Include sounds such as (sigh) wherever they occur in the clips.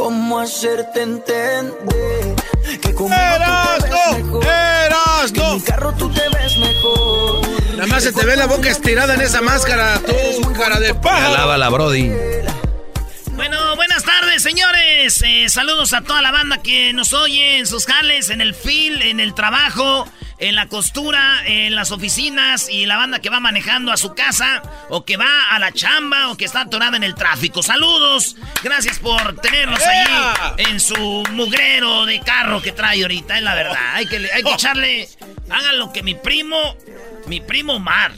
¿Cómo hacerte entender que conmigo tú te ves ¡Erasmo! mejor? Que en ¡Erasmo! mi carro tú te ves mejor. Nada más se te ve la boca estirada en esa máscara, tú, cara de pájaro. la Brody. Bueno, buenas tardes, señores. Eh, saludos a toda la banda que nos oye en sus jales, en el fil, en el trabajo, en la costura, en las oficinas y la banda que va manejando a su casa o que va a la chamba o que está atorada en el tráfico. Saludos. Gracias por tenerlos ahí en su mugrero de carro que trae ahorita, es la verdad. Hay que, hay que echarle... Hagan lo que mi primo, mi primo Mar.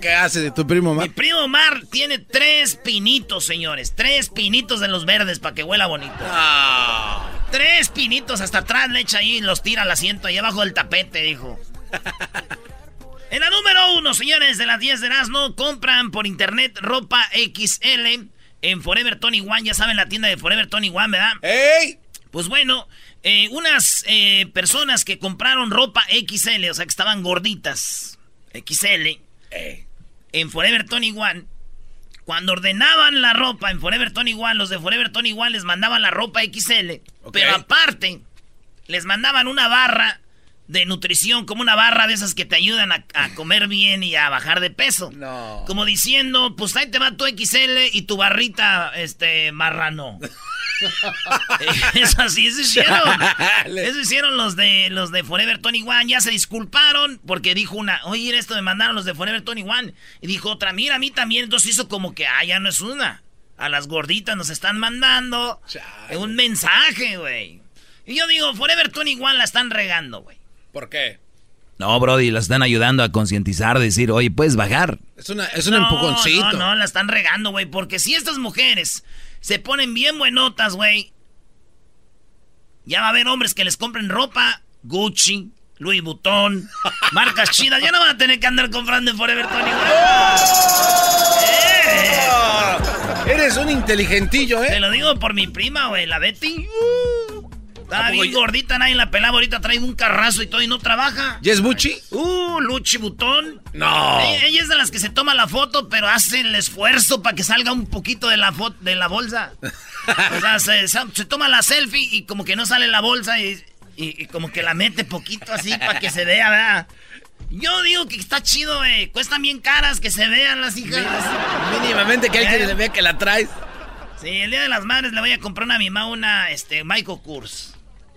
¿Qué hace de tu primo, Mi Mar? primo Mar tiene tres pinitos, señores. Tres pinitos de los verdes para que huela bonito. Ah. Tres pinitos hasta atrás le echa ahí y los tira al asiento ahí abajo del tapete, dijo. (laughs) en la número uno, señores, de las 10 de Erasmo, compran por internet ropa XL en Forever Tony One. Ya saben la tienda de Forever Tony One, ¿verdad? ¡Ey! Pues bueno, eh, unas eh, personas que compraron ropa XL, o sea que estaban gorditas, XL, en Forever Tony One, cuando ordenaban la ropa en Forever Tony One, los de Forever Tony One les mandaban la ropa XL, pero aparte les mandaban una barra de nutrición, como una barra de esas que te ayudan a, a comer bien y a bajar de peso. No. Como diciendo, pues ahí te va tu XL y tu barrita, este, marrano. (laughs) Eso así, eso hicieron. Eso hicieron los de los de Forever 21. Ya se disculparon porque dijo una, oye, esto me mandaron los de Forever 21. Y dijo otra, mira, a mí también. Entonces hizo como que, ah, ya no es una. A las gorditas nos están mandando un mensaje, güey. Y yo digo, Forever 21 la están regando, güey. ¿Por qué? No, Brody, la están ayudando a concientizar, decir, oye, puedes bajar. Es, una, es un No, empujoncito. No, no, la están regando, güey. Porque si estas mujeres se ponen bien buenotas, güey. Ya va a haber hombres que les compren ropa Gucci, Louis Vuitton, (laughs) marcas chidas. Ya no van a tener que andar comprando en Forever 21. ¡Eh! Ah, Eres un inteligentillo, Te ¿eh? lo digo por mi prima, güey, la Betty. Está ¿A poco bien ya- gordita, nadie la pelaba. Ahorita trae un carrazo y todo y no trabaja. ¿Y es Buchi? Uh, Luchi Butón. No. Ella, ella es de las que se toma la foto, pero hace el esfuerzo para que salga un poquito de la de la bolsa. O sea, se, se- se toma la selfie y como que no sale la bolsa y, y- y como que la mete poquito así para que se vea, ¿verdad? Yo digo que está chido, güey. Cuestan bien caras que se vean las hijas. Mínimamente que alguien ¿Eh? le vea que la traes. Sí, el día de las madres le voy a comprar a mi mamá una, este, Michael Kurs.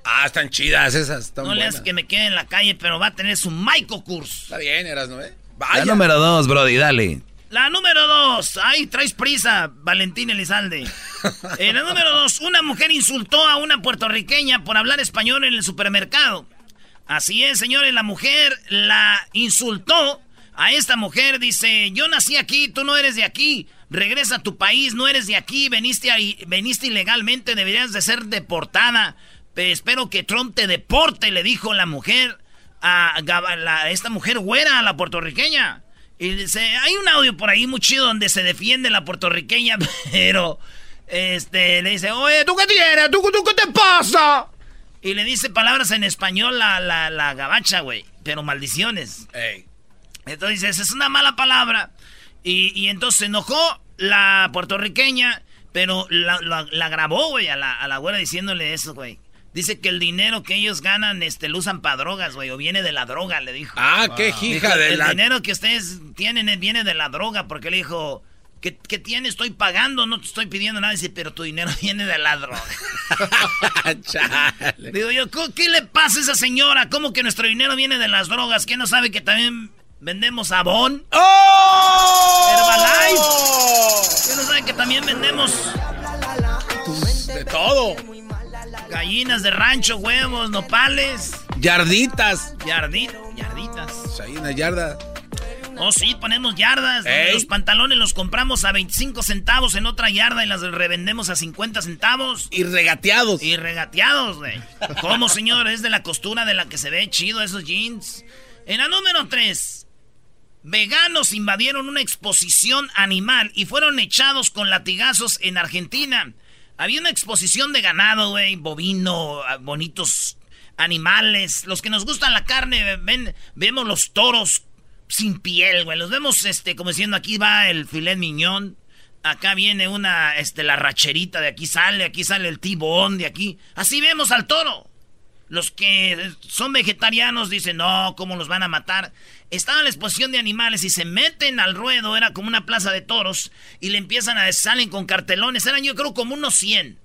Ah, están chidas esas. Están No le buenas. hagas que me quede en la calle, pero va a tener su Michael Kurs. Está bien, eras, ¿no? Eh? La número dos, Brody, dale. La número dos. Ay, traes prisa, Valentín Elizalde. (laughs) Eh, la número dos. Una mujer insultó a una puertorriqueña por hablar español en el supermercado. Así es, señores. La mujer la insultó a esta mujer. Dice, yo nací aquí, tú no eres de aquí. Regresa a tu país, no eres de aquí. Veniste, ahí, veniste ilegalmente, deberías de ser deportada. Pe- espero que Trump te deporte, le dijo la mujer a, la- esta mujer güera, a la puertorriqueña. Y dice, hay un audio por ahí muy chido donde se defiende la puertorriqueña, (laughs) pero este le dice, oye, ¿tú qué tienes? ¿Tú, tú qué te pasa? Y le dice palabras en español a la, la gabacha, güey. Pero maldiciones. Entonces dice, es una mala palabra. Y, y entonces se enojó la puertorriqueña, pero la, la, grabó, güey, a la, a la güera diciéndole eso, güey. Dice que el dinero que ellos ganan, este, lo usan para drogas, güey, o viene de la droga, le dijo. Ah, qué hija de el la... El dinero que ustedes tienen viene de la droga, porque le dijo, ¿qué, ¿qué tiene? Estoy pagando, no te estoy pidiendo nada. Dice, pero tu dinero (laughs) viene de la droga. (laughs) Digo yo, ¿qué le pasa a esa señora? ¿Cómo que nuestro dinero viene de las drogas? ¿Qué no sabe que también vendemos sabón? ¡Oh! Herbalife. ¿Qué no sabe que también vendemos... De todo. Gallinas de rancho, huevos, nopales. Yarditas. yarditas. una yarda. Oh, sí, ponemos yardas. Los pantalones los compramos a 25 centavos en otra yarda y las revendemos a 50 centavos. Y regateados. Y regateados, güey. ¿Cómo, señor? Es de la costura de la que se ve chido esos jeans. En la número 3, veganos invadieron una exposición animal y fueron echados con latigazos en Argentina. Había una exposición de ganado, güey, bovino, ah, bonitos animales. Los que nos gustan la carne, ven, vemos los toros sin piel, güey. Los vemos, este, como diciendo, aquí va el filet miñón. Acá viene una, este, la racherita, de aquí sale, aquí sale el tibón, de aquí. Así vemos al toro. Los que son vegetarianos dicen, no, ¿cómo los van a matar? Estaba en la exposición de animales y se meten al ruedo, era como una plaza de toros, y le empiezan a salen con cartelones, eran yo creo como unos 100.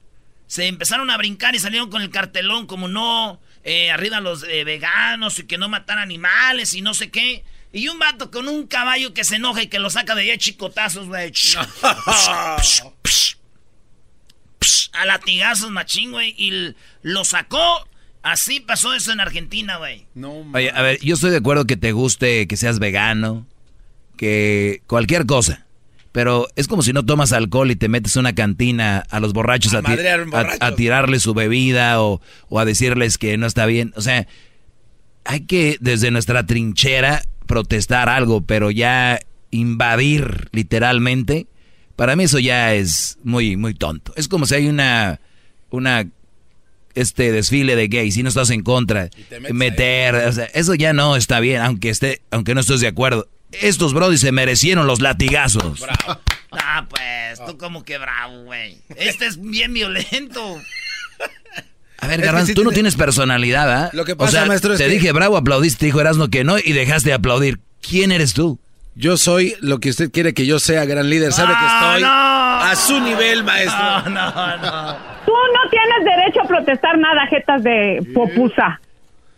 Se empezaron a brincar y salieron con el cartelón como no, eh, arriba los eh, veganos y que no matar animales y no sé qué. Y un vato con un caballo que se enoja y que lo saca de ahí chicotazos, güey. (laughs) a latigazos, machín, güey. Y lo sacó Así pasó eso en Argentina, güey. No, Oye, a ver, yo estoy de acuerdo que te guste que seas vegano, que cualquier cosa. Pero es como si no tomas alcohol y te metes a una cantina a los borrachos a, a, tirarles su bebida o, a decirles que no está bien. O sea, hay que desde nuestra trinchera protestar algo, pero ya invadir literalmente, para mí eso ya es muy, muy tonto. Es como si hay una, una este desfile de gays y no estás en contra, meter, o sea, eso ya no está bien, aunque esté, aunque no estés de acuerdo. Estos brodis se merecieron los latigazos. Bravo. Ah, pues, tú como que bravo, güey. Este es bien violento. A ver, Garbanzo, tú no tienes personalidad, ¿ah? Lo que pasa, maestro, es te dije bravo, aplaudiste, dijo Erasmo que no y dejaste de aplaudir. ¿Quién eres tú? Yo soy lo que usted quiere que yo sea, gran líder. Sabe que estoy a su nivel, maestro. No, no, no. No tienes derecho a protestar nada, jetas de popusa.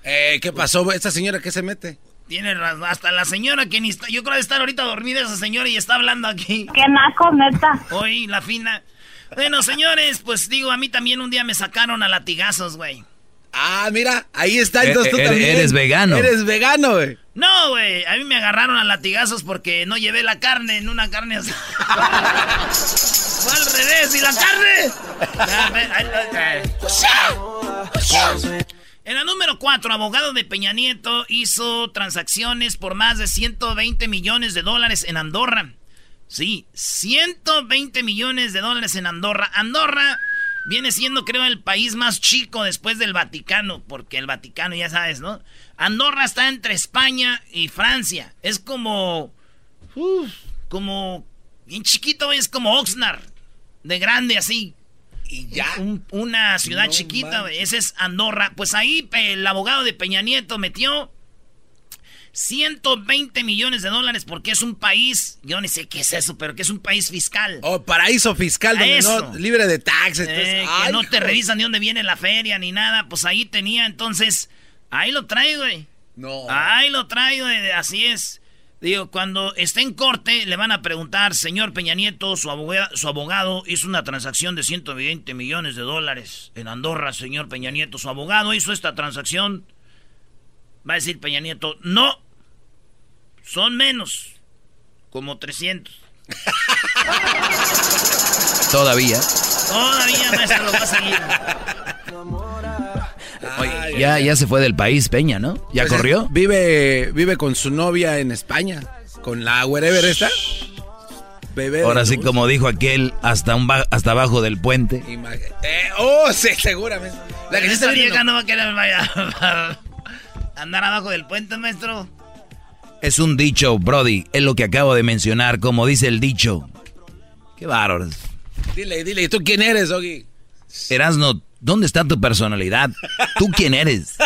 Eh, ¿qué pasó? ¿Esta señora qué se mete? Tiene razón. Hasta la señora que ni está. Yo creo que está ahorita dormida esa señora y está hablando aquí. Qué naco, neta. Hoy, la fina. Bueno, señores, pues digo, a mí también un día me sacaron a latigazos, güey. Ah, mira, ahí está, entonces tú eh, también. Eres vegano. Eres vegano, güey. No, güey, a mí me agarraron a latigazos porque no llevé la carne en una carne. (laughs) Fue al revés, ¿y la carne? En la número 4, abogado de Peña Nieto hizo transacciones por más de 120 millones de dólares en Andorra. Sí, 120 millones de dólares en Andorra. Andorra viene siendo, creo, el país más chico después del Vaticano, porque el Vaticano, ya sabes, ¿no? Andorra está entre España y Francia. Es como. como. Bien chiquito, es como Oxnard. De grande así. Y ya. una ciudad chiquita, ese es Andorra. Pues ahí el abogado de Peña Nieto metió 120 millones de dólares porque es un país, yo ni sé qué es eso, pero que es un país fiscal. Oh, paraíso fiscal, libre de taxes. Eh, que no te revisan ni dónde viene la feria ni nada. Pues ahí tenía, entonces, ahí lo traigo, güey. No. Ahí lo traigo, así es. Digo, cuando esté en corte, le van a preguntar, señor Peña Nieto, su abogado, su abogado hizo una transacción de 120 millones de dólares en Andorra, señor Peña Nieto. Su abogado hizo esta transacción Va a decir Peña Nieto, no, son menos, como 300. (laughs) Todavía. Todavía, maestro, lo va a seguir. Oye, ya, ya se fue del país, Peña, ¿no? ¿Ya pues corrió? Vive, vive con su novia en España, con la wherever esta. bebé. Ahora sí, como dijo aquel, hasta un hasta abajo del puente. Eh, oh, sí, seguramente. La que esta vieja no va a querer vaya, andar abajo del puente, maestro. Es un dicho, Brody. Es lo que acabo de mencionar, como dice el dicho. Qué bárbaro. Dile, dile, ¿tú quién eres, Ogi? Erasno, ¿dónde está tu personalidad? ¿Tú quién eres?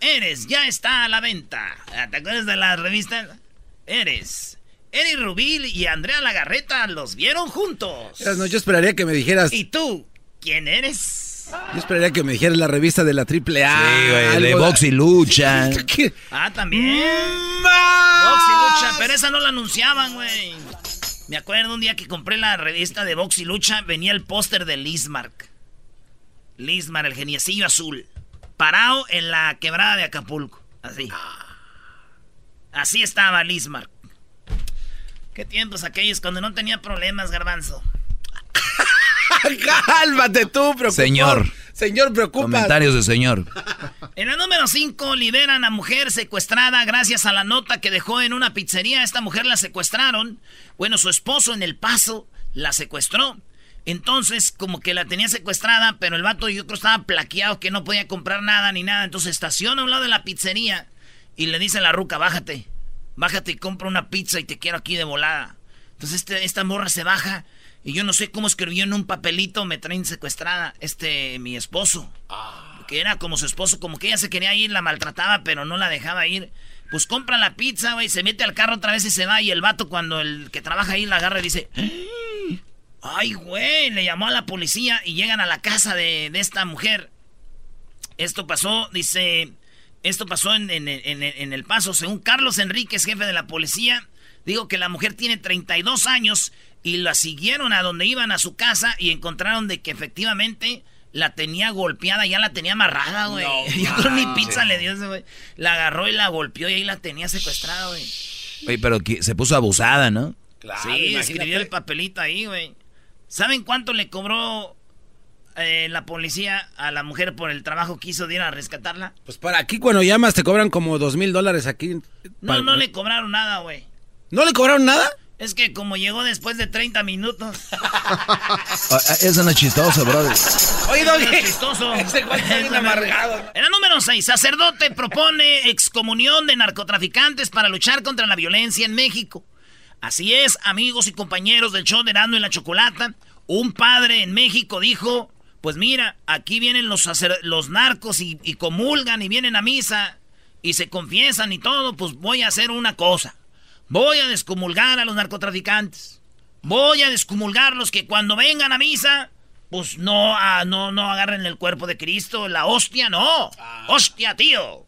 Eres, ya está a la venta. ¿Te acuerdas de la revista? Eres. Eri Rubil y Andrea Lagarreta los vieron juntos. No, yo esperaría que me dijeras. ¿Y tú? ¿Quién eres? Yo esperaría que me dijeras la revista de la triple A. Sí, güey, de box y lucha. (laughs) ah, también. Box y lucha, pero esa no la anunciaban, güey. Me acuerdo un día que compré la revista de box y lucha, venía el póster de Lismark. Lismark, el geniecillo azul. Parado en la quebrada de Acapulco. Así. Así estaba Lismark. Qué tiempos aquellos cuando no tenía problemas, garbanzo. (laughs) Cálmate tú, preocupado. Señor. Señor, preocupa. Comentarios de señor. En la número 5 liberan a mujer secuestrada gracias a la nota que dejó en una pizzería. Esta mujer la secuestraron. Bueno, su esposo en El Paso la secuestró. Entonces, como que la tenía secuestrada, pero el vato yo creo estaba plaqueado que no podía comprar nada ni nada. Entonces estaciona a un lado de la pizzería y le dice a la ruca, bájate, bájate y compra una pizza y te quiero aquí de volada. Entonces este, esta morra se baja y yo no sé cómo escribió en un papelito, me traen secuestrada, este, mi esposo. Que era como su esposo, como que ella se quería ir, la maltrataba, pero no la dejaba ir. Pues compra la pizza, güey, se mete al carro otra vez y se va. Y el vato, cuando el que trabaja ahí la agarra y dice, Ay, güey, le llamó a la policía y llegan a la casa de, esta mujer. Esto pasó, dice, esto pasó en, El Paso. Según Carlos Enríquez, jefe de la policía, dijo que la mujer tiene 32 años y la siguieron a donde iban a su casa y encontraron de que efectivamente la tenía golpeada, ya la tenía amarrada, güey. Yo (laughs) ni pizza le dio ese güey. La agarró y la golpeó y ahí la tenía secuestrada, güey. Oye, pero se puso abusada, ¿no? Claro, sí, escribió el papelito ahí, güey. ¿Saben cuánto le cobró eh, la policía a la mujer por el trabajo que hizo de ir a rescatarla? Pues para aquí cuando llamas te cobran como dos mil dólares aquí. No, no le cobraron nada, güey. ¿No le cobraron nada? Es que como llegó después de 30 minutos. (laughs) Ah, eso no es chistoso, brother. Oye, Doggy. Es chistoso. Ese (laughs) es amargado. En el número 6, sacerdote propone excomunión de narcotraficantes para luchar contra la violencia en México. Así es, amigos y compañeros del show de Nando y la Chocolata. Un padre en México dijo, pues mira, aquí vienen los, los narcos y, y comulgan y vienen a misa y se confiesan y todo, pues voy a hacer una cosa. Voy a descomulgar a los narcotraficantes. Voy a descomulgarlos que cuando vengan a misa, pues no, ah, no, no agarren el cuerpo de Cristo, la hostia, no. Ah. Hostia, tío.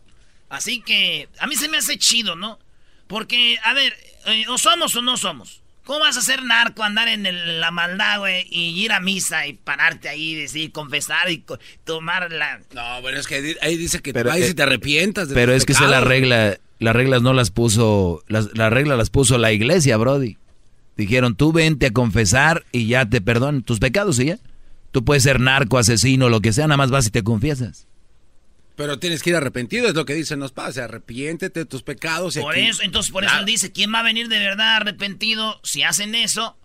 Así que a mí se me hace chido, ¿no? Porque, a ver, eh, o somos o no somos. ¿Cómo vas a ser narco, andar en la maldad, güey, y ir a misa y pararte ahí, decir, confesar y tomar la... No, bueno, es que ahí dice que pero, ahí si te arrepientas. pero es que se la regla, las reglas no las puso, las, reglas las puso la iglesia, Brody. Dijeron, tú vente a confesar y ya te perdonan tus pecados y ya. Tú puedes ser narco, asesino, lo que sea, nada más vas y te confiesas. Pero tienes que ir arrepentido, es lo que dicen los padres. Arrepiéntete de tus pecados. por eso, entonces por eso él dice, ¿quién va a venir de verdad arrepentido? Si hacen eso,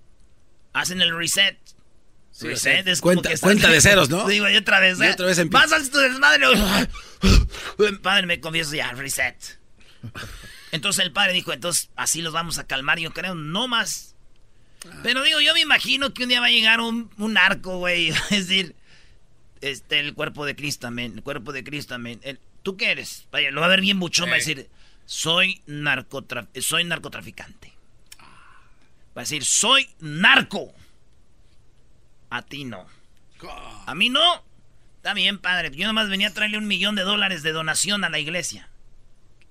hacen el reset. reset es cuenta, como que cuenta de ceros, ¿no? (laughs) Digo, y otra vez. Y otra vez Vas a tu desmadre. (laughs) Padre, me confieso ya, reset. Entonces el padre dijo, entonces así los vamos a calmar, yo creo, no más. Pero digo, yo me imagino que un día va a llegar un, un arco, güey. (laughs) Es decir, este, el cuerpo de Cristo, amén. El cuerpo de Cristo, amén. ¿Tú qué eres? Vaya, lo va a ver bien mucho, va a decir, soy, soy narcotraficante. Va a decir, soy narco. A ti no. A mí no. Está bien, padre. Yo nomás venía a traerle un millón de dólares de donación a la iglesia.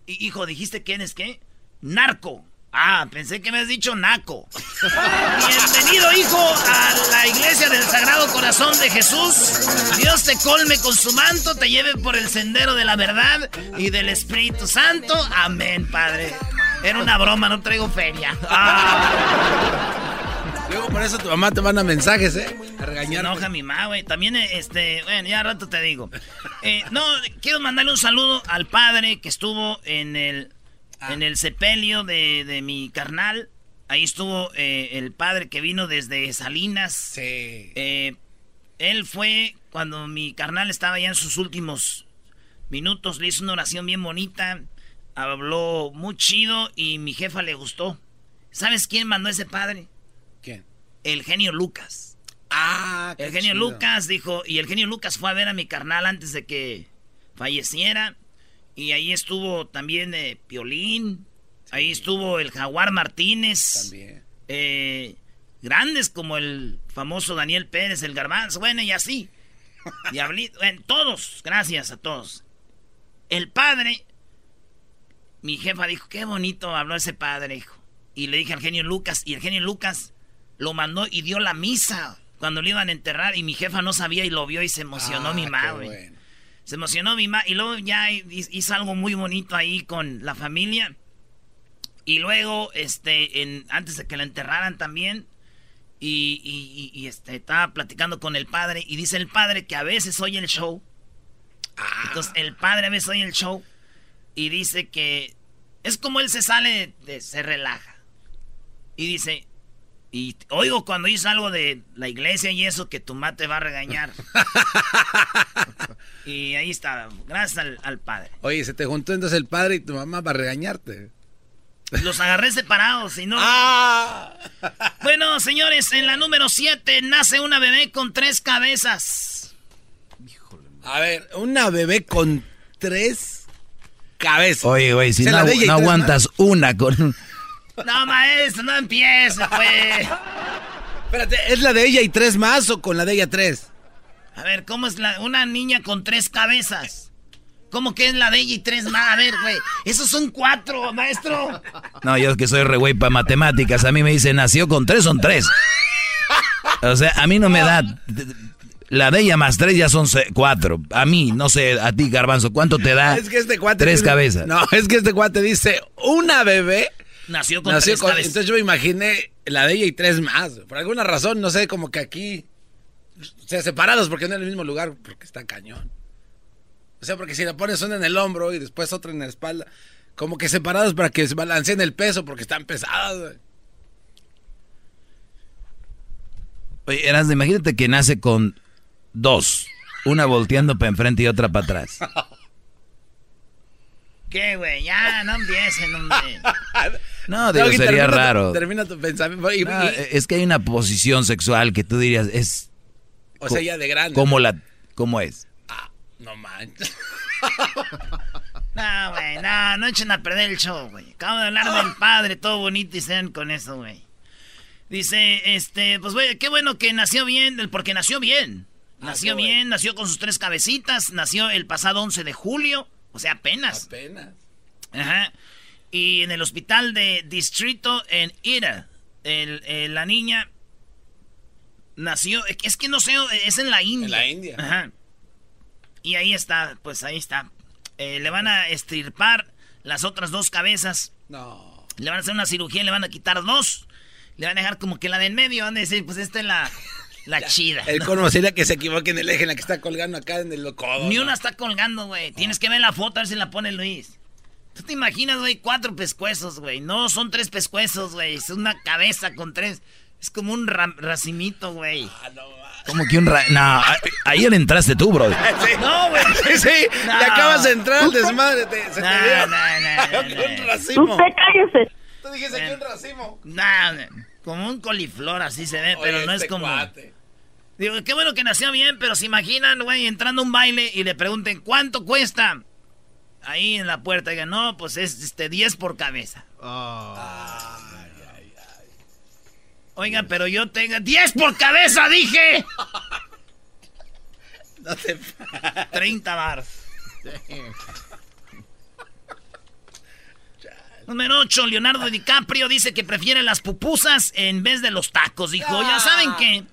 Hijo, ¿dijiste quién es qué? Narco. Ah, pensé que me has dicho naco. (laughs) Bienvenido, hijo, a la iglesia del Sagrado Corazón de Jesús. Dios te colme con su manto, te lleve por el sendero de la verdad y del Espíritu Santo. Amén, Padre. Era una broma, no traigo feria. Ah. (laughs) Luego por eso tu mamá te manda mensajes, ¿eh? A regañar. enoja mi mamá, güey. También, este, bueno, ya rato te digo. Eh, no, quiero mandarle un saludo al padre que estuvo en el en el sepelio de, mi carnal. Ahí estuvo eh, el padre que vino desde Salinas. Sí. Eh, él fue cuando mi carnal estaba ya en sus últimos minutos. Le hizo una oración bien bonita. Habló muy chido y mi jefa le gustó. ¿Sabes quién mandó ese padre? El genio Lucas. Ah, El genio Lucas dijo, y el genio Lucas fue a ver a mi carnal antes de que falleciera. Y ahí estuvo también eh, Piolín. Ahí estuvo el Jaguar Martínez. También. Eh, grandes como el famoso Daniel Pérez, el Garbanzo, bueno, y así. (laughs) Diablito, bueno, todos, gracias a todos. El padre, mi jefa dijo, qué bonito habló ese padre, hijo. Y le dije al genio Lucas, y el genio Lucas lo mandó y dio la misa cuando lo iban a enterrar, y mi jefa no sabía y lo vio y se emocionó Ah, mi madre. bueno. Se emocionó mi madre, y luego ya hizo algo muy bonito ahí con la familia. Y luego, este, en, antes de que la enterraran también, y, y- y- y, este, estaba platicando con el padre, y dice el padre que a veces oye el show. Entonces, el padre a veces oye el show, y dice que es como él se sale, de- se relaja. Y dice, y oigo cuando dice algo de la iglesia y eso, que tu mamá te va a regañar. (laughs) y ahí está, gracias al, al padre. Oye, se te juntó entonces el padre y tu mamá para regañarte. Los agarré separados, y no. (laughs) Ah. Bueno, señores, en la número 7 nace una bebé con tres cabezas. A ver, una bebé con tres cabezas. Oye, güey, si no, aguantas una con... No, maestro, no empiece, pues. Espérate, ¿es la de ella y tres más o con la de ella tres? A ver, ¿cómo es la, una niña con tres cabezas? ¿Cómo que es la de ella y tres más? A ver, güey, esos son cuatro, maestro. No, yo que soy re güey para matemáticas. A mí me dicen, nació con tres, son tres. O sea, a mí no me da... La de ella más tres ya son cuatro. A mí, no sé, a ti, Garbanzo, ¿cuánto te da? Es que este cuate. Tres dice- cabezas. No, es que este cuate dice una bebé. Nació con nació tres con-. Entonces yo me imaginé la de ella y tres más. Por alguna razón, no sé, como que aquí. O sea, separados porque no en el mismo lugar, porque está cañón. O sea, porque si le pones una en el hombro y después otra en la espalda, como que separados para que se balanceen el peso porque están pesados. güey. Oye, Erasmo, imagínate que nace con dos. Una volteando para enfrente y otra para atrás. (laughs) ¿Qué, güey? Ya, no empiecen, hombre. (laughs) No, digo, sería termina tu- raro. termina tu pensamiento. Y- No, y- es que hay una posición sexual que tú dirías, es... o sea, ya de grande. ¿Cómo, la, cómo es? No manches. (laughs) No, güey, no, no echen a perder el show, güey. Acabo de hablar del padre, todo bonito y sean con eso, güey. Dice, este, pues, güey, qué bueno que nació bien, porque nació bien. Nació bien, nació con sus tres cabecitas, nació el pasado 11 de julio, o sea, apenas. Apenas. Ajá. Y en el hospital de distrito en Ira, el- eh, la niña nació, es que no sé, es en la India. En la India. Ajá. Y ahí está, pues ahí está. Eh, le van a estirpar las otras dos cabezas. No. Le van a hacer una cirugía le van a quitar dos. Le van a dejar como que la de en medio. Van a decir, pues esta es la, la (laughs) chida. El colmo sería que se equivoque en el eje en la que está colgando acá en el codo. Ni ¿no? una está colgando, güey. Tienes que ver la foto, a ver si la pone Luis. ¿Tú te imaginas, güey? Cuatro pescuezos, güey. No, son tres pescuezos, güey. Es una cabeza con tres. Es como un ra- racimito, güey. Como que un... ra- No, a- ayer entraste tú, bro. (laughs) Sí. No, güey. (laughs) Sí, sí. No. Le acabas de entrar al desmadre. te- se No, te dio. no, no, no, (laughs) un no. racimo. Usted cállese. Tú dijiste que un racimo. Nah, como un coliflor así se ve, pero no es este como... cuate. Digo, qué bueno que nació bien, pero se imaginan, güey, entrando a un baile y le pregunten, ¿cuánto cuesta? Ahí en la puerta, digan, no, pues es este 10 por cabeza. Oiga, pero yo tengo 10 por cabeza, dije. (laughs) No te 30 bar. Número 8, Leonardo DiCaprio dice que prefiere las pupusas en vez de los tacos. Dijo, ya saben qué,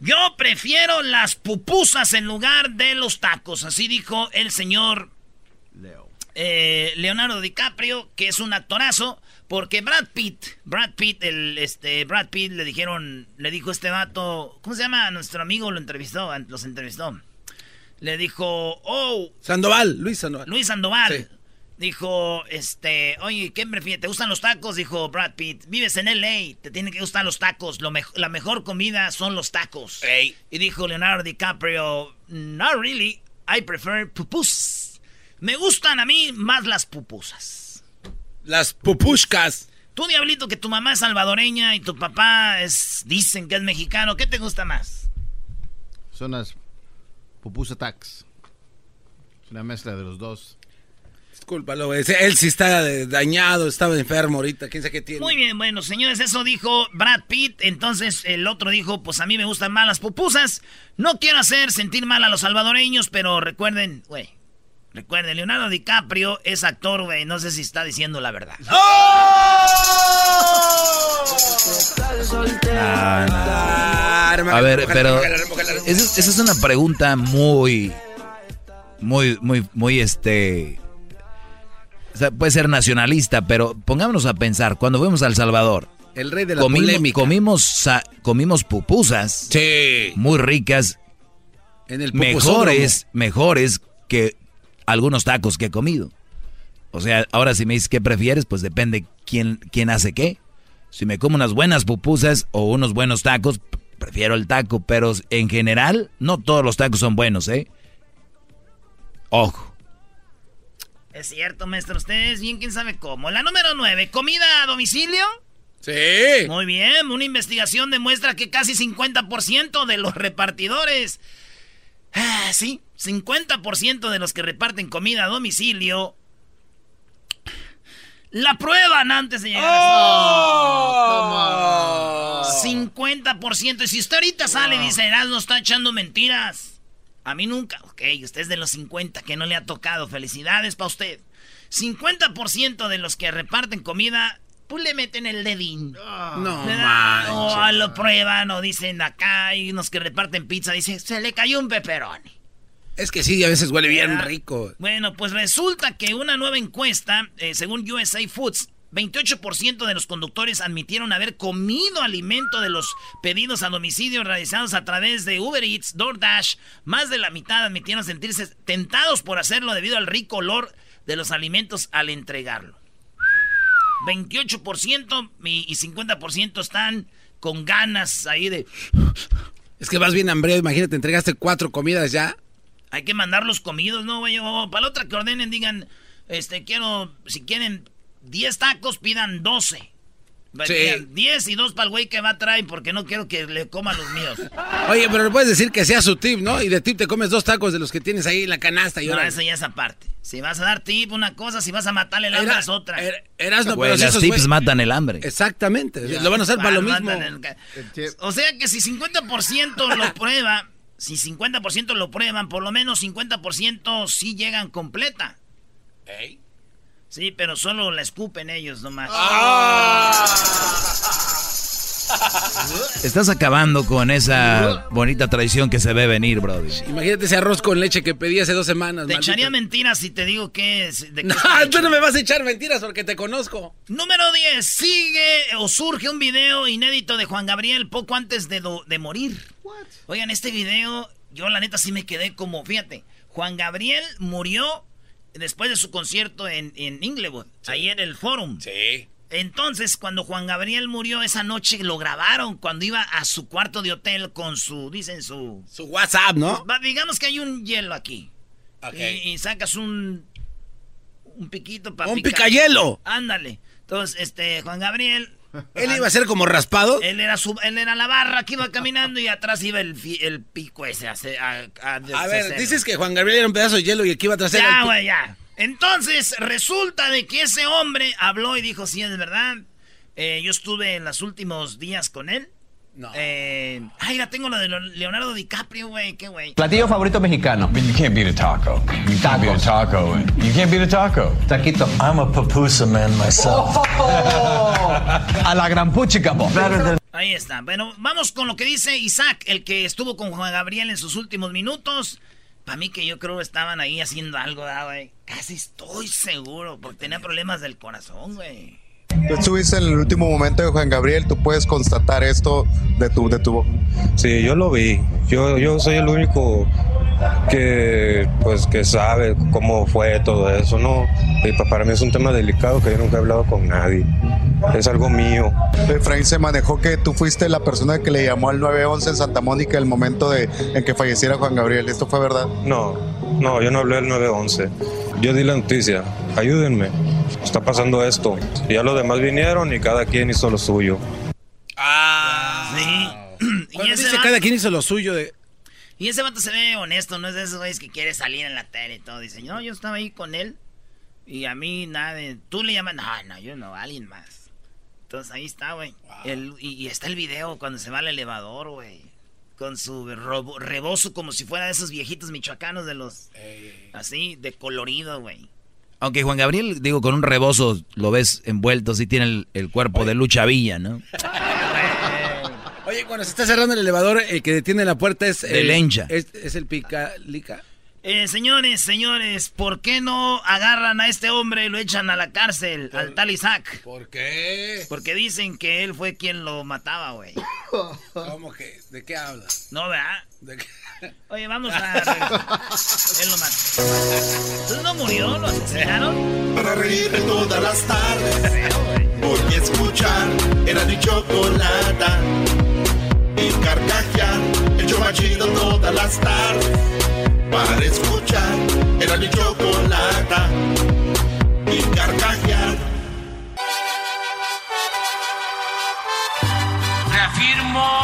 yo prefiero las pupusas en lugar de los tacos. Así dijo el señor eh, Leonardo DiCaprio, que es un actorazo, porque Brad Pitt, Brad Pitt, el este Brad Pitt le dijeron, le dijo este vato, ¿cómo se llama? Nuestro amigo lo entrevistó, los entrevistó. Le dijo, oh, Sandoval, Luis Sandoval. Luis Sandoval. Sí. Dijo, este, oye, ¿qué prefieres? ¿Te gustan los tacos? Dijo Brad Pitt. Vives en LA, te tienen que gustar los tacos. Lo la mejor comida son los tacos. Y dijo Leonardo DiCaprio, not really, I prefer pupusas. Me gustan a mí más las pupusas. Las pupushkas. Tú, Diablito, que tu mamá es salvadoreña y tu papá es, dicen que es mexicano, ¿qué te gusta más? Son las pupusas tax. Es una mezcla de los dos. Discúlpalo, Él sí está dañado, estaba enfermo ahorita. ¿Quién sabe qué tiene? Muy bien, bueno, señores, eso dijo Brad Pitt. Entonces el otro dijo: Pues a mí me gustan más las pupusas. No quiero hacer sentir mal a los salvadoreños, pero recuerden, güey. Recuerden, Leonardo DiCaprio es actor, güey. No sé si está diciendo la verdad. ¡Oh! a ver, pero esa es una pregunta muy, muy, muy, muy, este puede ser nacionalista, pero pongámonos a pensar, cuando fuimos a El Salvador, el rey de la comimos, polémica. Comimos, comimos pupusas. Sí. Muy ricas. En el mejores, mejores que algunos tacos que he comido. O sea, ahora si me dices qué prefieres, pues depende quién, quién hace qué. Si me como unas buenas pupusas o unos buenos tacos, prefiero el taco. Pero en general, no todos los tacos son buenos, ¿eh? Ojo. Es cierto, maestro. Ustedes bien, quién sabe cómo. La número 9, ¿comida a domicilio? Sí. Muy bien, una investigación demuestra que casi 50% de los repartidores... Ah, sí, 50% de los que reparten comida a domicilio la prueban antes de llegar oh, a 50%. Y si usted ahorita sale y dice, no está echando mentiras. A mí nunca. Ok, usted es de los 50 que no le ha tocado. Felicidades para usted. 50% de los que reparten comida, pues le meten el dedín. no, O lo prueban o dicen acá. Hay unos que reparten pizza. Dice, se le cayó un peperoni. Es que sí, a veces huele bien rico. Bueno, pues resulta que una nueva encuesta, eh, según USA Foods, 28% de los conductores admitieron haber comido alimento de los pedidos a domicilio realizados a través de Uber Eats, DoorDash. Más de la mitad admitieron sentirse tentados por hacerlo debido al rico olor de los alimentos al entregarlo. 28% y 50% están con ganas ahí de... Es que vas bien hambre, imagínate, entregaste cuatro comidas ya. Hay que mandarlos comidos, ¿no, güey? Para la otra que ordenen, digan, este, quiero, si quieren 10 tacos, pidan 12. Sí. 10 y 2 para el güey que va a traer porque no quiero que le coman los míos. (laughs) Oye, pero le puedes decir que sea su tip, ¿no? Y de tip te comes dos tacos de los que tienes ahí en la canasta. Y no, eso ya es aparte. Si vas a dar tip, una cosa, si vas a matarle el hambre es otra. eras no, pero las tips matan el hambre. Exactamente. lo van a hacer para lo mismo. O sea que si 50% lo (laughs) prueba, si 50% lo prueban, por lo menos 50% sí llegan completa. ¿Eh? Sí, pero solo la escupen ellos nomás. Ah. Estás acabando con esa bonita tradición que se ve venir, brother. Imagínate ese arroz con leche que pedí hace dos semanas. Te echaría mentiras si te digo que es. no, (laughs) tú no me vas a echar mentiras porque te conozco. Número 10. Sigue o surge un video inédito de Juan Gabriel poco antes de, de morir. Oigan, este video, yo la neta sí me quedé como, fíjate, Juan Gabriel murió después de su concierto en, en Inglewood, ahí en el Forum. Sí. Entonces, cuando Juan Gabriel murió esa noche, lo grabaron cuando iba a su cuarto de hotel con su, dicen su... Su WhatsApp, ¿no? digamos que hay un hielo aquí. Y, sacas un... Un piquito para Un picayelo. Ándale. Entonces, este, Juan Gabriel... ¿Él iba a ser como raspado? Él era, su, él era la barra que iba caminando y atrás iba el, el pico ese. A, a, a, ver, dices que Juan Gabriel era un pedazo de hielo y aquí iba atrás Ya, güey, ya. Entonces, resulta de que ese hombre habló y dijo, sí, es verdad. Eh, yo estuve en los últimos días con él. No. Eh, ay, la tengo lo de Leonardo DiCaprio, güey. Qué güey. Platillo favorito mexicano. you can't beat a taco. You can't beat a taco. You can't beat a taco. Taquito. I'm a pupusa man myself. (laughs) a la gran puchica, Ahí está. Bueno, vamos con lo que dice Isaac, el que estuvo con Juan Gabriel en sus últimos minutos. Para mí que yo creo que estaban ahí haciendo algo, güey. Casi estoy seguro, porque tenía problemas del corazón, güey. Tú estuviste en el último momento de Juan Gabriel, tú puedes constatar esto de tu, de tu. Sí, yo lo vi. Yo, yo soy el único que pues que sabe cómo fue todo eso, ¿no? Y para mí es un tema delicado que yo nunca he hablado con nadie. Es algo mío. Efraín se manejó que tú fuiste la persona que le llamó al 911 en Santa Mónica el momento de, en que falleciera Juan Gabriel. ¿Esto fue verdad? No, no, yo no hablé del 911. Yo di la noticia. Ayúdenme. Está pasando esto. Y ya los demás vinieron y cada quien hizo lo suyo. Ah, sí. (clears throat) y ese dice cada quien hizo lo suyo de... Y ese vato se ve honesto, no es de esos güeyes que quiere salir en la tele y todo. Dice, no, yo estaba ahí con él y a mí nada de... Tú le llamas, no, no, yo no, alguien más. Entonces ahí está, güey. Y, está el video cuando se va al elevador, güey. Con su rebozo como si fuera de esos viejitos michoacanos de los... Así, de colorido, güey. Aunque Juan Gabriel, digo, con un rebozo lo ves envuelto, sí tiene el, cuerpo de Lucha Villa, ¿no? (laughs) Oye, cuando se está cerrando el elevador, el que detiene la puerta es... El, lencha. Es, el pica... Eh, señores, señores, ¿por qué no agarran a este hombre y lo echan a la cárcel, al tal Isaac? ¿Por qué? Porque dicen que él fue quien lo mataba, güey. ¿Cómo que? ¿De qué hablas? No, ¿verdad? Oye, vamos a... él lo mató. no murió? ¿Lo asesinaron? Para reír todas las tardes. Porque escuchar era mi chocolata. Y carcajear el chomachido todas las tardes para escuchar. Era mi chocolata y carcajear. Reafirmo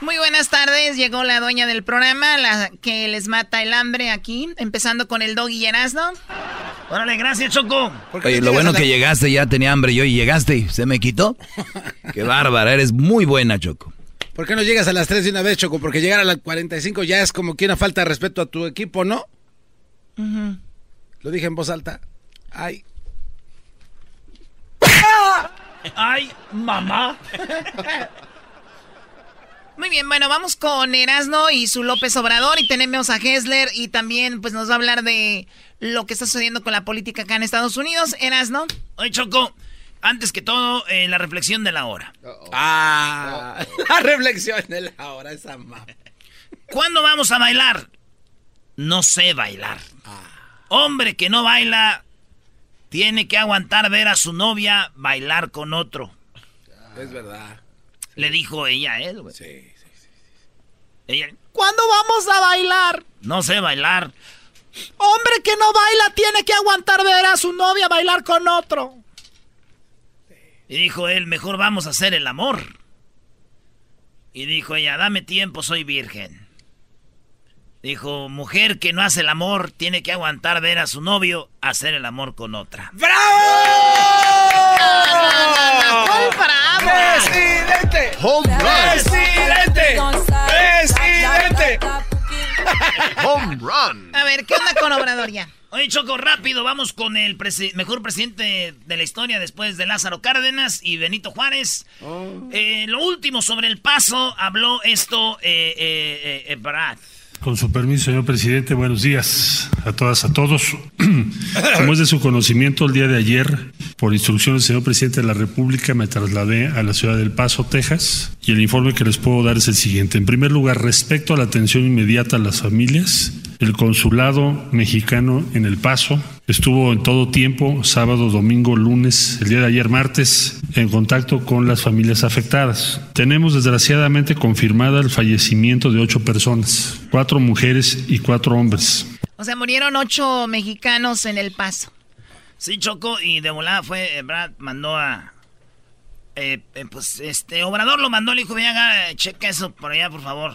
Muy buenas tardes, llegó la dueña del programa, la que les mata el hambre aquí, empezando con el dog y Erasno. Órale, gracias, Choco. Oye, lo bueno que llegaste, ya tenía hambre yo y llegaste y se me quitó. (laughs) Qué bárbara, eres muy buena, Choco. ¿Por qué no llegas a las 3 de una vez, Choco? Porque llegar a las 45 ya es como que una falta de respeto a tu equipo, ¿no? Lo dije en voz alta. Ay. ¡Ay, mamá! (laughs) Muy bien, bueno, vamos con Erasno y su López Obrador y tenemos a Hessler y también pues nos va a hablar de lo que está sucediendo con la política acá en Estados Unidos. Erasno. Oye, Choco, antes que todo, eh, la reflexión de la hora. Ah, la reflexión de la hora, esa mamá. ¿Cuándo vamos a bailar? No sé bailar. Ah. Hombre que no baila tiene que aguantar ver a su novia bailar con otro. Es verdad. Le dijo ella a él, güey. Sí. Ella, ¿cuándo vamos a bailar? No sé bailar. Hombre que no baila tiene que aguantar ver a su novia bailar con otro. Y dijo él, mejor vamos a hacer el amor. Y dijo ella, dame tiempo, soy virgen. Dijo, mujer que no hace el amor tiene que aguantar ver a su novio hacer el amor con otra. ¡Bravo! ¿Cuál bravo? ¡Presidente! ¡Presidente! (laughs) ¡Home run! A ver, ¿qué onda con Obrador ya? Oye, Choco, rápido, vamos con el mejor presidente de la historia después de Lázaro Cárdenas y Benito Juárez. Oh. Eh, lo último sobre el paso, habló esto eh, eh, eh Brad. Con su permiso, señor presidente, buenos días a todas, a todos. (clears throat) Como es de su conocimiento, el día de ayer, por instrucción del señor presidente de la República, me trasladé a la ciudad del Paso, Texas, y el informe que les puedo dar es el siguiente. En primer lugar, respecto a la atención inmediata a las familias, el consulado mexicano en El Paso estuvo en todo tiempo, sábado, domingo, lunes, el día de ayer martes, en contacto con las familias afectadas. Tenemos desgraciadamente confirmada el fallecimiento de ocho personas, cuatro mujeres y cuatro hombres. O sea, murieron ocho mexicanos en El Paso. Sí, Choco, y de volada fue, eh, Brad mandó a... Eh, eh, pues este, Obrador lo mandó, le dijo, venga, checa eso por allá, por favor.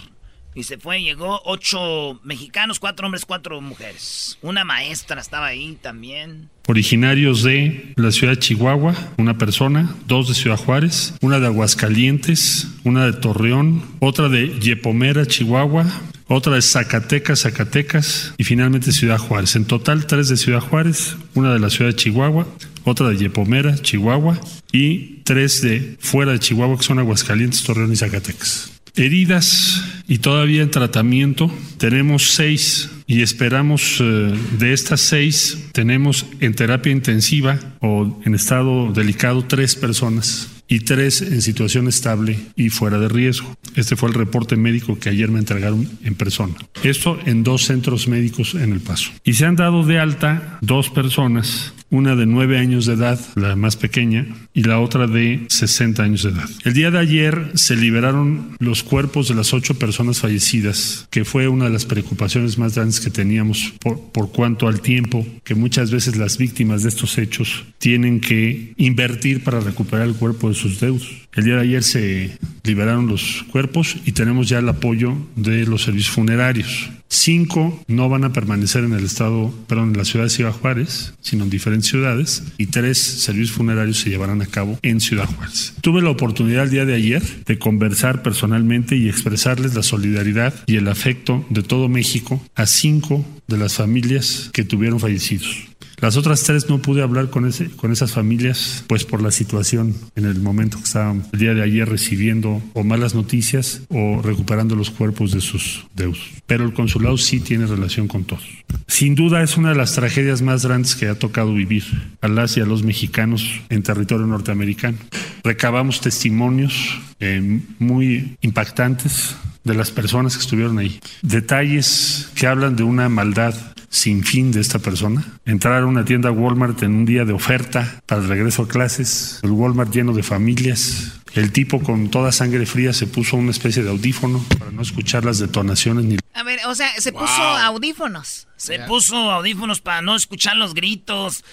Y se fue, llegó ocho mexicanos, cuatro hombres, cuatro mujeres. Una maestra estaba ahí también. Originarios de la ciudad de Chihuahua, una persona, dos de Ciudad Juárez, una de Aguascalientes, una de Torreón, otra de Yepomera, Chihuahua, otra de Zacatecas, Zacatecas y finalmente Ciudad Juárez. En total, tres de Ciudad Juárez, una de la ciudad de Chihuahua, otra de Yepomera, Chihuahua y tres de fuera de Chihuahua que son Aguascalientes, Torreón y Zacatecas. Heridas y todavía en tratamiento. Tenemos seis y esperamos eh, de estas seis tenemos en terapia intensiva o en estado delicado tres personas y tres en situación estable y fuera de riesgo. Este fue el reporte médico que ayer me entregaron en persona. Esto en dos centros médicos en El Paso. Y se han dado de alta dos personas una de nueve años de edad, la más pequeña, y la otra de 60 años de edad. El día de ayer se liberaron los cuerpos de las ocho personas fallecidas, que fue una de las preocupaciones más grandes que teníamos por, por cuanto al tiempo que muchas veces las víctimas de estos hechos tienen que invertir para recuperar el cuerpo de sus deudos. El día de ayer se liberaron los cuerpos y tenemos ya el apoyo de los servicios funerarios. Cinco no van a permanecer en el estado, perdón, en la ciudad de Ciudad Juárez, sino en diferentes ciudades, y tres servicios funerarios se llevarán a cabo en Ciudad Juárez. Tuve la oportunidad el día de ayer de conversar personalmente y expresarles la solidaridad y el afecto de todo México a cinco de las familias que tuvieron fallecidos. Las otras tres no pude hablar con, ese, con esas familias, pues por la situación en el momento que estaban el día de ayer recibiendo o malas noticias o recuperando los cuerpos de sus deudos. Pero el consulado sí tiene relación con todos. Sin duda es una de las tragedias más grandes que ha tocado vivir a las y a los mexicanos en territorio norteamericano. Recabamos testimonios eh, muy impactantes de las personas que estuvieron ahí. Detalles que hablan de una maldad sin fin de esta persona. Entrar a una tienda Walmart en un día de oferta para el regreso a clases, el Walmart lleno de familias. El tipo con toda sangre fría se puso una especie de audífono para no escuchar las detonaciones ni... A ver, o sea, se puso audífonos. Se puso audífonos para no escuchar los gritos,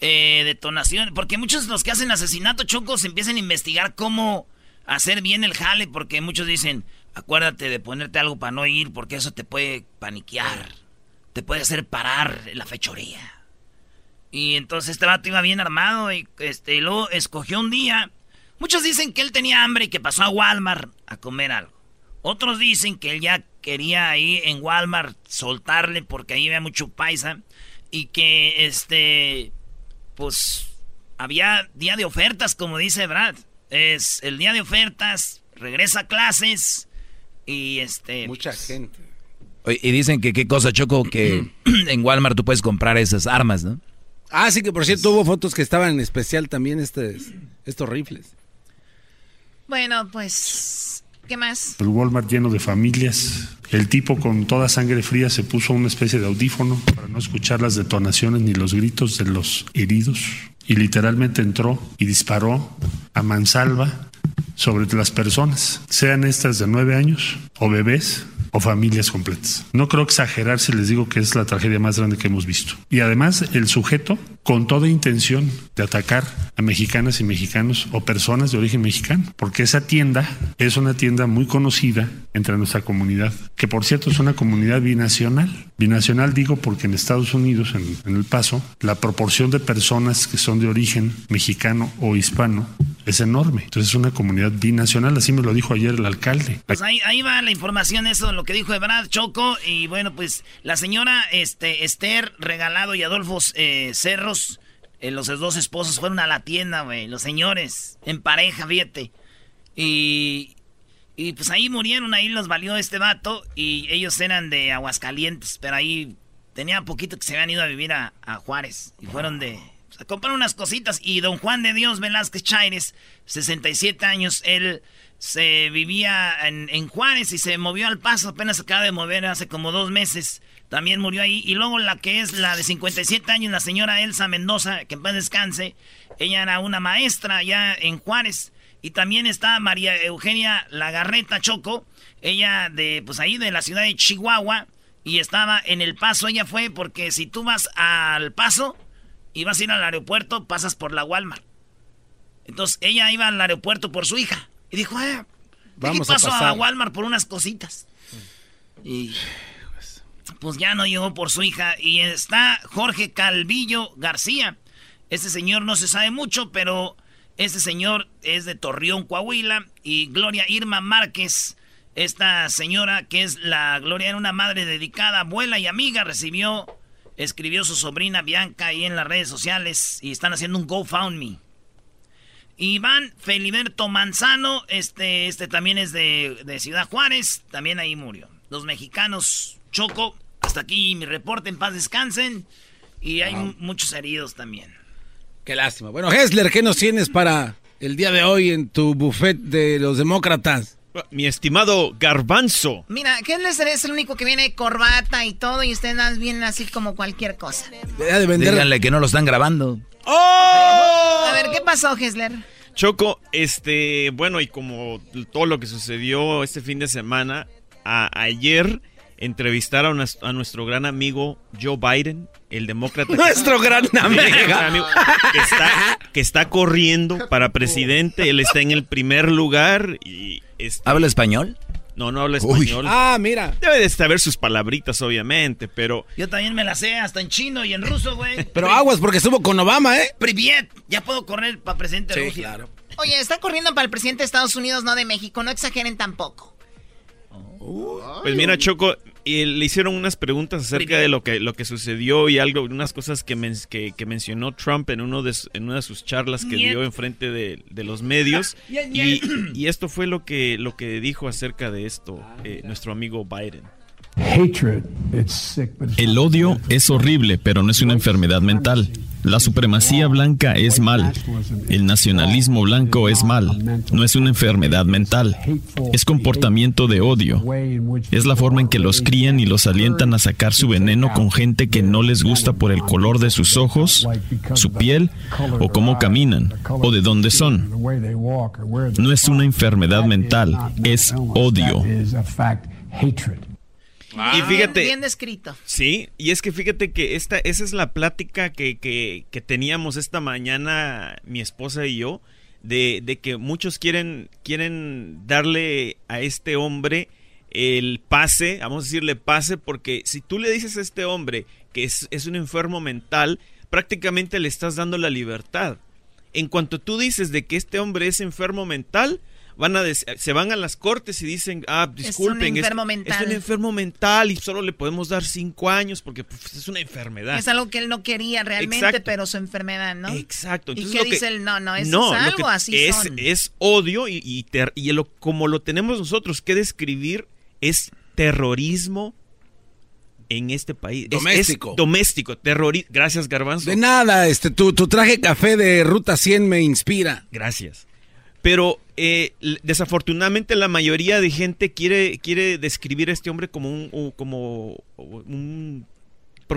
eh, detonaciones, porque muchos de los que hacen asesinato chocos empiezan a investigar cómo hacer bien el jale, porque muchos dicen, acuérdate de ponerte algo para no ir, porque eso te puede paniquear te puede hacer parar la fechoría. Y entonces este vato iba bien armado y este, luego escogió un día. Muchos dicen que él tenía hambre y que pasó a Walmart a comer algo. Otros dicen que él ya quería ahí en Walmart soltarle porque ahí había mucho paisa. Y que este, pues había día de ofertas, como dice Brad. Es el día de ofertas, regresa a clases y este... Mucha pues, gente. Y dicen que qué cosa, Choco, que (clears throat) en Walmart tú puedes comprar esas armas, ¿no? Ah, sí, que por cierto hubo fotos que estaban en especial también estos rifles. Bueno, pues, ¿qué más? El Walmart lleno de familias. El tipo con toda sangre fría se puso una especie de audífono para no escuchar las detonaciones ni los gritos de los heridos. Y literalmente entró y disparó a mansalva sobre las personas, sean estas de nueve años o bebés o familias completas. No creo exagerar si les digo que es la tragedia más grande que hemos visto. Y además el sujeto con toda intención de atacar a mexicanas y mexicanos o personas de origen mexicano, porque esa tienda es una tienda muy conocida entre nuestra comunidad, que por cierto es una comunidad binacional. Binacional digo porque en Estados Unidos, en, en El Paso, la proporción de personas que son de origen mexicano o hispano es enorme. Entonces es una comunidad binacional, así me lo dijo ayer el alcalde. Pues ahí, ahí va la información, eso, lo que dijo Ebrad Choco, y bueno, pues la señora este, Esther Regalado y Adolfo eh, Cerros, eh, los dos esposos fueron a la tienda, güey, los señores, en pareja, fíjate. Y, y pues ahí murieron, ahí los valió este vato, y ellos eran de Aguascalientes, pero ahí tenía poquito que se habían ido a vivir a, a Juárez, y fueron de a comprar unas cositas. Y don Juan de Dios Velázquez Chaires, 67 años, él se vivía en, Juárez y se movió al paso, apenas acaba de mover hace como dos meses. También murió ahí. Y luego la que es la de 57 años, la señora Elsa Mendoza, que en paz descanse. Ella era una maestra allá en Juárez. Y también está María Eugenia Lagarreta Choco, ella de, pues ahí de la ciudad de Chihuahua. Y estaba en el paso, ella fue porque si tú vas al paso, y vas a ir al aeropuerto, pasas por la Walmart. Entonces ella iba al aeropuerto por su hija. Y dijo, eh, Vamos paso a, a, Walmart por unas cositas. Y pues ya no llegó por su hija. Y está Jorge Calvillo García. Este señor no se sabe mucho, pero este señor es de Torreón, Coahuila. Y Gloria Irma Márquez, esta señora que es la Gloria, era una madre dedicada, abuela y amiga, recibió, escribió su sobrina Bianca ahí en las redes sociales y están haciendo un GoFundMe. Iván Feliberto Manzano, este, este también es de, de Ciudad Juárez, también ahí murió. Los mexicanos, Choco, hasta aquí mi reporte, en paz descansen. Y hay muchos heridos también. Qué lástima. Bueno, Hessler, ¿qué nos tienes para el día de hoy en tu buffet de los demócratas? Mi estimado Garbanzo. Mira, Hessler es el único que viene de corbata y todo y ustedes vienen así como cualquier cosa. De Díganle que no lo están grabando. ¡Oh! A ver, ¿qué pasó, Hessler? Choco, este, bueno, y como todo lo que sucedió este fin de semana, ayer entrevistaron a, nuestro gran amigo Joe Biden, el demócrata. Nuestro gran (laughs) amigo. que, está, corriendo para presidente. Él está en el primer lugar. y este ¿Habla español? No, no habla español. Ah, mira. Debe de saber sus palabritas, obviamente, pero... Yo también me la sé, hasta en chino y en (laughs) ruso, güey. Pero aguas, porque estuvo con Obama, ¿eh? Priviet, ya puedo correr para presidente de Rusia. claro. Oye, está corriendo para el presidente de Estados Unidos, no de México. No exageren tampoco. Pues mira, Choco, y le hicieron unas preguntas acerca de lo que, lo que sucedió y algo, unas cosas que, que, mencionó Trump en, uno de, en una de sus charlas que dio enfrente de, de los medios. (laughs) y, y, esto fue lo que, lo que dijo acerca de esto eh, nuestro amigo Biden. El odio es horrible, pero no es una enfermedad mental. La supremacía blanca es mal. El nacionalismo blanco es mal. No es una enfermedad mental. Es comportamiento de odio. Es la forma en que los crían y los alientan a sacar su veneno con gente que no les gusta por el color de sus ojos, su piel o cómo caminan o de dónde son. No es una enfermedad mental, es odio y ah. fíjate. Bien descrito. Sí, y es que fíjate que esta, esa es la plática que, que, que teníamos esta mañana mi esposa y yo, de, de, que muchos quieren, quieren darle a este hombre el pase, vamos a decirle pase, porque si tú le dices a este hombre que es, es un enfermo mental, prácticamente le estás dando la libertad. En cuanto tú dices de que este hombre es enfermo mental, van a se van a las cortes y dicen, ah, disculpen, es un enfermo mental. Es un enfermo mental y solo le podemos dar cinco años porque pues, es una enfermedad. Es algo que él no quería realmente, pero su enfermedad, ¿no? Exacto. ¿Y qué dice él? No, no, es algo así es, Es odio y, y, como lo tenemos nosotros que describir, es terrorismo en este país. Doméstico. doméstico, terrorismo. Gracias, Garbanzo. De nada, este, tu, tu traje café de Ruta 100 me inspira. Gracias. Pero eh, desafortunadamente la mayoría de gente quiere, quiere describir a este hombre como un, como un,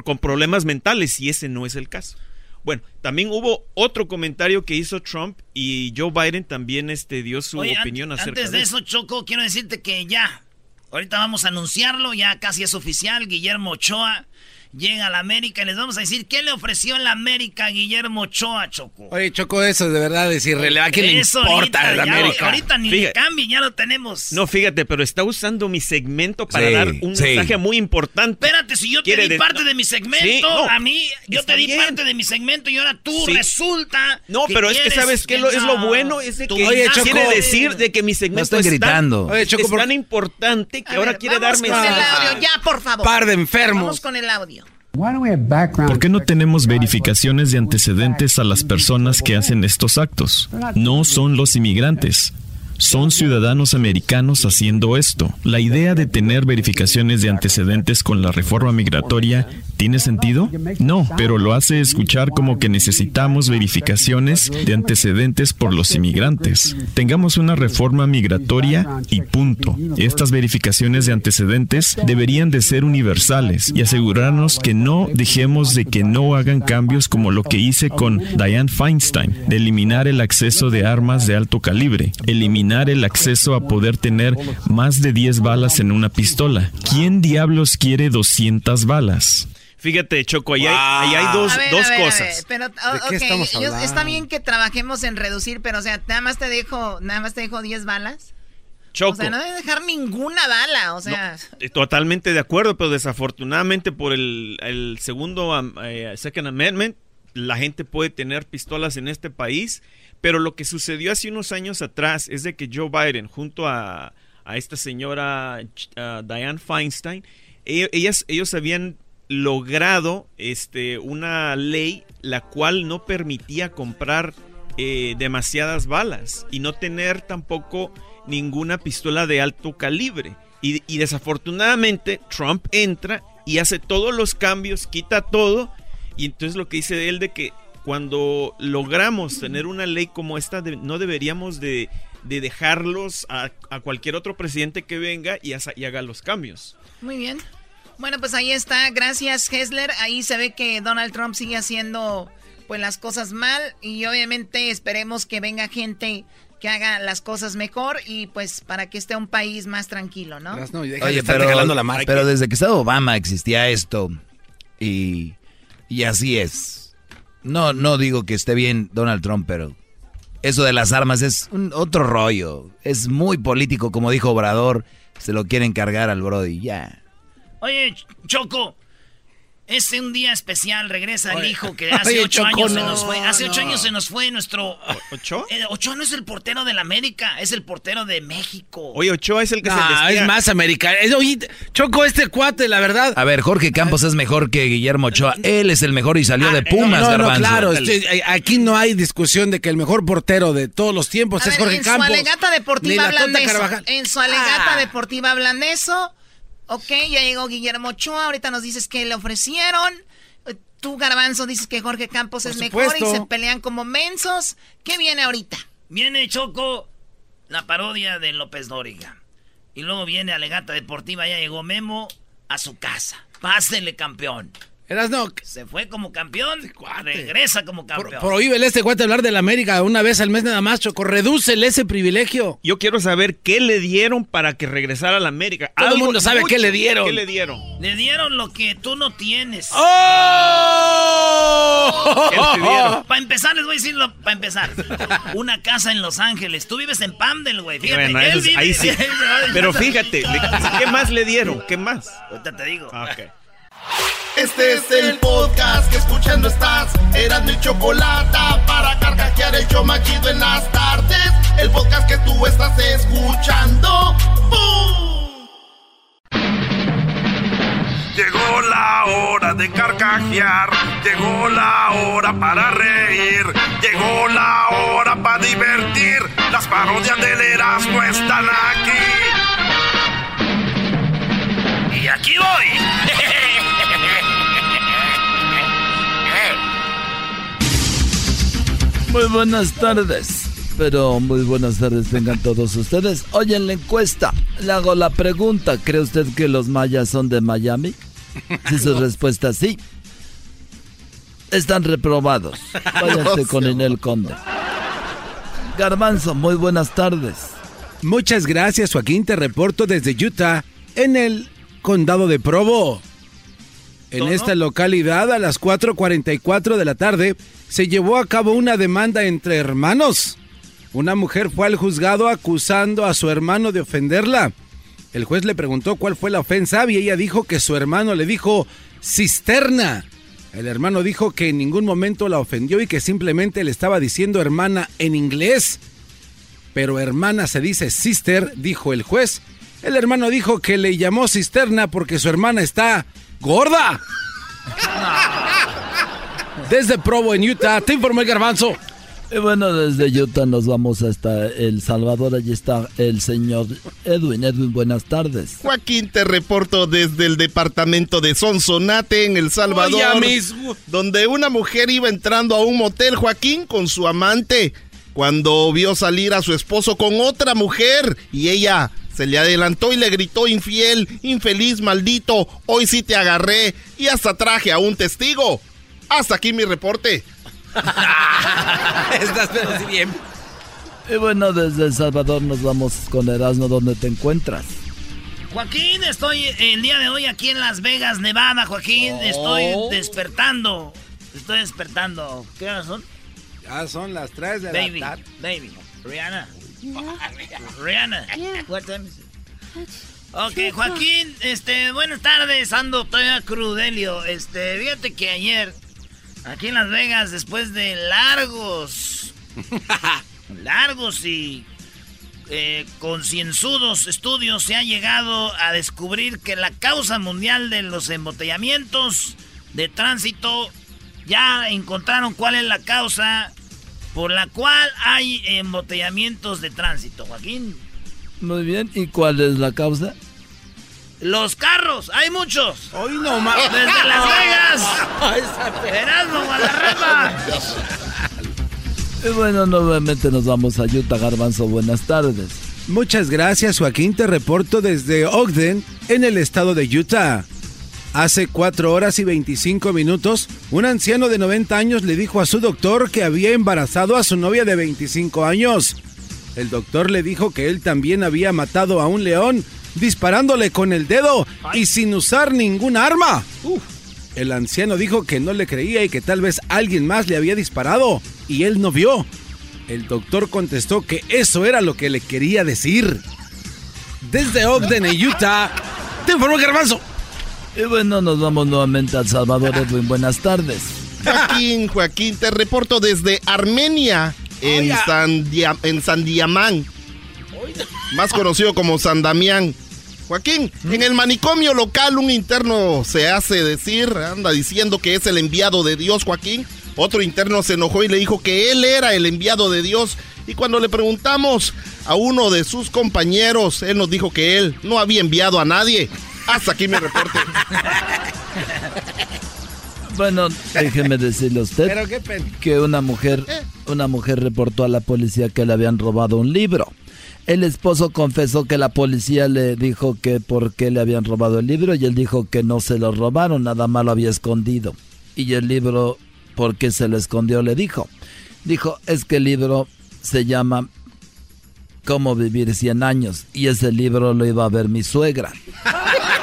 con problemas mentales y ese no es el caso. Bueno, también hubo otro comentario que hizo Trump y Joe Biden también este, dio su opinión acerca antes de, eso. Choco, quiero decirte que ya, ahorita vamos a anunciarlo, ya casi es oficial, Guillermo Ochoa llega a la América y les vamos a decir qué le ofreció la América a Guillermo Ochoa, Choco. Oye, Choco, eso de verdad es irrelevante. ¿A quién le importa la América? ahorita ni le cambie, ya lo tenemos. No, fíjate, pero está usando mi segmento para dar un mensaje muy importante. Espérate, si yo te di parte de mi segmento, a mí, yo te di parte de mi segmento y ahora tú resulta. No, pero es que sabes que lo, es lo bueno, es de que Oye, Choco, quiere decir de que mi segmento no gritando. es tan importante que ahora quiere darme. Vamos con el audio, ya, por favor. Par de enfermos. Vamos con el audio. ¿Por qué no tenemos verificaciones de antecedentes a las personas que hacen estos actos? No son los inmigrantes, son ciudadanos americanos haciendo esto. La idea de tener verificaciones de antecedentes con la reforma migratoria tiene sentido? No, pero lo hace escuchar como que necesitamos verificaciones de antecedentes por los inmigrantes. Tengamos una reforma migratoria y punto. Estas verificaciones de antecedentes deberían de ser universales y asegurarnos que no dejemos de que no hagan cambios como lo que hice con Diane Feinstein, de eliminar el acceso de armas de alto calibre, eliminar el acceso a poder tener más de 10 balas en una pistola. ¿Quién diablos quiere 200 balas? Fíjate, Choco, ahí hay, dos, cosas. pero, está bien que trabajemos en reducir, pero o sea, nada más te dejo, nada más te dejo 10 balas. O sea, no debe dejar ninguna bala, o sea... Eh, totalmente de acuerdo, pero desafortunadamente por el, segundo eh, Second Amendment, la gente puede tener pistolas en este país, pero lo que sucedió hace unos años atrás es de que Joe Biden, junto a, esta señora Diane Feinstein, e, ellos habían logrado este, una ley la cual no permitía comprar eh, demasiadas balas y no tener tampoco ninguna pistola de alto calibre. Y, y, desafortunadamente Trump entra y hace todos los cambios, quita todo. Y entonces lo que dice él de que cuando logramos tener una ley como esta, no deberíamos de, dejarlos a, cualquier otro presidente que venga y, y haga los cambios. Muy bien. Bueno, pues ahí está. Gracias, Hessler. Ahí se ve que Donald Trump sigue haciendo pues las cosas mal y obviamente esperemos que venga gente que haga las cosas mejor y pues para que esté un país más tranquilo, ¿no? Oye, pero, la pero desde que estaba Obama existía esto y, y así es. No, no digo que esté bien Donald Trump, pero eso de las armas es un otro rollo. Es muy político, como dijo Obrador. Se lo quieren cargar al Brody, ya. Oye, Choco, es un día especial, regresa el hijo que hace ocho años se nos fue. Hace ocho años se nos fue nuestro... ¿Ocho? (laughs) Eh, Ochoa no es el portero de la América, es el portero de México. Oye, Ochoa es el que se es más americano. oye, Choco, este cuate, la verdad. A ver, Jorge Campos es mejor que Guillermo Ochoa. Él es el mejor y salió de ah, Pumas, no, no, claro, eh, aquí no hay discusión de que el mejor portero de todos los tiempos es Jorge Campos. En su alegata deportiva hablan de eso. En su alegata deportiva hablan de eso. Ok, ya llegó Guillermo Ochoa, ahorita nos dices que le ofrecieron. Tú, Garbanzo, dices que Jorge Campos es mejor y se pelean como mensos. ¿Qué viene ahorita? Viene Choco, la parodia de López Dóriga. Y luego viene Alegata Deportiva, ya llegó Memo a su casa. Pásele, campeón. Eras no. Se fue como campeón, regresa como campeón. prohíbele este cuate hablar de la América una vez al mes nada más, Choco. Redúcele ese privilegio. Yo quiero saber qué le dieron para que regresara a la América. Todo el mundo sabe qué le dieron. ¿Qué le dieron? Le dieron lo que tú no tienes. ¡Oh! ¿Qué te dieron? (laughs) Para empezar, les voy a decirlo, para empezar. Una casa en Los Ángeles. Tú vives en Pamdel, güey. Fíjate, bueno, ahí sí. Pero fíjate, ¿qué más le dieron? ¿Qué más? Ahorita te digo. Ah, ok. Este es el podcast que escuchando estás. Eran mi chocolate para carcajear el yo machido en las tardes. El podcast que tú estás escuchando. Llegó la hora de carcajear. Llegó la hora para reír. Llegó la hora para divertir. Las parodias del Erasmo están aquí. Y aquí voy. Muy buenas tardes. Pero muy buenas tardes tengan todos ustedes. Hoy en la encuesta le hago la pregunta. ¿Cree usted que los mayas son de Miami? Si su (laughs) respuesta es sí, están reprobados. (laughs) Váyanse con Inel Conde. Garbanzo, muy buenas tardes. Muchas gracias, Joaquín. Te reporto desde Utah, en el condado de Provo. En esta localidad, a las 4.44 de la tarde, se llevó a cabo una demanda entre hermanos. Una mujer fue al juzgado acusando a su hermano de ofenderla. El juez le preguntó cuál fue la ofensa y ella dijo que su hermano le dijo cisterna. El hermano dijo que en ningún momento la ofendió y que simplemente le estaba diciendo hermana en inglés. Pero hermana se dice sister, dijo el juez. El hermano dijo que le llamó cisterna porque su hermana está gorda. Desde Provo, en Utah, te informó el garbanzo. Y bueno, desde Utah nos vamos hasta El Salvador. Allí está el señor Edwin. Edwin, buenas tardes. Joaquín, te reporto desde el departamento de Sonsonate, en El Salvador. Donde una mujer iba entrando a un motel, Joaquín, con su amante. Cuando vio salir a su esposo con otra mujer y ella se le adelantó y le gritó infiel, infeliz, maldito, hoy sí te agarré y hasta traje a un testigo. Hasta aquí mi reporte. (laughs) Estás pero si bien. Y bueno, desde El Salvador nos vamos con Erasmo, ¿dónde te encuentras? Joaquín, estoy el día de hoy aquí en Las Vegas, Nevada, Joaquín. Estoy oh. despertando. Estoy despertando. ¿Qué horas son? Ya son las 3 de baby, la tarde. Baby, Rihanna. Rihanna. What time is it? Ok, Joaquín, este, buenas tardes, ando todavía crudelio. Este, fíjate que ayer, aquí en Las Vegas, después de largos, (laughs) largos y eh, concienzudos estudios, se ha llegado a descubrir que la causa mundial de los embotellamientos de tránsito, ya encontraron cuál es la causa por la cual hay embotellamientos de tránsito, Joaquín. Muy bien, ¿y cuál es la causa? Los carros, hay muchos. Hoy no más. Desde Las Vegas. (laughs) Erasmo, Guadarrama. Y bueno, nuevamente nos vamos a Utah, Garbanzo. Buenas tardes. Muchas gracias, Joaquín. Te reporto desde Ogden, en el estado de Utah. Hace cuatro horas y 25 minutos, un anciano de 90 años le dijo a su doctor que había embarazado a su novia de 25 años. El doctor le dijo que él también había matado a un león disparándole con el dedo y sin usar ningún arma. El anciano dijo que no le creía y que tal vez alguien más le había disparado y él no vio. El doctor contestó que eso era lo que le quería decir. Desde Ogden, en Utah, te informó Garbanzo. Y bueno, nos vamos nuevamente a El Salvador, Edwin. Buenas tardes. Joaquín, Joaquín, te reporto desde Armenia, en, San, en San Diamán, más conocido como San Damián. Joaquín, en el manicomio local un interno se hace decir, anda diciendo que es el enviado de Dios, Joaquín. Otro interno se enojó y le dijo que él era el enviado de Dios. Y cuando le preguntamos a uno de sus compañeros, él nos dijo que él no había enviado a nadie. Hasta aquí mi reporte. Bueno, déjeme decirle a usted que una mujer, una mujer reportó a la policía que le habían robado un libro. El esposo confesó que la policía le dijo que por qué le habían robado el libro y él dijo que no se lo robaron, nada más lo había escondido. Y el libro, ¿por qué se lo escondió? Le dijo. Dijo, es que el libro se llama Cómo vivir 100 años y ese libro lo iba a ver mi suegra. (laughs)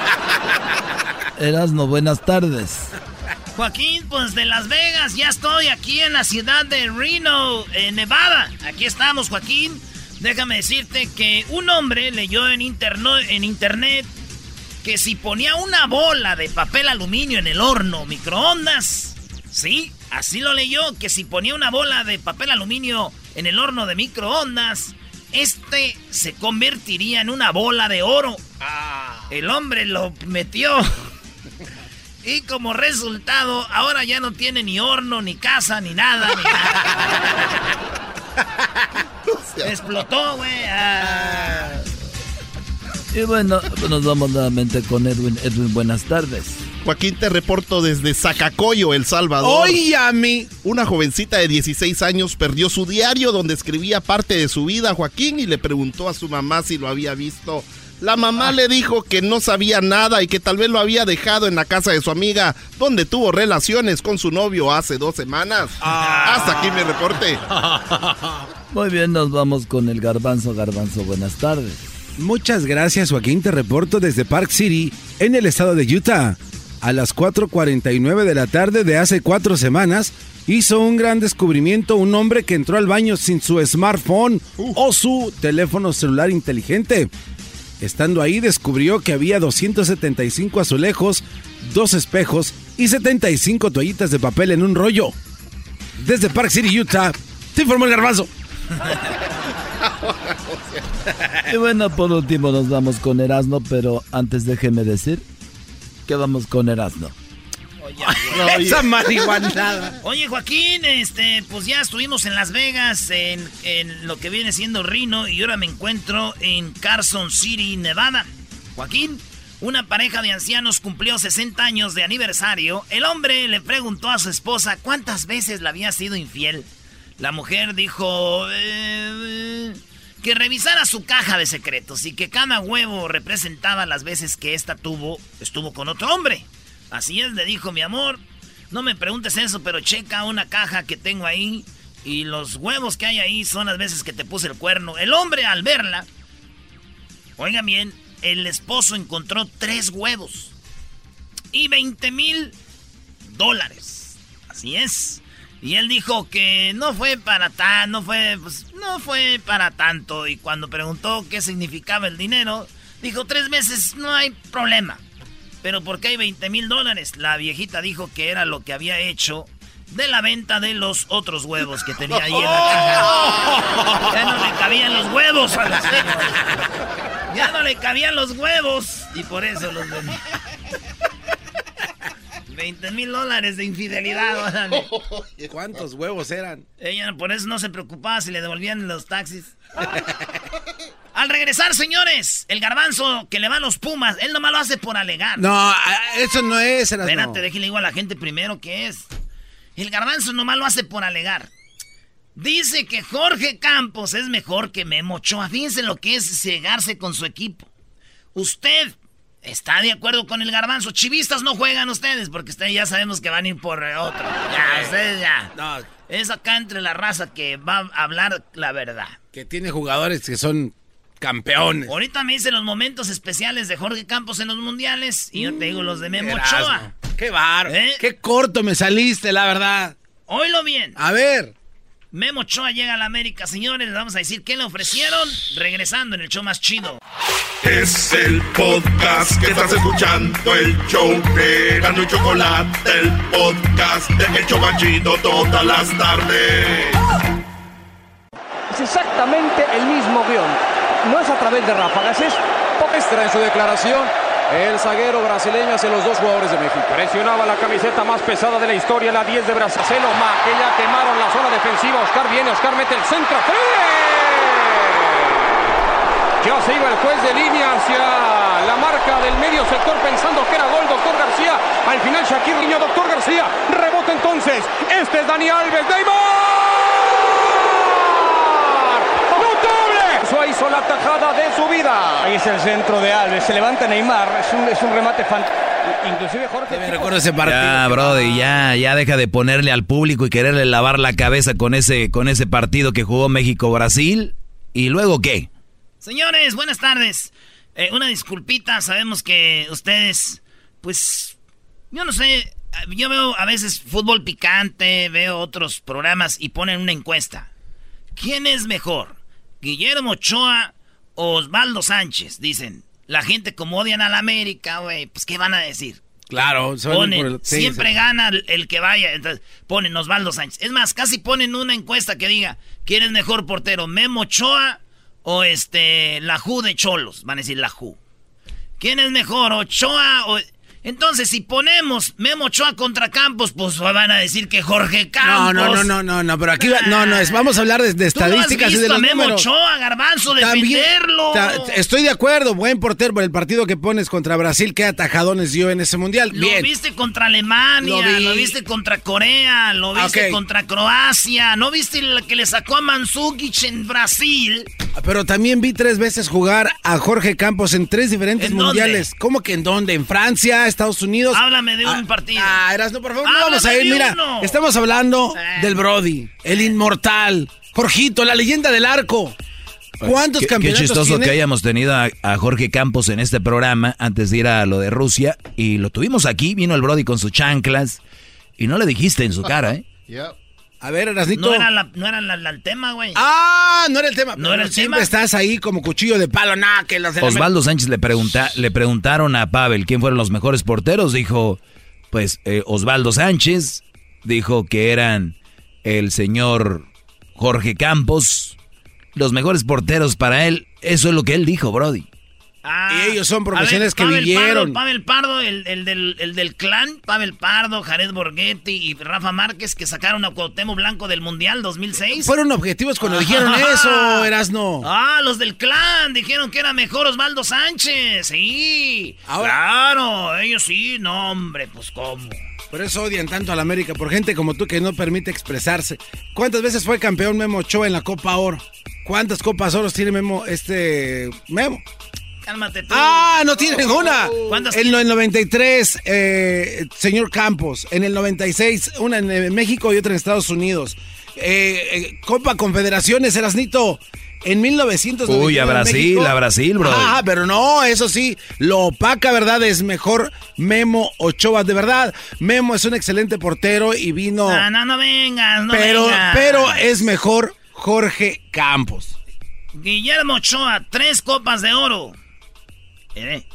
Erasmo, buenas tardes. Joaquín, pues de Las Vegas, ya estoy aquí en la ciudad de Reno, en Nevada. Aquí estamos, Joaquín. Déjame decirte que un hombre leyó en, en internet que si ponía una bola de papel aluminio en el horno microondas, sí, así lo leyó, que si ponía una bola de papel aluminio en el horno de microondas, este se convertiría en una bola de oro. Ah. El hombre lo metió y como resultado, ahora ya no tiene ni horno, ni casa, ni nada. (laughs) Explotó, güey. Ah. Y bueno, nos vamos nuevamente con Edwin. Edwin, buenas tardes. Joaquín, te reporto desde Zacacoyo, El Salvador. ¡Oye, a mí! Una jovencita de 16 años perdió su diario donde escribía parte de su vida, Joaquín, y le preguntó a su mamá si lo había visto la mamá le dijo que no sabía nada y que tal vez lo había dejado en la casa de su amiga, donde tuvo relaciones con su novio hace dos semanas. Ah. Hasta aquí mi reporte. (laughs) Muy bien, nos vamos con el garbanzo. Garbanzo, buenas tardes. Muchas gracias, Joaquín. Te reporto desde Park City, en el estado de Utah. A las 4.49 de la tarde de hace cuatro semanas, hizo un gran descubrimiento un hombre que entró al baño sin su smartphone o su teléfono celular inteligente. Estando ahí descubrió que había 275 azulejos, dos espejos y 75 toallitas de papel en un rollo. Desde Park City, Utah, te informó el garbanzo. y bueno, por último nos vamos con Erasmo, pero antes déjeme decir que vamos con Erasmo. (laughs) Esa marihuana. Oye, Joaquín, este, pues ya estuvimos en Las Vegas, en, en, lo que viene siendo Reno, y ahora me encuentro en Carson City, Nevada. Joaquín, una pareja de ancianos cumplió 60 años de aniversario. El hombre le preguntó a su esposa cuántas veces le había sido infiel. La mujer dijo eh, que revisara su caja de secretos y que cada huevo representaba las veces que ésta tuvo, estuvo con otro hombre. Así es, le dijo mi amor. No me preguntes eso, pero checa una caja que tengo ahí. Y los huevos que hay ahí son las veces que te puse el cuerno. El hombre al verla, oigan bien, el esposo encontró tres huevos. Y 20 mil dólares. Así es. Y él dijo que no fue para tan, no fue, pues, no fue para tanto. Y cuando preguntó qué significaba el dinero, dijo tres meses, no hay problema. Pero ¿por qué hay 20 mil dólares? La viejita dijo que era lo que había hecho de la venta de los otros huevos que tenía ahí en la (laughs) caja. Ya no le cabían los huevos a la señora. Ya no le cabían los huevos. Y por eso los vendía. 20 mil dólares de infidelidad, (laughs) ¿Cuántos huevos eran? Ella por eso no se preocupaba si le devolvían los taxis. (laughs) Al regresar, señores, el garbanzo que le va a los Pumas, él nomás lo hace por alegar. No, eso no es. Espérate, déjale igual a la gente primero qué es. El garbanzo nomás lo hace por alegar. Dice que Jorge Campos es mejor que Memo Ochoa. Fíjense lo que es cegarse con su equipo. Usted está de acuerdo con el garbanzo. Chivistas no juegan ustedes porque ustedes ya sabemos que van a ir por otro. Ya, ustedes ya. No. Es acá entre la raza que va a hablar la verdad. Que tiene jugadores que son campeones. Ahorita me dicen los momentos especiales de Jorge Campos en los mundiales y yo te digo los de Memo Ochoa. Qué baro. ¿Eh? Qué corto me saliste, la verdad. Oílo bien. A ver. Memo Ochoa llega a la América, señores. Les vamos a decir qué le ofrecieron regresando en el show más chido. Es el podcast que estás escuchando, el show de Gano y Chocolate, el podcast de El más chido todas las tardes. Es exactamente el mismo guion. No es a través de ráfagas, es extra en su declaración el zaguero brasileño hacia los dos jugadores de México. Presionaba la camiseta más pesada de la historia, la 10 de Brasil. más que ya quemaron la zona defensiva. Oscar viene, Oscar mete el centro. Ya se iba el juez de línea hacia la marca del medio sector pensando que era gol, doctor García. Al final Shakir Niño, doctor García. Rebota entonces. Este es Dani Alves. ¡Neymar! Hizo la tajada de su vida. Ahí es el centro de Alves. Se levanta Neymar. Es un, es un remate fantástico. Inclusive Jorge. Me recuerdo ese partido. Ya, Brody, ya, ya deja de ponerle al público y quererle lavar la cabeza con ese, con ese partido que jugó México-Brasil. ¿Y luego qué? Señores, buenas tardes. Eh, una disculpita, sabemos que ustedes, pues, yo no sé, yo veo a veces fútbol picante, veo otros programas y ponen una encuesta. ¿Quién es mejor? Guillermo Ochoa o Osvaldo Sánchez, dicen. La gente como odian a la América, güey, pues ¿qué van a decir? Claro, siempre gana el, que vaya. Entonces, ponen Osvaldo Sánchez. Es más, casi ponen una encuesta que diga, ¿quién es mejor portero? ¿Memo Ochoa o este la Ju de Cholos? Van a decir la Ju. ¿Quién es mejor? ¿Ochoa o entonces, si ponemos Memo Ochoa contra Campos, pues van a decir que Jorge Campos. No, no, no, no, no, pero aquí no, no, es, vamos a hablar de, estadísticas y de los a Memo Ochoa, Garbanzo, defenderlo. estoy de acuerdo, buen portero por el partido que pones contra Brasil, qué atajadones dio en ese mundial. Lo viste contra Alemania, lo, viste contra Corea, lo viste contra Croacia, ¿no viste el que le sacó a Mansukic en Brasil? Pero también vi tres veces jugar a Jorge Campos en tres diferentes mundiales. ¿Cómo que en dónde? ¿En Francia? Estados Unidos. Háblame de un ah, partido. Ah, Erasno, por favor, vamos a ir. Mira, estamos hablando eh. del Brody, el inmortal, Jorgito, la leyenda del arco. ¿Cuántos qué, campeonatos Qué chistoso que hayamos tenido a, Jorge Campos en este programa antes de ir a lo de Rusia. Y lo tuvimos aquí, vino el Brody con sus chanclas. Y no le dijiste en su cara, ¿eh? A ver, Erasnito. No era, la, no era el tema, güey. Ah, no era el tema. No era el Siempre estás ahí como cuchillo de palo, nada, que los Osvaldo Sánchez le, pregunta, le preguntaron a Pavel quién fueron los mejores porteros. Dijo, pues, eh, Osvaldo Sánchez. Dijo que eran el señor Jorge Campos. Los mejores porteros para él. Eso es lo que él dijo, Brody. Ah, y ellos son profesionales que vivieron. Pavel Pardo, el, del, el, del, clan, Pavel Pardo, Jared Borghetti y Rafa Márquez que sacaron a Cuauhtémoc Blanco del Mundial 2006. Fueron objetivos cuando dijeron (laughs) eso, Erasno. Ah, los del clan dijeron que era mejor Osvaldo Sánchez, sí. Claro, ellos sí, no hombre, pues cómo. Por eso odian tanto a la América, por gente como tú que no permite expresarse. ¿Cuántas veces fue campeón Memo Ochoa en la Copa Oro? ¿Cuántas Copas Oro tiene Memo este Memo? Cálmate tú. Ah, no tiene ninguna. En el 93, eh, señor Campos. En el 96, una en México y otra en Estados Unidos. Eh, eh, Copa Confederaciones, Erasnito. en 1990. Uy, a Brasil, a Brasil, bro. Ah, pero no, eso sí, lo opaca, ¿verdad? Es mejor Memo Ochoa, de verdad. Memo es un excelente portero y vino. No, no, no vengas, no pero, Pero es mejor Jorge Campos. Guillermo Ochoa, tres copas de oro.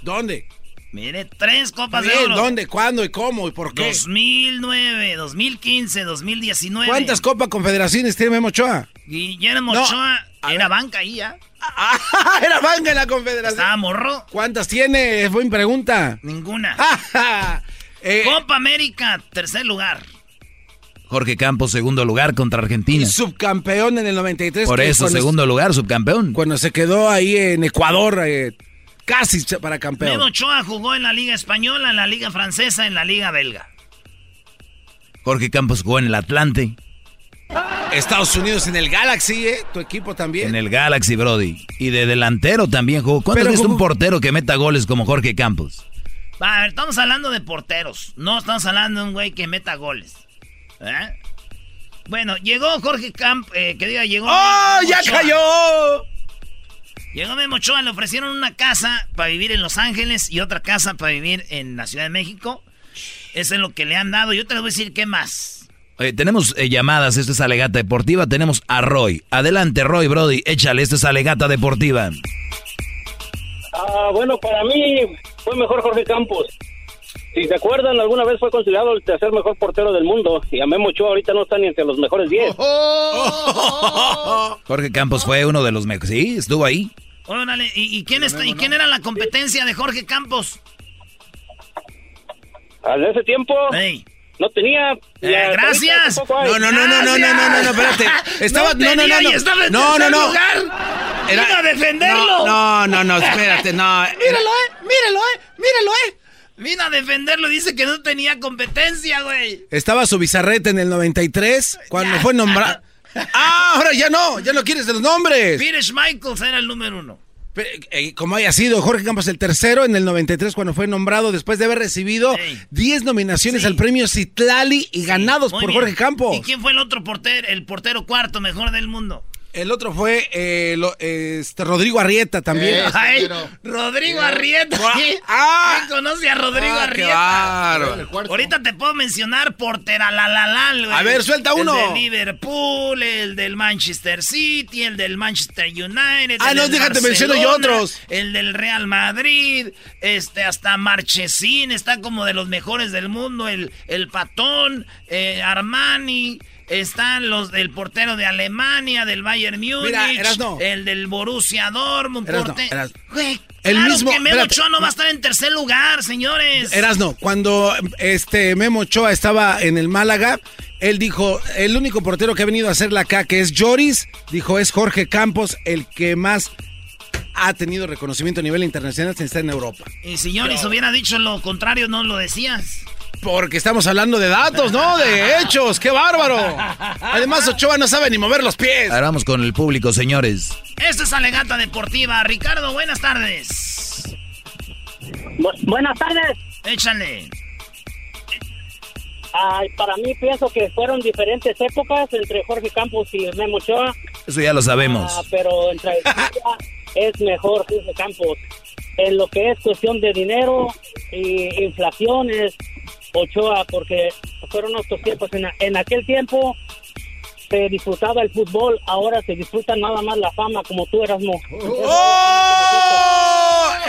¿Dónde? Mire, tres copas de oro. ¿Dónde, cuándo y cómo y por qué? 2009, 2015, 2019. ¿Cuántas copas confederaciones tiene Memo Ochoa? Guillermo Ochoa era banca ahí ya. Ah, (laughs) era banca en la confederación. Estaba morro. ¿Cuántas tiene? Es buena pregunta. Ninguna. (laughs) Eh, Copa América, tercer lugar. Jorge Campos, segundo lugar contra Argentina. subcampeón en el 93. Por eso, segundo lugar, subcampeón. Cuando se quedó ahí en Ecuador, eh, casi para campeón. Memo Ochoa jugó en la Liga Española, en la Liga Francesa, en la Liga Belga. Jorge Campos jugó en el Atlante. Estados Unidos en el Galaxy, ¿eh? Tu equipo también. En el Galaxy, Brody. Y de delantero también jugó. ¿Cuándo es un portero que meta goles como Jorge Campos? a ver, estamos hablando de porteros. No estamos hablando de un güey que meta goles. ¿Eh? Bueno, llegó Jorge Camp, eh, que diga, llegó. ¡Oh, ya cayó! Llegó Memo Ochoa, le ofrecieron una casa para vivir en Los Ángeles y otra casa para vivir en la Ciudad de México. Eso es lo que le han dado. Yo te voy a decir qué más. tenemos eh, llamadas, esto es Alegata Deportiva. Tenemos a Roy. Adelante, Roy, Brody, échale, esto es Alegata Deportiva. Ah, bueno, para mí fue mejor Jorge Campos. Si se acuerdan, alguna vez fue considerado el tercer mejor portero del mundo. Y a Memo Ochoa ahorita no está ni entre los mejores 10. (laughs) Jorge Campos fue uno de los mejores. Sí, estuvo ahí. Órale, ¿y, quién, está, ¿y quién era la competencia de Jorge Campos? En ese tiempo. No tenía. Eh, gracias. No, no, no, no, no, no, no, no, espérate. (laughs) Estaba, no, no, no, no. No, no, no. Era, a defenderlo. No, no, no, espérate, no. (laughs) Míralo, eh, míralo, eh, míralo, eh. Vino a defenderlo, dice que no tenía competencia, güey. Estaba su bizarrete en el 93, cuando fue nombrado. (laughs) ¡Ah! Ahora ya no, ya no quieres los nombres. Peter Michaels era el número uno. Eh, como haya sido, Jorge Campos el tercero en el 93 cuando fue nombrado después de haber recibido 10 nominaciones al premio Citlali y ganados por Jorge Campos. ¿Y quién fue el otro portero, el portero cuarto mejor del mundo? El otro fue eh, este, Rodrigo Arrieta también. Rodrigo Arrieta. Ah, ¿Quién conoce a Rodrigo ah, Arrieta? Ahorita te puedo mencionar portera la la la. A ver, suelta uno. El de Liverpool, el del Manchester City, el del Manchester United. Ah, no, déjate menciono yo otros. El del Real Madrid, este, hasta Marchesín, está como de los mejores del mundo. El, el Patón, eh, Armani. Están los del portero de Alemania, del Bayern Múnich, el del Borussia Dortmund, el mismo, que Memo Ochoa no va a estar en tercer lugar, señores. Erasno, cuando este Memo Ochoa estaba en el Málaga, él dijo, el único portero que ha venido a hacerla acá, que es Joris, dijo, es Jorge Campos, el que más ha tenido reconocimiento a nivel internacional estar en Europa. Y si Joris hubiera dicho lo contrario, no lo decías. Porque estamos hablando de datos, ¿no? De hechos. ¡Qué bárbaro! Además, Ochoa no sabe ni mover los pies. Ahora vamos con el público, señores. Esta es Alegata Deportiva. Ricardo, buenas tardes. buenas tardes. Échale. para mí pienso que fueron diferentes épocas entre Jorge Campos y Memo Ochoa. Eso ya lo sabemos. Ah, pero entre es mejor Jorge Campos. En lo que es cuestión de dinero y inflaciones, Ochoa, porque fueron otros tiempos. En, aquel tiempo se disfrutaba el fútbol, ahora se disfruta nada más la fama, como tú eras, no. ¡Oh!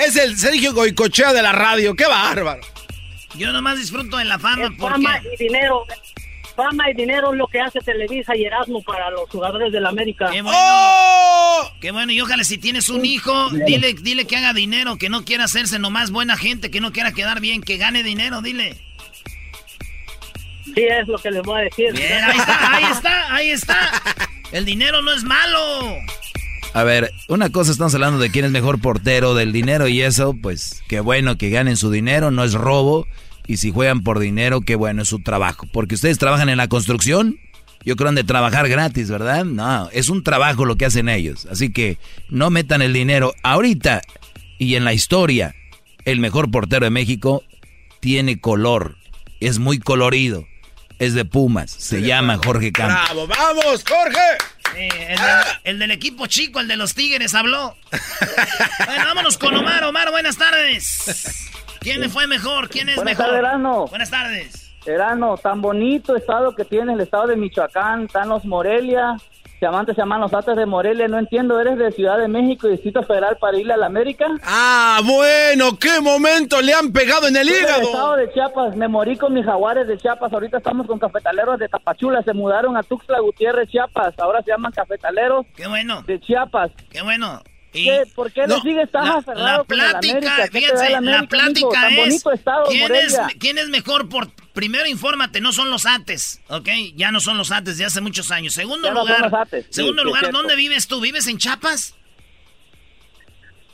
Es el Sergio Goicochea de la radio, qué bárbaro. Yo nomás disfruto de la fama porque... Fama y dinero. Fama y dinero es lo que hace Televisa y Erasmo para los jugadores de la América. Qué bueno. ¡Oh! Qué bueno, y ojalá si tienes un hijo, dile, dile que haga dinero, que no quiera hacerse nomás buena gente, que no quiera quedar bien, que gane dinero, dile. Sí, es lo que les voy a decir. Bien, ahí está, ahí está, ahí está. El dinero no es malo. A ver, una cosa estamos hablando de quién es mejor portero del dinero y eso, pues qué bueno que ganen su dinero, no es robo. Y si juegan por dinero, qué bueno es su trabajo. Porque ustedes trabajan en la construcción, yo creo han de trabajar gratis, ¿verdad? No, es un trabajo lo que hacen ellos. Así que no metan el dinero. Ahorita y en la historia, el mejor portero de México tiene color, es muy colorido es de Pumas. Se llama Jorge Campos. ¡Bravo! ¡Vamos, Jorge! el, del equipo chico, el de los Tigres, habló. (laughs) bueno, vámonos con Omar. Omar, buenas tardes. ¿Quién le fue mejor? ¿Quién es buenas mejor? Tardes, Buenas tardes. Erano, tan bonito estado que tiene el estado de Michoacán, están los Morelia, se llaman los Ates de Morelia, no entiendo, ¿eres de Ciudad de México, Distrito Federal, para irle a la América? Ah, bueno, qué momento le han pegado en el hígado. El estado de Chiapas, me morí con mis jaguares de Chiapas, ahorita estamos con cafetaleros de Tapachula, se mudaron a Tuxtla Gutiérrez, Chiapas, ahora se llaman cafetaleros qué bueno. de Chiapas. Qué bueno. ¿Por qué no, sigues tan aferrado la plática, fíjense, la plática es ¿quién, es ¿quién es mejor por primero infórmate, no son los ates, ¿ok? Ya no son los ates de hace muchos años. Segundo lugar, segundo lugar, ¿dónde vives tú? ¿Vives en Chiapas?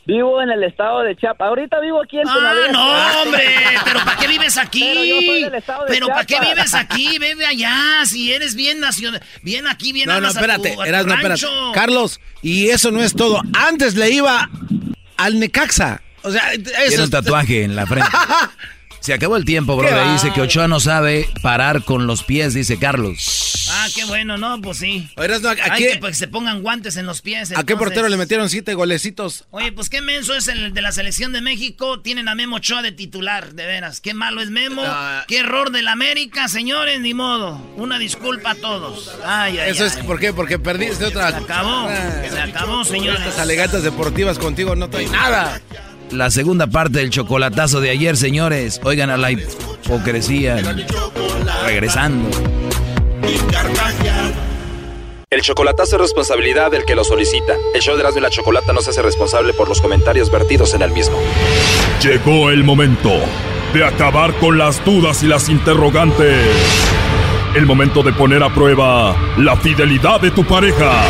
Vivo en el estado de Chiapas. Ahorita vivo aquí en Ah, no, hombre. Pero ¿para qué vives aquí? Pero yo soy del estado de Pero ¿para qué vives aquí? Vive allá. Si eres bien nacional. Bien aquí, bien No, no, espérate. eras, no, espérate. Carlos, y eso no es todo. Antes le iba al Necaxa. O sea, eso Tiene un tatuaje en la frente. (laughs) Se acabó el tiempo, bro. Dice que Ochoa no sabe parar con los pies, dice Carlos. Ah, qué bueno, no, pues sí. Oye, no, ¿a Hay que pues, se pongan guantes en los pies. ¿A qué portero le metieron siete golecitos? Oye, pues qué menso es el de la selección de México. Tienen a Memo Ochoa de titular, de veras. Qué malo es Memo. Qué error del América, señores, ni modo. Una disculpa a todos. Ay, ay, Eso es, ¿por qué? Porque perdiste otra. Se acabó, se acabó, señores. Estas alegatas deportivas contigo no traen nada la segunda parte del chocolatazo de ayer, señores. Oigan a la hipocresía. Regresando. El chocolatazo es responsabilidad del que lo solicita. El show de Erasmo y la Chocolata no se hace responsable por los comentarios vertidos en el mismo. Llegó el momento de acabar con las dudas y las interrogantes. El momento de poner a prueba la fidelidad de tu pareja.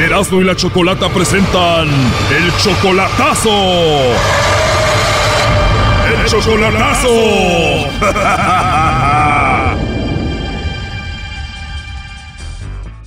Erasmo y la Chocolata presentan el chocolatazo. El chocolatazo. (laughs)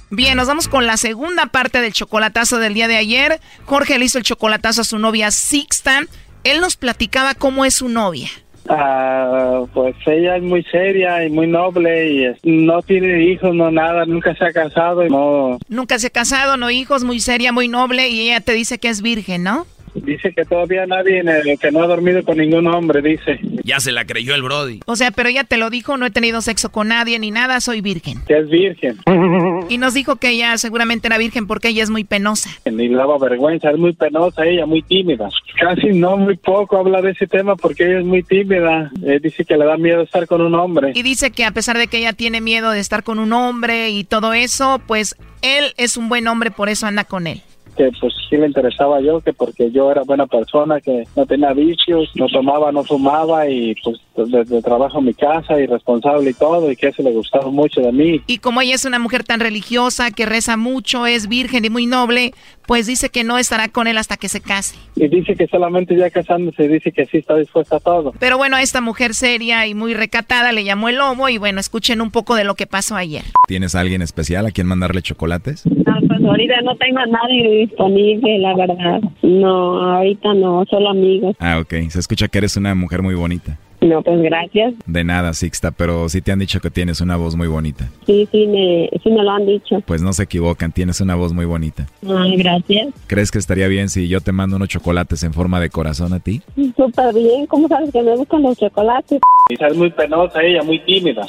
Bien, nos vamos con la segunda parte del chocolatazo del día de ayer. Jorge le hizo el chocolatazo a su novia Sixta. Él nos platicaba cómo es su novia. Ah, pues ella es muy seria y muy noble y no tiene hijos, no nada, nunca se ha casado. No. Nunca se ha casado, no hijos, muy seria, muy noble y ella te dice que es virgen, ¿no? Dice que todavía nadie, que no ha dormido con ningún hombre, dice. Ya se la creyó el Brody. O sea, pero ella te lo dijo, no he tenido sexo con nadie ni nada, soy virgen. Que es virgen. (laughs) Y nos dijo que ella seguramente era virgen porque ella es muy penosa. Ni daba vergüenza, es muy penosa ella, muy tímida. Casi no, muy poco habla de ese tema porque ella es muy tímida. Eh, dice que le da miedo estar con un hombre. Y dice que a pesar de que ella tiene miedo de estar con un hombre y todo eso, pues él es un buen hombre, por eso anda con él que pues sí le interesaba yo, que porque yo era buena persona, que no tenía vicios, no tomaba, no fumaba y pues desde trabajo en mi casa y responsable y todo y que eso le gustaba mucho de mí. Y como ella es una mujer tan religiosa, que reza mucho, es virgen y muy noble, pues dice que no estará con él hasta que se case. Y dice que solamente ya casándose dice que sí está dispuesta a todo. Pero bueno, a esta mujer seria y muy recatada le llamó el lobo y bueno, escuchen un poco de lo que pasó ayer. ¿Tienes a alguien especial a quien mandarle chocolates? No, pues ahorita no tengo a nadie disponible, la verdad. No, ahorita no, solo amigos. Ah, ok. Se escucha que eres una mujer muy bonita. No, pues gracias. De nada, Sixta, pero sí te han dicho que tienes una voz muy bonita. Sí, sí me, sí me lo han dicho. Pues no se equivocan, tienes una voz muy bonita. Ay, gracias. ¿Crees que estaría bien si yo te mando unos chocolates en forma de corazón a ti? Súper bien, ¿cómo sabes que me gustan los chocolates? Es muy penosa ella, muy tímida.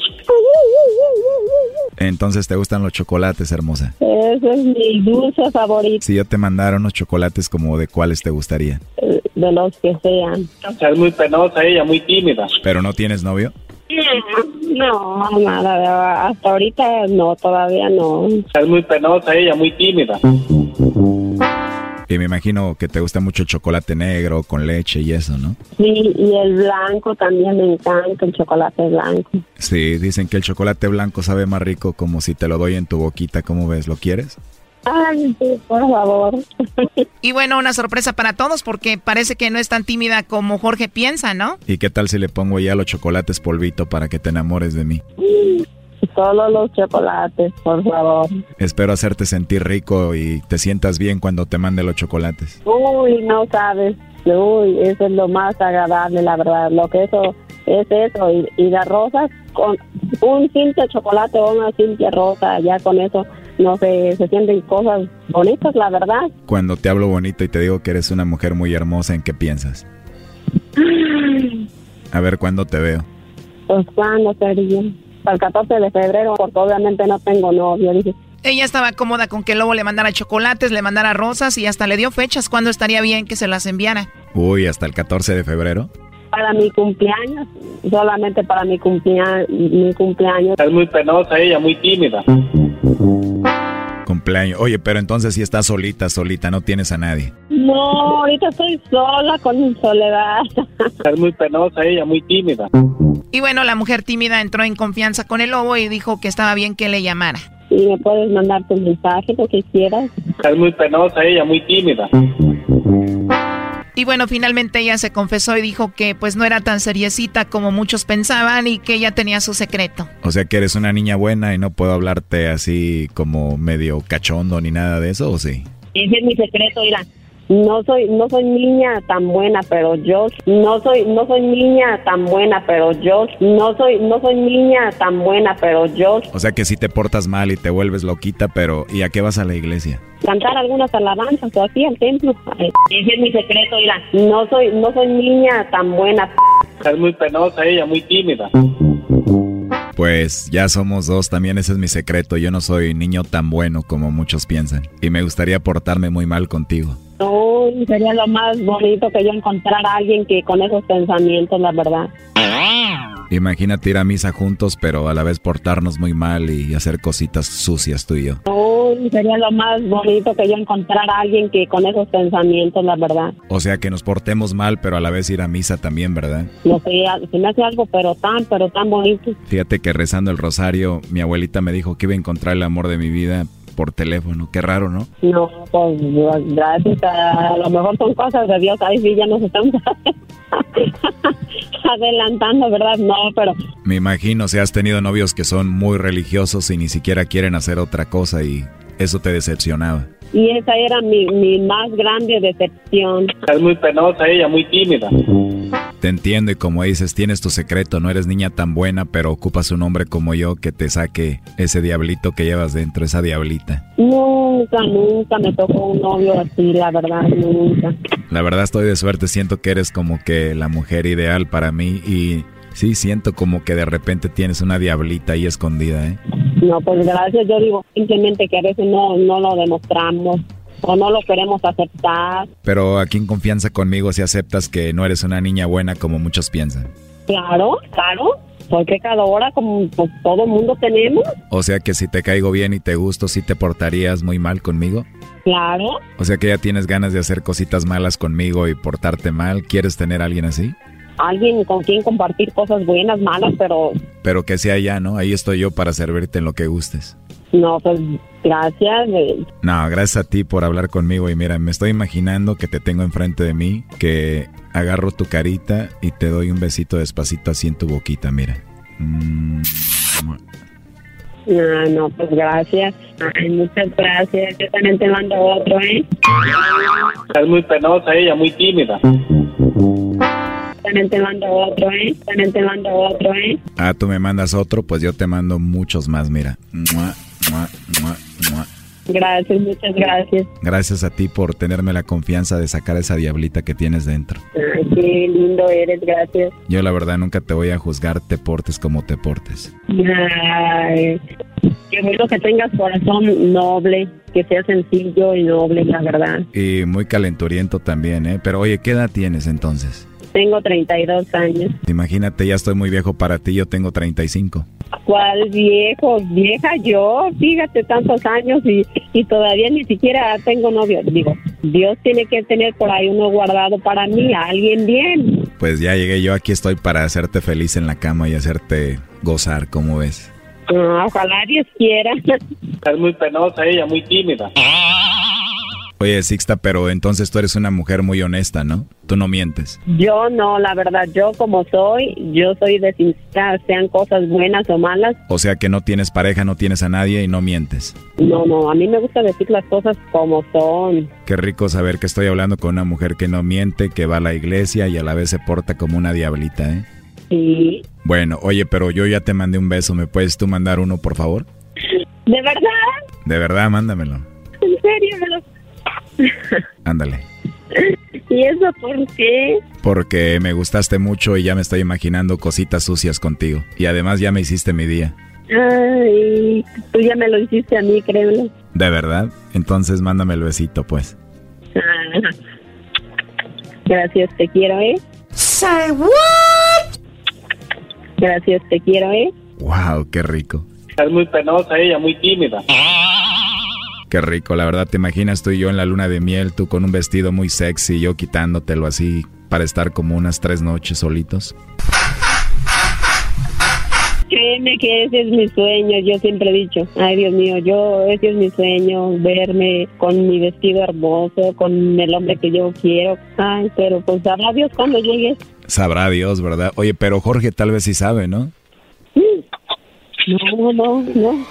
Entonces, ¿te gustan los chocolates, hermosa? Ese es mi dulce favorito. Si yo te mandara unos chocolates, como de cuáles te gustaría? Eh, de los que sean. Es muy penosa ella, muy tímida. ¿Pero no tienes novio? No, nada, hasta ahorita no, todavía no. Es muy penosa ella, muy tímida. Y me imagino que te gusta mucho el chocolate negro con leche y eso, ¿no? Sí, y el blanco también me encanta, el chocolate blanco. Sí, dicen que el chocolate blanco sabe más rico como si te lo doy en tu boquita, ¿cómo ves? ¿Lo quieres? Ay, sí, por favor. (laughs) Y bueno, una sorpresa para todos porque parece que no es tan tímida como Jorge piensa, ¿no? ¿Y qué tal si le pongo ya los chocolates polvito para que te enamores de mí? Solo los chocolates, por favor. Espero hacerte sentir rico y te sientas bien cuando te mande los chocolates. Uy, no sabes. Uy, eso es lo más agradable, la verdad. Lo que eso es eso. Y, y las rosas, con un simple chocolate o una simple rosa, ya con eso no sé, se sienten cosas bonitas, la verdad. Cuando te hablo bonito y te digo que eres una mujer muy hermosa, ¿en qué piensas? A ver, ¿cuándo te veo? Pues cuándo sería. Para el 14 de febrero, porque obviamente no tengo novio, dije. Ella estaba cómoda con que el lobo le mandara chocolates, le mandara rosas y hasta le dio fechas cuando estaría bien que se las enviara. Uy, hasta el 14 de febrero. Para mi cumpleaños, solamente para mi, cumpleaños, mi cumpleaños. Es muy penosa ella, muy tímida. Cumpleaños. Oye, pero entonces si estás solita, solita, no tienes a nadie. No, ahorita estoy sola con mi soledad. (laughs) Es muy penosa ella, muy tímida. Y bueno, la mujer tímida entró en confianza con el lobo y dijo que estaba bien que le llamara. Y me puedes mandar tu mensaje, lo que quieras. Es muy penosa ella, muy tímida. Y bueno, finalmente ella se confesó y dijo que pues no era tan seriecita como muchos pensaban y que ella tenía su secreto. O sea que eres una niña buena y no puedo hablarte así como medio cachondo ni nada de eso, ¿o sí? Ese es mi secreto, mira. No soy no soy niña tan buena, pero yo no soy no soy niña tan buena, pero yo no soy no soy niña tan buena, pero yo O sea que si te portas mal y te vuelves loquita, pero ¿y a qué vas a la iglesia? Cantar algunas alabanzas o así al templo. Ese es mi secreto, mira. No soy no soy niña tan buena. Es muy penosa ella, muy tímida. Pues ya somos dos, también ese es mi secreto. Yo no soy niño tan bueno como muchos piensan. Y me gustaría portarme muy mal contigo. No, sería lo más bonito que yo encontrar a alguien que con esos pensamientos, la verdad. Imagínate ir a misa juntos, pero a la vez portarnos muy mal y hacer cositas sucias tú y yo. No, sería lo más bonito que yo encontrar a alguien que con esos pensamientos, la verdad. O sea, que nos portemos mal, pero a la vez ir a misa también, ¿verdad? No sé, se me hace algo, pero tan, pero tan bonito. Fíjate que rezando el rosario, mi abuelita me dijo que iba a encontrar el amor de mi vida, por teléfono. Qué raro, ¿no? No, pues gracias. A, lo mejor son cosas de Dios. Ahí sí ya nos estamos (laughs) adelantando, ¿verdad? No, pero... Me imagino, si has tenido novios que son muy religiosos y ni siquiera quieren hacer otra cosa y eso te decepcionaba. Y esa era mi, mi más grande decepción. Es muy penosa ella, muy tímida. Te entiendo y como dices, tienes tu secreto, no eres niña tan buena, pero ocupas un hombre como yo que te saque ese diablito que llevas dentro, esa diablita. Nunca, nunca me tocó un novio así, la verdad, nunca. La verdad estoy de suerte, siento que eres como que la mujer ideal para mí y sí, siento como que de repente tienes una diablita ahí escondida, ¿eh? No, pues gracias, yo digo simplemente que a veces no, no lo demostramos o no lo queremos aceptar. Pero aquí en confianza conmigo si aceptas que no eres una niña buena como muchos piensan. Claro, claro. Porque cada hora como pues, todo mundo tenemos. O sea que si te caigo bien y te gusto, ¿sí te portarías muy mal conmigo? Claro. O sea que ya tienes ganas de hacer cositas malas conmigo y portarte mal. ¿Quieres tener a alguien así? Alguien con quien compartir cosas buenas, malas, pero... Pero que sea ya, ¿no? Ahí estoy yo para servirte en lo que gustes. No, pues gracias. No, gracias a ti por hablar conmigo y mira, me estoy imaginando que te tengo enfrente de mí, que agarro tu carita y te doy un besito despacito así en tu boquita, mira. Mm. No, no, pues gracias. Ay, muchas gracias. Yo también te mando otro, ¿eh? Es muy penosa ella, muy tímida. También te mando otro, ¿eh? También te mando otro, ¿eh? Ah, tú me mandas otro, pues yo te mando muchos más, mira. Gracias, muchas gracias. Gracias a ti por tenerme la confianza de sacar esa diablita que tienes dentro. Ay, qué lindo eres, gracias. Yo la verdad nunca te voy a juzgar, te portes como te portes. Ay, qué bueno que tengas corazón noble, que sea sencillo y noble, la verdad. Y muy calenturiento también, ¿eh? Pero oye, ¿qué edad tienes entonces? Tengo 32 años. Imagínate, ya estoy muy viejo para ti, yo tengo 35. ¿Cuál viejo? Vieja yo, fíjate, tantos años y, y todavía ni siquiera tengo novio. Digo, Dios tiene que tener por ahí uno guardado para mí, a alguien bien. Pues ya llegué, yo aquí estoy para hacerte feliz en la cama y hacerte gozar, ¿cómo ves? Ah, ojalá Dios quiera. (laughs) Es muy penosa ella, muy tímida. Oye, Sixta, pero entonces tú eres una mujer muy honesta, ¿no? Tú no mientes. Yo no, la verdad, yo como soy, yo soy de sincera, sean cosas buenas o malas. O sea que no tienes pareja, no tienes a nadie y no mientes. No, no, a mí me gusta decir las cosas como son. Qué rico saber que estoy hablando con una mujer que no miente, que va a la iglesia y a la vez se porta como una diablita, ¿eh? Sí. Bueno, oye, pero yo ya te mandé un beso, ¿me puedes tú mandar uno, por favor? ¿De verdad? De verdad, mándamelo. ¿En serio? Me lo... (laughs) Ándale. ¿Y eso por qué? Porque me gustaste mucho y ya me estoy imaginando cositas sucias contigo. Y además ya me hiciste mi día. Ay, tú ya me lo hiciste a mí, créelo. ¿De verdad? Entonces mándame el besito, pues. Ah, gracias, te quiero, ¿eh? Say what? Gracias, te quiero, ¿eh? Wow, qué rico. Es muy penosa ella, muy tímida. Qué rico, la verdad, te imaginas tú y yo en la luna de miel, tú con un vestido muy sexy y yo quitándotelo así para estar como unas tres noches solitos. Créeme que ese es mi sueño, yo siempre he dicho, ay Dios mío, yo, ese es mi sueño, verme con mi vestido hermoso, con el hombre que yo quiero, ay, pero pues sabrá Dios cuando llegue. Sabrá Dios, ¿verdad? Oye, pero Jorge tal vez sí sabe, ¿no? No, no, no.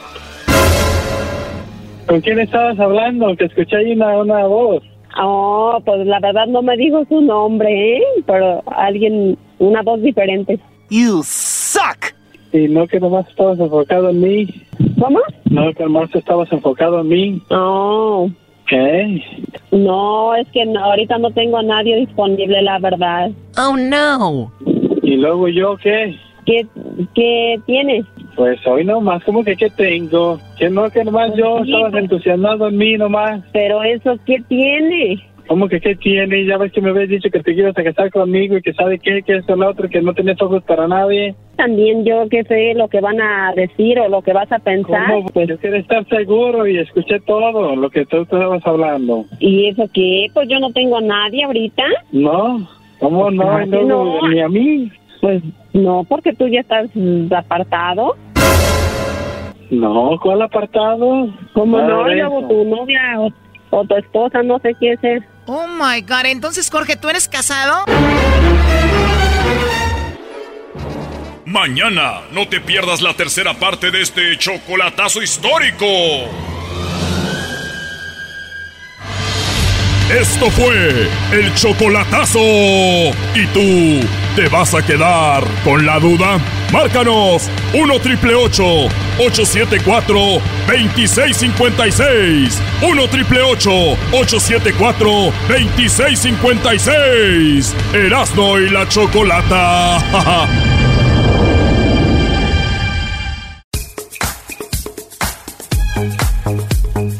¿Con quién estabas hablando? Que escuché ahí una, una voz. Oh, pues la verdad no me dijo su nombre, ¿eh? Pero alguien, una voz diferente. You suck. Y no que nomás estabas enfocado en mí. ¿Cómo? No que nomás estabas enfocado en mí. No. ¿Qué? No, es que no, ahorita no tengo a nadie disponible, la verdad. Oh, no. ¿Y luego yo qué? ¿Qué, qué tienes? Pues hoy nomás, ¿cómo que qué tengo? Que no, que nomás yo pues- entusiasmado en mí nomás. Pero eso, ¿qué tiene? ¿Cómo que qué tiene? Ya ves que me habías dicho que te quieres a casar conmigo y que sabe qué, que esto, lo otro, que no tienes ojos para nadie. También yo que sé lo que van a decir o lo que vas a pensar. ¿Cómo? Pues yo quiero estar seguro y escuché todo lo que tú estabas hablando. ¿Y eso qué? Pues yo no tengo a nadie ahorita. No, ¿cómo no? Que luego, no. Ni a mí. Pues no, porque tú ya estás apartado. No, ¿cuál apartado? Como Nada no, eso. tu novia o, o tu esposa, no sé quién es. Oh my God. Entonces, Jorge, ¿tú eres casado? Mañana no te pierdas la tercera parte de este chocolatazo histórico. Esto fue el chocolatazo. ¿Y tú te vas a quedar con la duda? Márcanos 1 triple 874 2656. 1 triple 874 2656. Erasno y la chocolata. (laughs)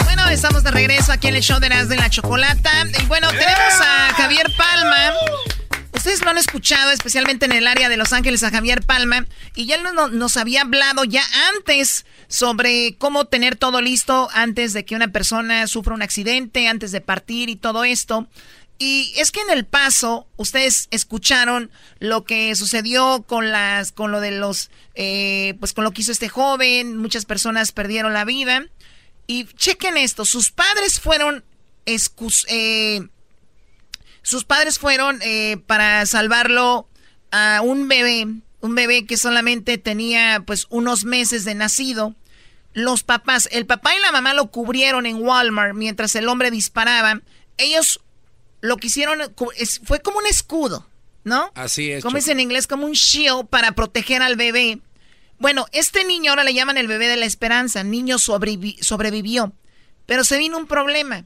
Bueno, estamos de regreso aquí en el show de Erasmo y la Chocolata. Y bueno, tenemos a Javier Palma. Ustedes lo han escuchado, especialmente en el área de Los Ángeles, a Javier Palma. Y ya él no- nos había hablado ya antes sobre cómo tener todo listo antes de que una persona sufra un accidente, antes de partir y todo esto. Y es que en el paso, ustedes escucharon lo que sucedió con las, con lo de los, eh, pues con lo que hizo este joven. Muchas personas perdieron la vida. Y chequen esto, sus padres fueron excus- eh, sus padres fueron eh, para salvarlo a un bebé, un bebé que solamente tenía pues unos meses de nacido. Los papás, el papá y la mamá lo cubrieron en Walmart mientras el hombre disparaba. Ellos lo que hicieron fue como un escudo, ¿no? Así es. Como es en inglés, como un shield para proteger al bebé. Bueno, este niño ahora le llaman el bebé de la esperanza. Niño sobrevi- sobrevivió. Pero se vino un problema.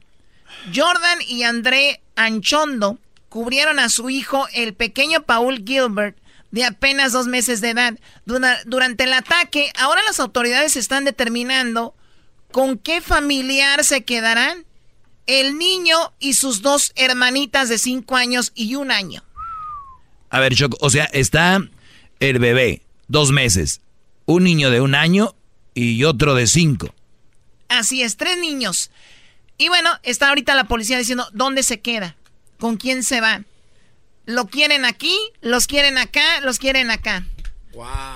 Jordan y André Anchondo cubrieron a su hijo, el pequeño Paul Gilbert, de apenas dos meses de edad. Dura- durante el ataque, ahora las autoridades están determinando con qué familiar se quedarán. El niño y sus dos hermanitas de cinco años y un año. A ver, Choco, o sea, está el bebé, dos meses, un niño de un año y otro de cinco. Así es, tres niños. Y bueno, está ahorita la policía diciendo dónde se queda, con quién se va. Lo quieren aquí, los quieren acá, los quieren acá.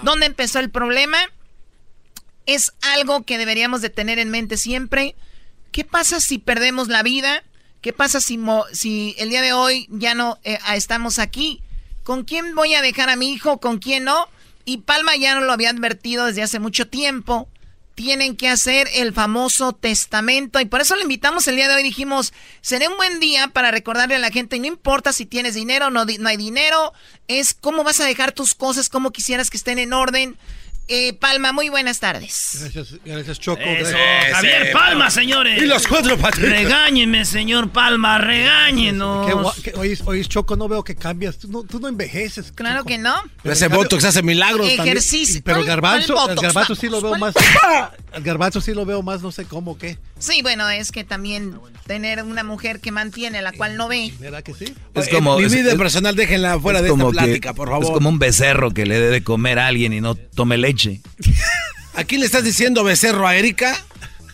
¿Dónde empezó el problema? Es algo que deberíamos de tener en mente siempre. ¿Qué pasa si perdemos la vida? ¿Qué pasa si, mo- si el día de hoy ya no eh, ah, estamos aquí? ¿Con quién voy a dejar a mi hijo? ¿Con quién no? Y Palma ya no lo había advertido desde hace mucho tiempo. Tienen que hacer el famoso testamento. Y por eso le invitamos el día de hoy. Dijimos, será un buen día para recordarle a la gente, no importa si tienes dinero o no, no hay dinero, es cómo vas a dejar tus cosas, cómo quisieras que estén en orden. Eh, Palma, muy buenas tardes. Gracias, gracias Choco. Javier Palma, señores. Y los cuatro Regáñeme, señor Palma, regáñenos. Oye, oye, Choco, no veo que cambias. Tú no, tú no envejeces. Claro que no. Pero ese Botox hace milagros Ejercicio. Pero garbanzo, el garbanzo sí lo veo más. (laughs) Garbanzo sí lo veo más, no sé cómo, qué. Sí, bueno, es que también tener una mujer que mantiene, la cual no ve. ¿Verdad que sí? Es como, Mi vida personal, déjenla fuera de esta plática, por favor. Es como un becerro que le debe comer a alguien y no tome leche. (laughs) ¿A quién le estás diciendo becerro a Erika?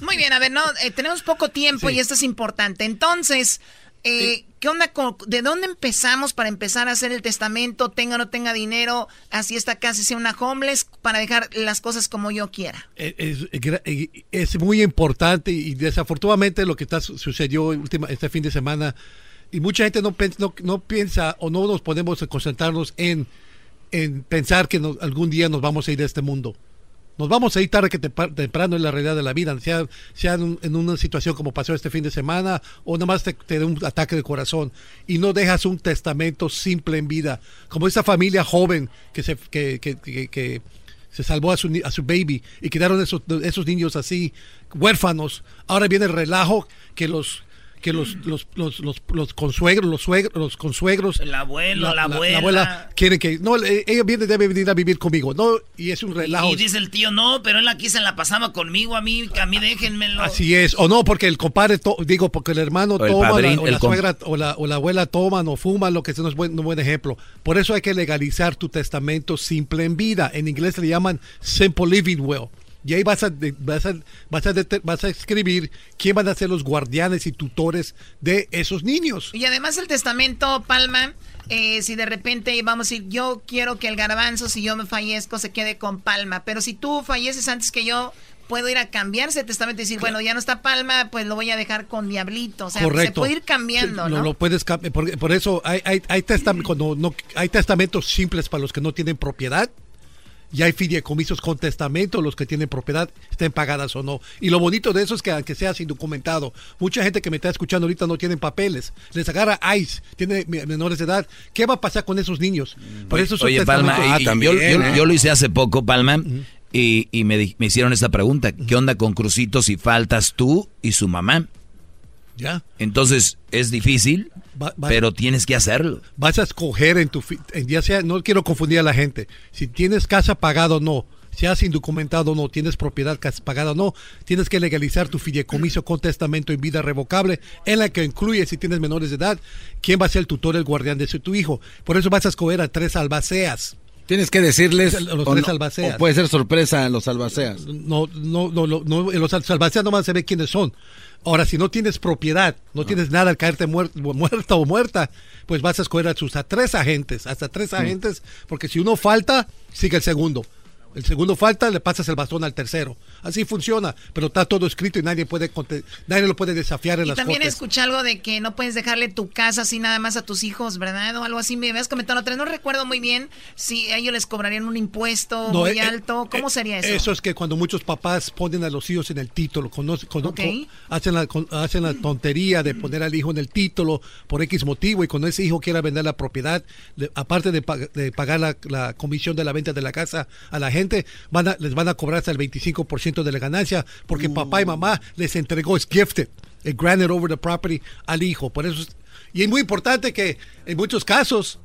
Muy bien, a ver, no, eh, tenemos poco tiempo y esto es importante. Entonces, eh, ¿qué onda? ¿De dónde empezamos para empezar a hacer el testamento? Tenga o no tenga dinero, así esta casa sea una homeless, para dejar las cosas como yo quiera. Es, es muy importante y desafortunadamente lo que está, sucedió este fin de semana, y mucha gente no, no, no piensa o no nos podemos concentrarnos en, en pensar que algún día nos vamos a ir de este mundo. Nos vamos a ir tarde que temprano en la realidad de la vida, sea, sea en, una situación como pasó este fin de semana o nada más te, te da un ataque de corazón y no dejas un testamento simple en vida, como esa familia joven que se, que, que, que, se salvó a su, a su baby y quedaron esos, esos niños así huérfanos. Ahora viene el relajo que los que los, los, los, los, los consuegros, los suegros, los consuegros. El abuelo, la, abuela. La abuela quieren que. No, ella viene, debe venir a vivir conmigo. No, y es un relajo. Y dice el tío, no, pero él aquí se la pasaba conmigo, a mí, a mí déjenmelo. Así es. O no, porque el compadre, digo, porque el hermano toma, o la suegra, o la, o la abuela toman o fuman, lo que no es buen, un buen ejemplo. Por eso hay que legalizar tu testamento simple en vida. En inglés le llaman simple living will. Y ahí vas a, vas a, vas a, vas a escribir quién van a ser los guardianes y tutores de esos niños. Y además el testamento, Palma, eh, si de repente vamos a decir, yo quiero que el garbanzo, si yo me fallezco, se quede con Palma. Pero si tú falleces antes que yo, puedo ir a cambiar ese testamento y decir, bueno, ya no está Palma, pues lo voy a dejar con Diablito. O sea, se puede ir cambiando, ¿no? Lo, puedes por, por, eso hay, hay, hay, cuando no, hay testamentos simples para los que no tienen propiedad y hay fideicomisos con testamento, los que tienen propiedad estén pagadas o no. Y lo bonito de eso es que aunque seas indocumentado, mucha gente que me está escuchando ahorita no tienen papeles, les agarra ICE, tiene menores de edad. ¿Qué va a pasar con esos niños? Por eso Oye, Palma, ah, también, ¿eh? yo, lo hice hace poco, Palma, y, me, me, hicieron esta pregunta, ¿qué onda con Crucito si faltas tú y su mamá? Ya. Entonces, es difícil, pero tienes que hacerlo. Vas a escoger en tu, ya sea, no quiero confundir a la gente, si tienes casa pagada o no, si has indocumentado o no, tienes propiedad pagada o no, tienes que legalizar tu fideicomiso con testamento en vida revocable, en la que incluye, si tienes menores de edad, quién va a ser el tutor, el guardián de tu hijo. Por eso vas a escoger a tres albaceas. Tienes que decirles. Los tres albaceas. puede ser sorpresa en los albaceas. No, no, no, no, los albaceas no van a saber quiénes son. Ahora, si no tienes propiedad, no, tienes nada al caerte muerto muerta o muerta, pues vas a escoger a, sus, a tres agentes, hasta tres agentes, porque si uno falta, sigue el segundo. El segundo falta, le pasas el bastón al tercero. Así funciona, pero está todo escrito y nadie puede nadie lo puede desafiar en y las también escuché algo de que no puedes dejarle tu casa así nada más a tus hijos, ¿verdad? O algo así. Me habías comentado otra No recuerdo muy bien si ellos les cobrarían un impuesto muy eh, alto. ¿Cómo eh, sería eso? Eso es que cuando muchos papás ponen a los hijos en el título, hacen, la, hacen la tontería de poner al hijo en el título por X motivo y cuando ese hijo quiera vender la propiedad, aparte de, pagar la, la comisión de la venta de la casa a la gente, van les van a cobrar hasta el 25% de la ganancia porque papá y mamá les entregó, es gifted, el granted over the property al hijo. Por eso, y es muy importante que en muchos casos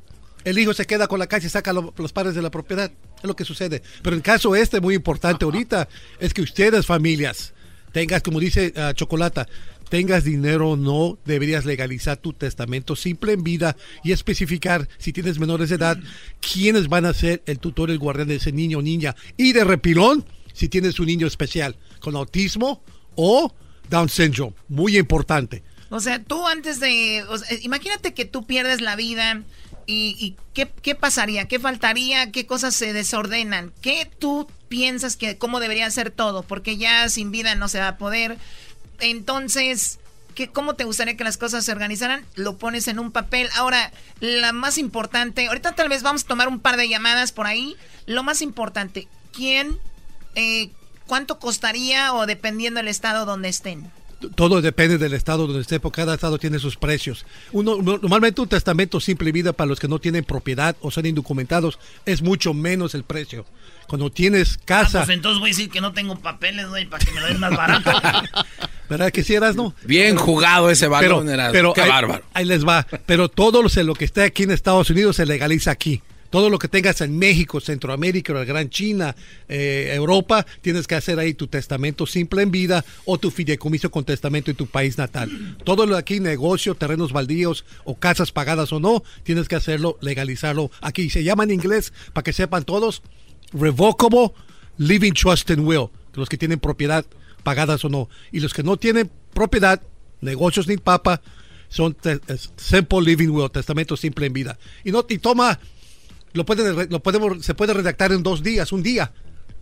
el hijo se queda con la casa y saca los padres de la propiedad. Es lo que sucede. Pero en caso este, muy importante ahorita, es que ustedes, familias, tengas, como dice uh, Chocolata, tengas dinero o no, deberías legalizar tu testamento simple en vida y especificar, si tienes menores de edad, quiénes van a ser el tutor, el guardián de ese niño o niña. Y de repilón, si tienes un niño especial con autismo o Down syndrome. Muy importante. O sea, tú antes de... imagínate que tú pierdes la vida y, ¿qué, ¿qué, pasaría? ¿Qué faltaría? ¿Qué cosas se desordenan? ¿Qué tú piensas que cómo debería ser todo? Porque ya sin vida no se va a poder. Entonces, ¿qué, ¿cómo te gustaría que las cosas se organizaran? Lo pones en un papel. Ahora, la más importante, ahorita tal vez vamos a tomar un par de llamadas por ahí. Lo más importante, ¿quién, eh, cuánto costaría o dependiendo del estado donde estén? Todo depende del estado donde esté, porque cada estado tiene sus precios. Uno, normalmente un testamento simple vida para los que no tienen propiedad o son indocumentados es mucho menos el precio. Cuando tienes casa... Ah, pues entonces voy a decir que no tengo papeles, güey, para que me lo den más barato. (laughs) ¿Verdad que si eras, no? Bien jugado ese balón, pero, pero Qué bárbaro. Ahí les va. Pero todo lo que esté aquí en Estados Unidos se legaliza aquí. Todo lo que tengas en México, Centroamérica, la Gran China, eh, Europa, tienes que hacer ahí tu testamento simple en vida o tu fideicomiso con testamento en tu país natal. Todo lo de aquí, negocio, terrenos baldíos o casas pagadas o no, tienes que hacerlo, legalizarlo aquí. Se llama en inglés, para que sepan todos, Revocable Living Trust and Will, los que tienen propiedad pagadas o no. Y los que no tienen propiedad, negocios ni papa, son Simple Living Will, testamento simple en vida. Y no y toma lo, lo podemos, se puede redactar en dos días, un día.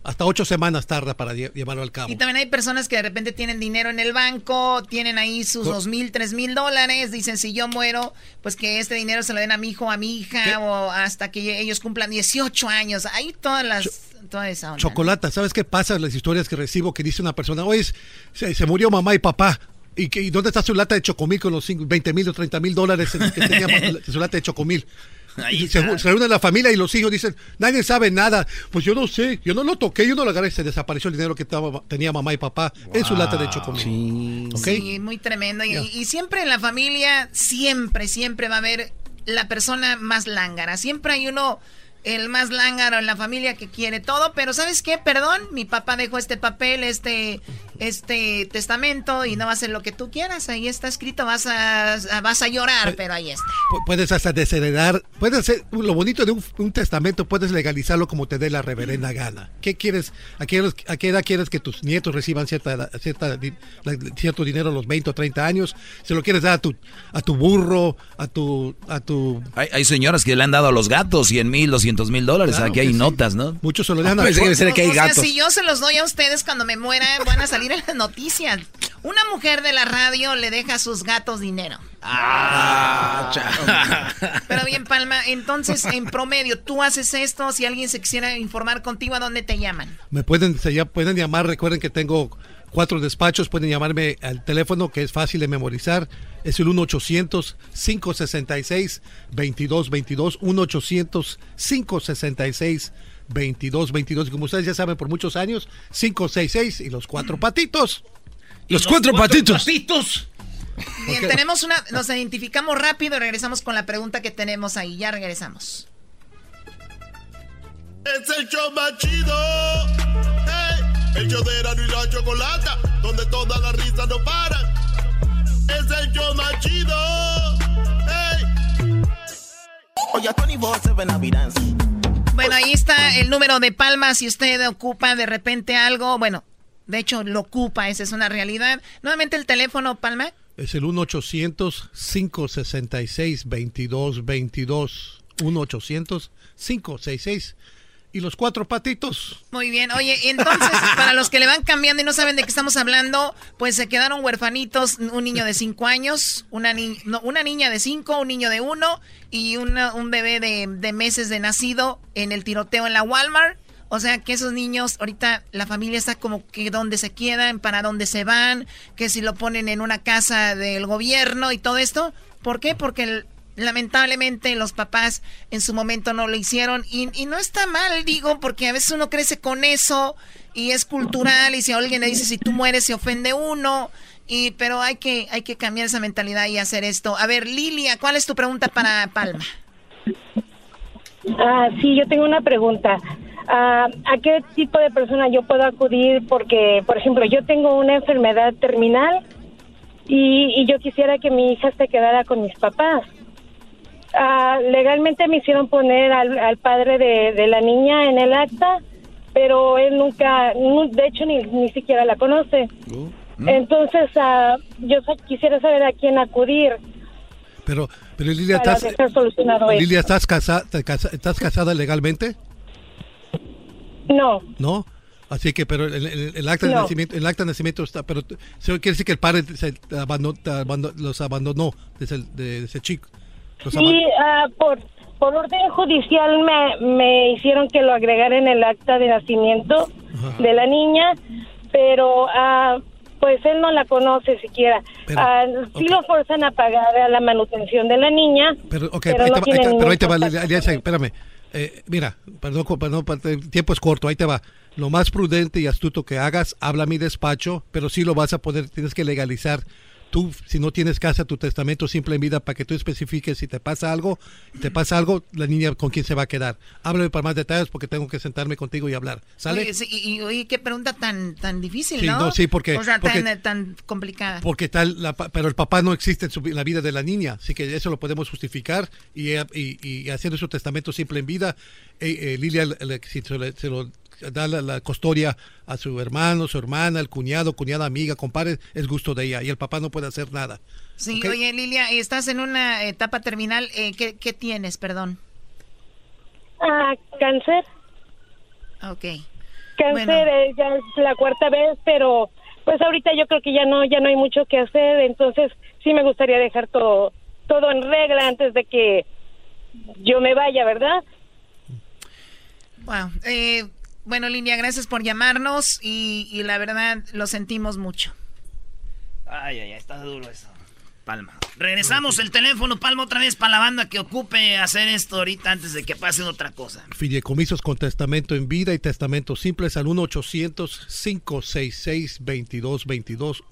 Hasta ocho semanas tarda para llevarlo al cabo. Y también hay personas que de repente tienen dinero en el banco, tienen ahí sus dos mil, tres mil dólares, dicen si yo muero, pues que este dinero se lo den a mi hijo, a mi hija, o hasta que ellos cumplan 18 años. Hay todas las... toda esa onda, Chocolata, ¿sabes qué pasa? Las historias que recibo que dice una persona, oye, se, se murió mamá y papá. ¿Y, que, dónde está su lata de chocomil con los 20 mil o 30 mil dólares que tenía (laughs) su lata de chocomil? Se, se, reúne la familia y los hijos dicen, nadie sabe nada. Pues yo no sé, yo no lo toqué, yo no lo agarré, se desapareció el dinero que tenía mamá y papá en su lata de chocolate. Sí. muy tremendo. Y, siempre en la familia, siempre, siempre va a haber la persona más lángara. Siempre hay uno el más lángaro en la familia que quiere todo, pero ¿sabes qué? Perdón, mi papá dejó este papel, este este testamento y no va a ser lo que tú quieras. Ahí está escrito, vas a, vas a llorar, pero ahí está. Puedes hasta desheredar, puedes hacer, lo bonito de un, testamento, puedes legalizarlo como te dé la reverenda gana. ¿Qué quieres? ¿A qué, edad quieres que tus nietos reciban cierta, cierta, cierto dinero a los 20 o 30 años? ¿Se lo quieres dar a tu, a tu burro, a tu... A tu... Hay, señoras que le han dado a los gatos 100 mil, 200 mil dólares. Aquí hay notas, ¿no? Muchos se lo dan a... los gatos. que hay gatos. si yo se los doy a ustedes cuando me muera, van a salir en las noticias. Una mujer de la radio le deja a sus gatos dinero. Ah, Pero bien, Palma, entonces en promedio, tú haces esto, si alguien se quisiera informar contigo, ¿a dónde te llaman? Me pueden, se, pueden llamar, recuerden que tengo cuatro despachos, pueden llamarme al teléfono que es fácil de memorizar, es el 1-800-566-2222, 1-800-566-2222. 22 22. Como ustedes ya saben, por muchos años, 566 y los cuatro patitos. Los, cuatro, patitos. Bien, tenemos una. Nos identificamos rápido y regresamos con la pregunta que tenemos ahí. Ya regresamos. Es el show más chido. el show de y la chocolata. Donde todas las risas no paran. Es el show más chido. Hey. Oye, 24-7 bueno, ahí está el número de palmas. Si usted ocupa de repente algo, bueno, de hecho lo ocupa, esa es una realidad. Nuevamente el teléfono, Palma. Es el 1-800-566-2222. 1-800-566 y los cuatro patitos. Muy bien. Oye, entonces, (laughs) para los que le van cambiando y no saben de qué estamos hablando, pues se quedaron huerfanitos un niño de cinco años, una, una niña de cinco, un niño de uno y un bebé de, de meses de nacido en el tiroteo en la Walmart. O sea que esos niños, ahorita la familia está como que dónde se quedan, para dónde se van, que si lo ponen en una casa del gobierno y todo esto. ¿Por qué? Porque el, lamentablemente los papás en su momento no lo hicieron y, no está mal, digo, porque a veces uno crece con eso y es cultural y si alguien le dice si tú mueres se ofende uno y pero hay que hay que cambiar esa mentalidad y hacer esto. A ver, Lilia, ¿cuál es tu pregunta para Palma? Ah, sí, yo tengo una pregunta. Ah, ¿A qué tipo de persona yo puedo acudir? Porque, por ejemplo, yo tengo una enfermedad terminal y, y yo quisiera que mi hija se quedara con mis papás Ah, legalmente me hicieron poner al, padre de, la niña en el acta, pero él nunca, de hecho ni, ni siquiera la conoce. Oh. Entonces, uh, yo quisiera saber a quién acudir. Pero, pero Lilia, ¿estás, Lilia, ¿estás, casada, ¿estás casada legalmente? No. ¿No? Así que, pero el, acta de nacimiento, el acta de nacimiento está, pero quiere decir que el padre se abandonó, los abandonó desde, de ese chico. Sí, ah, por, por orden judicial me, me hicieron que lo agregara en el acta de nacimiento de la niña, pero uh, pues él no la conoce siquiera. Ah, sí lo forzan a pagar a la manutención de la niña. Pero, pero, ahí, te, pero ahí te va, espérame. Eh, mira, perdón, perdón, el tiempo es corto, ahí te va. Lo más prudente y astuto que hagas, habla a mi despacho, pero sí lo vas a poder, tienes que legalizar tú, si no tienes casa, tu testamento simple en vida para que tú especifiques si te pasa algo, te pasa algo, la niña con quién se va a quedar. Háblame para más detalles porque tengo que sentarme contigo y hablar. ¿Sale? y, oye, qué pregunta tan tan difícil, ¿no? Sí, porque... O sea, tan, complicada. Porque tal, pero el papá no existe en, la vida de la niña, así que eso lo podemos justificar y, y, haciendo su testamento simple en vida, eh, eh, Lilia se lo da la, custodia a su hermano, su hermana, el cuñado, cuñada amiga, compadre, es gusto de ella y el papá no puede hacer nada. Sí, oye Lilia, estás en una etapa terminal, eh, ¿qué, tienes, perdón? Ah, cáncer. Ok. Cáncer eh, ya es la cuarta vez, pero pues ahorita yo creo que ya no ya no hay mucho que hacer, entonces sí me gustaría dejar todo todo en regla antes de que yo me vaya, ¿verdad? Wow. Eh, bueno, Linia, gracias por llamarnos y, la verdad lo sentimos mucho. Ay, ay, ay, está duro eso. Palma. Regresamos el teléfono, Palma, otra vez para la banda que ocupe hacer esto ahorita antes de que pase otra cosa. Fideicomisos con testamento en vida y testamento simples al 1-800-566-2222.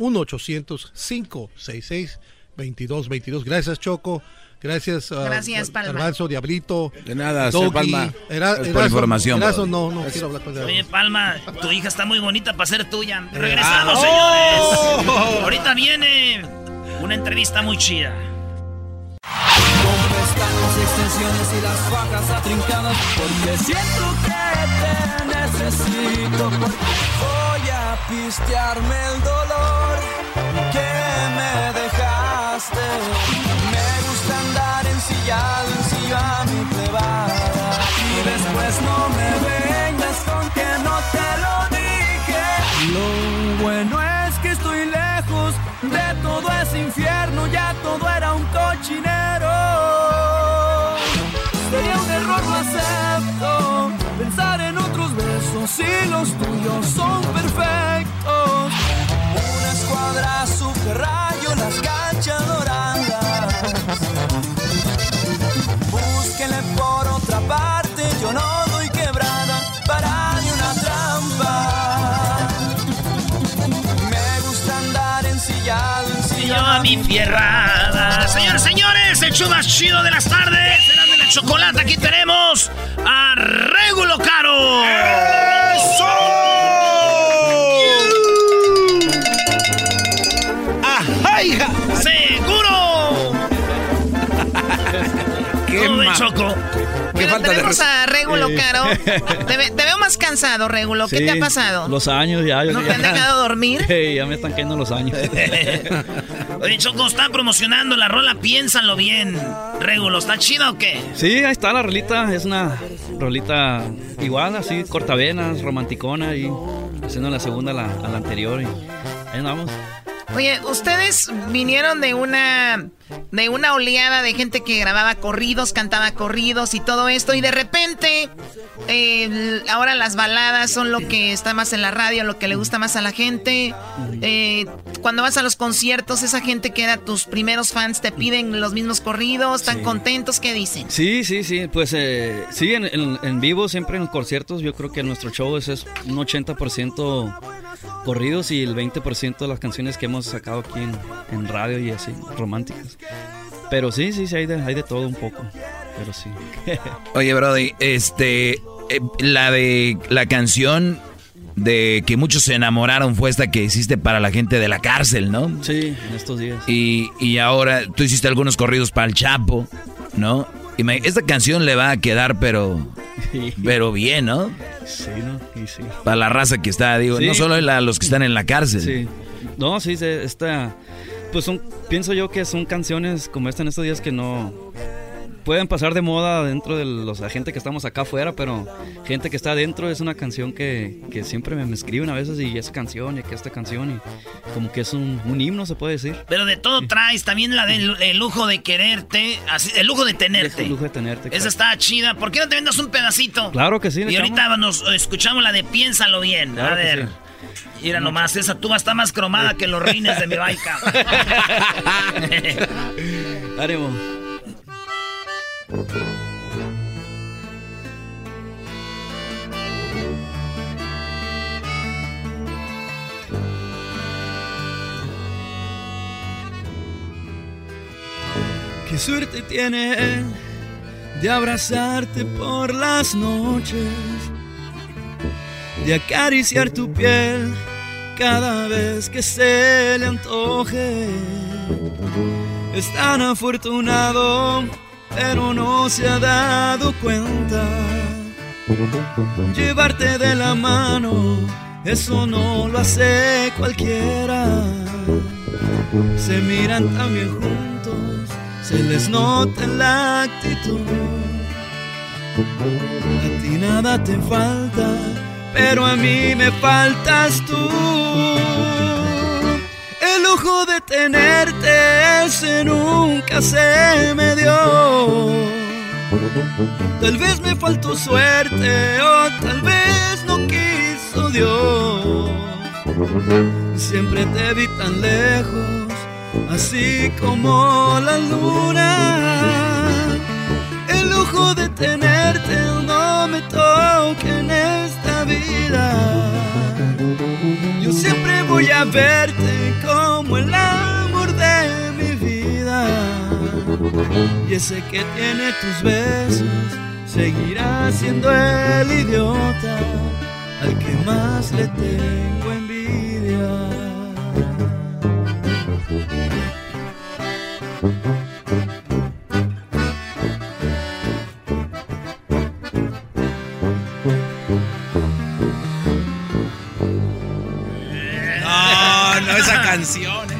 1-800-566-2222. Gracias, Choco. Gracias, Gracias, Palma. Diablito. De nada, Palma. Era, por información. no, no quiero hablar con Oye, Palma, tu hija está muy bonita para ser tuya. Eh, Regresamos, ah, señores. Oh. Ahorita viene una entrevista muy chida. las extensiones y las fajas atrincadas porque siento que te necesito voy a pistearme el dolor que me dejaste Y después no me vengas con que no te lo dije. Lo bueno es que estoy lejos de todo ese infierno, ya todo era un cochinero. Sería un error, lo acepto. Pensar en otros besos y los tuyos son perfectos. Una escuadra super Por otra parte, yo no doy quebrada para ni una trampa. Me gusta andar ensillado, ensillado. a mi fierrada. Señores, señores, el show más chido de las tardes. Será de la chocolate. Aquí tenemos a Regulo Caro. ¡Eso! hija! ¡Qué Choco? ¿Qué falta tenemos a Regulo, Caro. Te, veo más cansado, Regulo. ¿Qué te ha pasado? Los años ya. ¿No te han dejado dormir? Ya me están cayendo los años. (laughs) Oye, Choco, está promocionando la rola Piénsalo Bien. Regulo, ¿está chido o qué? Sí, ahí está la rolita. Es una rolita igual, así, cortavenas, romanticona y haciendo la segunda a la, a la anterior. Y ahí vamos. Oye, ustedes vinieron de una de una oleada de gente que grababa corridos, cantaba corridos y todo esto y de repente eh, ahora las baladas son lo que está más en la radio, lo que le gusta más a la gente. Eh, cuando vas a los conciertos, esa gente que era tus primeros fans te piden los mismos corridos, están contentos, ¿qué dicen? Sí, sí, sí, pues eh, sí, en, en, vivo, siempre en conciertos, yo creo que nuestro show es, es un 80% corridos y el 20% de las canciones que hemos sacado aquí en, radio y así, románticas. Pero sí, sí, sí, hay de, hay de todo un poco. Pero sí. (laughs) Oye, Brody, este, eh, la de la canción de que muchos se enamoraron fue esta que hiciste para la gente de la cárcel, ¿no? Sí, en estos días. Y, y ahora tú hiciste algunos corridos para el Chapo, ¿no? Y esta canción le va a quedar, pero, pero bien, ¿no? Sí, ¿no? sí. Para la raza que está, digo, no solo a los que están en la cárcel. Sí. No, sí, esta, pues son, pienso yo que son canciones como esta en estos días que no, pueden pasar de moda dentro de los gente que estamos acá afuera, pero gente que está adentro es una canción que, que siempre me, escriben a veces y esa canción y que esta canción y como que es un, un, himno se puede decir. Pero de todo traes, también la del el lujo de quererte, así, el lujo de tenerte. El lujo de tenerte. Esa está chida. ¿Por qué no te vendas un pedacito? Claro que sí. Y ahorita nos escuchamos la de Piénsalo bien. a ver. Mira nomás, esa tuba está más cromada que los rines de mi baica. (laughs) (laughs) Ánimo. Qué suerte tiene de abrazarte por las noches, de acariciar tu piel cada vez que se le antoje. Es tan afortunado, pero no se ha dado cuenta. Llevarte de la mano, eso no lo hace cualquiera. Se miran tan bien juntos, se les nota la actitud. A ti nada te falta, pero a mí me faltas tú. El lujo de tenerte ese nunca se me dio. Tal vez me faltó suerte o tal vez no quiso Dios. Siempre te vi tan lejos, así como la luna. El lujo de tenerte no me toque en esta vida. Yo siempre voy a verte como el vida. Y ese que tiene tus besos seguirá siendo el idiota al que más le tengo envidia. No, no esa canción.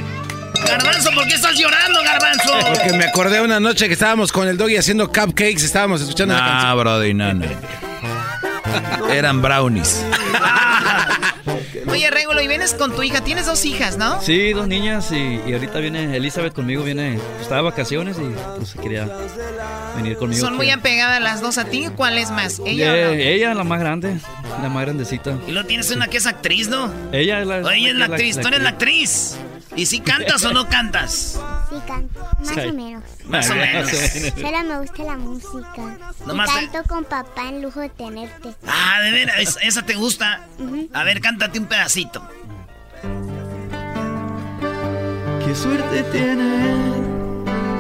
Garbanzo, ¿por qué estás llorando, Garbanzo? Porque me acordé una noche que estábamos con el doggy haciendo cupcakes, estábamos escuchando la Ah, canción. brody, no, no. Eran brownies. Oye, Regulo, y vienes con tu hija. Tienes dos hijas, ¿no? Sí, dos niñas y, y ahorita viene Elizabeth conmigo, viene, pues, estaba de vacaciones y pues quería venir conmigo. Son muy apegadas las dos a ti. ¿Cuál es más? ¿Ella o no? ella, la más grande, la más grandecita. Y luego tienes una que es actriz, ¿no? Ella es la, Oye, es la actriz, tú eres la actriz. ¿Y si cantas o no cantas? Sí, canto. Más Sí. o menos. Más o menos. (laughs) Solo me gusta la música. Nomás y canto con papá en lujo de tenerte. Ah, de veras, es- esa te gusta. A ver, cántate un pedacito. Qué suerte tiene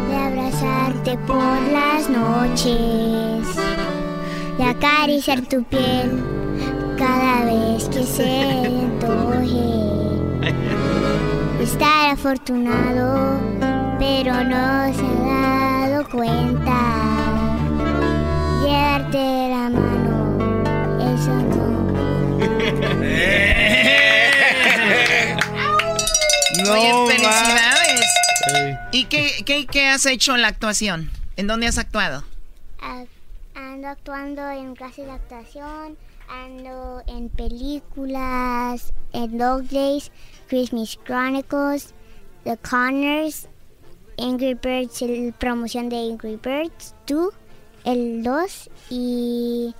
De abrazarte por las noches. De acariciar tu piel cada vez que se le (laughs) antoje. Estar afortunado, pero no se ha dado cuenta. Llevarte de la mano, eso no. (laughs) Oye, felicidades. ¿Y qué, qué, qué has hecho en la actuación? ¿En dónde has actuado? Ah, Ando actuando en clases de actuación, ando en películas, en Dog Days, Christmas Chronicles, The Connors, Angry Birds, el promoción de Angry Birds 2, el 2 y...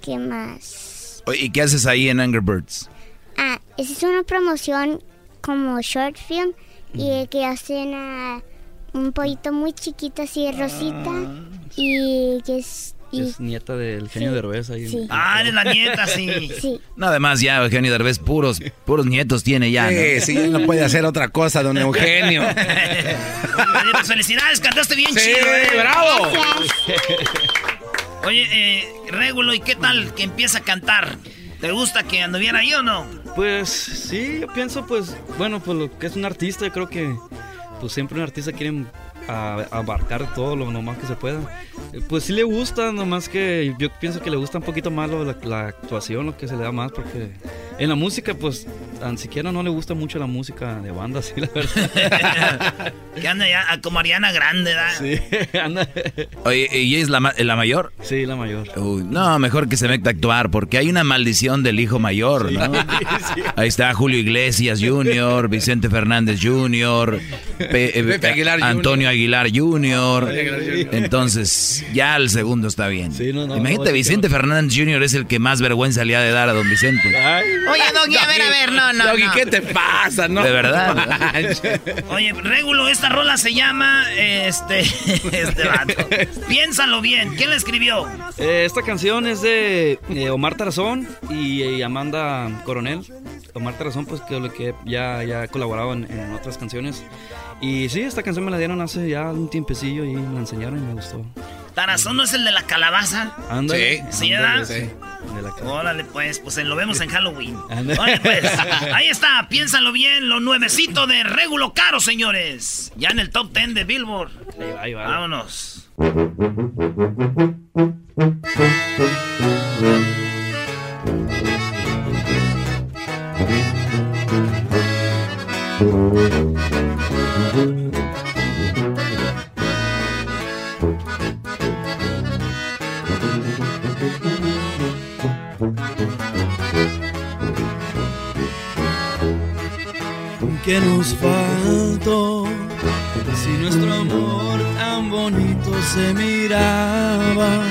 ¿Qué más? ¿Y qué haces ahí en Angry Birds? Ah, esa es una promoción como short film y que hacen a un pollito muy chiquito así rosita y que es... y- Es nieta del genio de Derbez ahí. en- Sí. Ah, eres la nieta, (laughs) sí. Sí. No, además ya Eugenio Derbez puros, puros nietos tiene ya. Sí, ¿no? sí, ya no puede hacer otra cosa, don Eugenio. (laughs) Pues felicidades, cantaste bien Sí, chido, ¿eh? bravo. Oye, eh, Regulo, ¿y qué tal que empieza a cantar? ¿Te gusta que anduviera ahí o no? Pues sí, yo pienso, pues, bueno, pues lo que es un artista, yo creo que pues siempre un artista quiere a- abarcar todo lo nomás que se pueda. Eh, Pues sí le gusta, nomás que yo pienso que le gusta un poquito más lo- la, la actuación, lo que se le da más, porque en la música, pues, tan siquiera no le gusta mucho la música de banda, (laughs) sí, la verdad. (laughs) Que anda ya ah, como Ariana Grande, ¿da? Sí, (laughs) anda. Oye, ¿y es la, la mayor? Sí, la mayor. Uy, no, mejor que se meta a actuar, porque hay una maldición del hijo mayor, ¿no? Ahí está Julio Iglesias Jr., Vicente Fernández Jr., Pe- eh, Pepe Aguilar Jr. Antonio Aguilar Jr. Entonces, ya el segundo está bien. Imagínate, Vicente Fernández Jr. es el que más vergüenza le ha de dar a don Vicente. Oye, Doggy, a ver, a ver, no, no. Doggy, ¿qué te pasa? No? De verdad. Oye, Regulo, esta rola se llama, este, (laughs) este vato. Piénsalo bien. ¿Quién la escribió? Eh, esta canción es de eh, Omar Tarazón y, Amanda Coronel. Omar Tarazón, pues que, que ya, ya ha colaborado en, otras canciones. Y sí, esta canción me la dieron hace ya un tiempecillo y me la enseñaron y me gustó. ¿Tarazón no es el de la calabaza? Sí. ¿Sí, ¿verdad? Sí. Órale, pues, pues lo vemos en Halloween. Oye, pues, (laughs) ahí está, piénsalo bien, lo nuevecito de Regulo Caro, señores. Ya en el top 10 de Billboard. Ahí va, Vámonos. (laughs) ¿Qué nos faltó? Si nuestro amor tan bonito se miraba,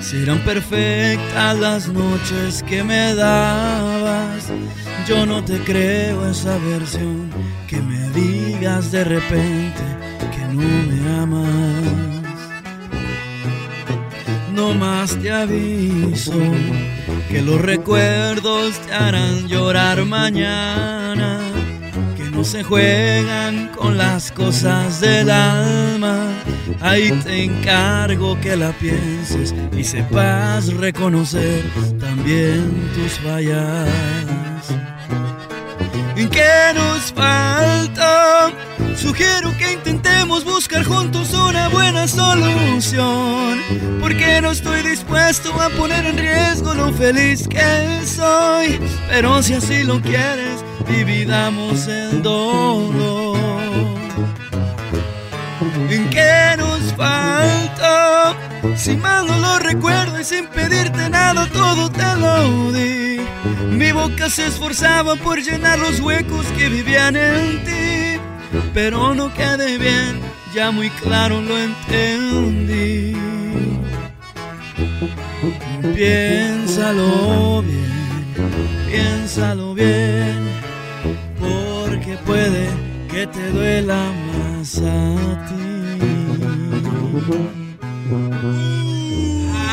si eran perfectas las noches que me dabas, yo no te creo esa versión digas de repente que no me amas. No más te aviso que los recuerdos te harán llorar mañana no se juegan con las cosas del alma. Ahí te encargo que la pienses y sepas reconocer también tus fallas. ¿En qué nos falta? Sugiero que intentemos buscar juntos una buena solución. Porque no estoy dispuesto a poner en riesgo lo feliz que soy. Pero si así lo quieres, dividamos el dolor. ¿En qué nos falta? Si mal no lo recuerdo y sin pedirte nada, todo te lo di. Mi boca se esforzaba por llenar los huecos que vivían en ti, pero no quedé bien, ya muy claro lo entendí. Piénsalo bien, piénsalo bien porque puede que te duela más a ti.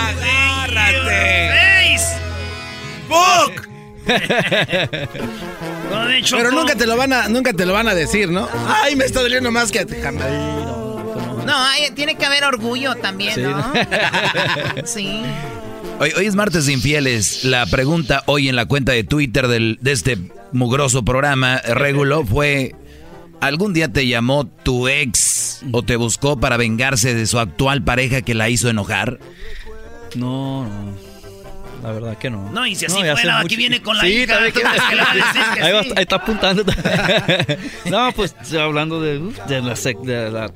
¡Agárrate! ¡Book! (laughs) Pero nunca te lo van a, nunca te lo van a decir, ¿no? Ay, me está doliendo más que a ti. No, tiene que haber orgullo también, ¿no? (laughs) sí. Hoy, hoy, es martes de infieles. La pregunta hoy en la cuenta de Twitter del, de este mugroso programa, Regulo, fue, ¿algún día te llamó tu ex o te buscó para vengarse de su actual pareja que la hizo enojar? No, no. La verdad que no. No, y si así fuera, aquí viene con la hija. ahí, está apuntando. (laughs) no, pues hablando de, de, la, de la...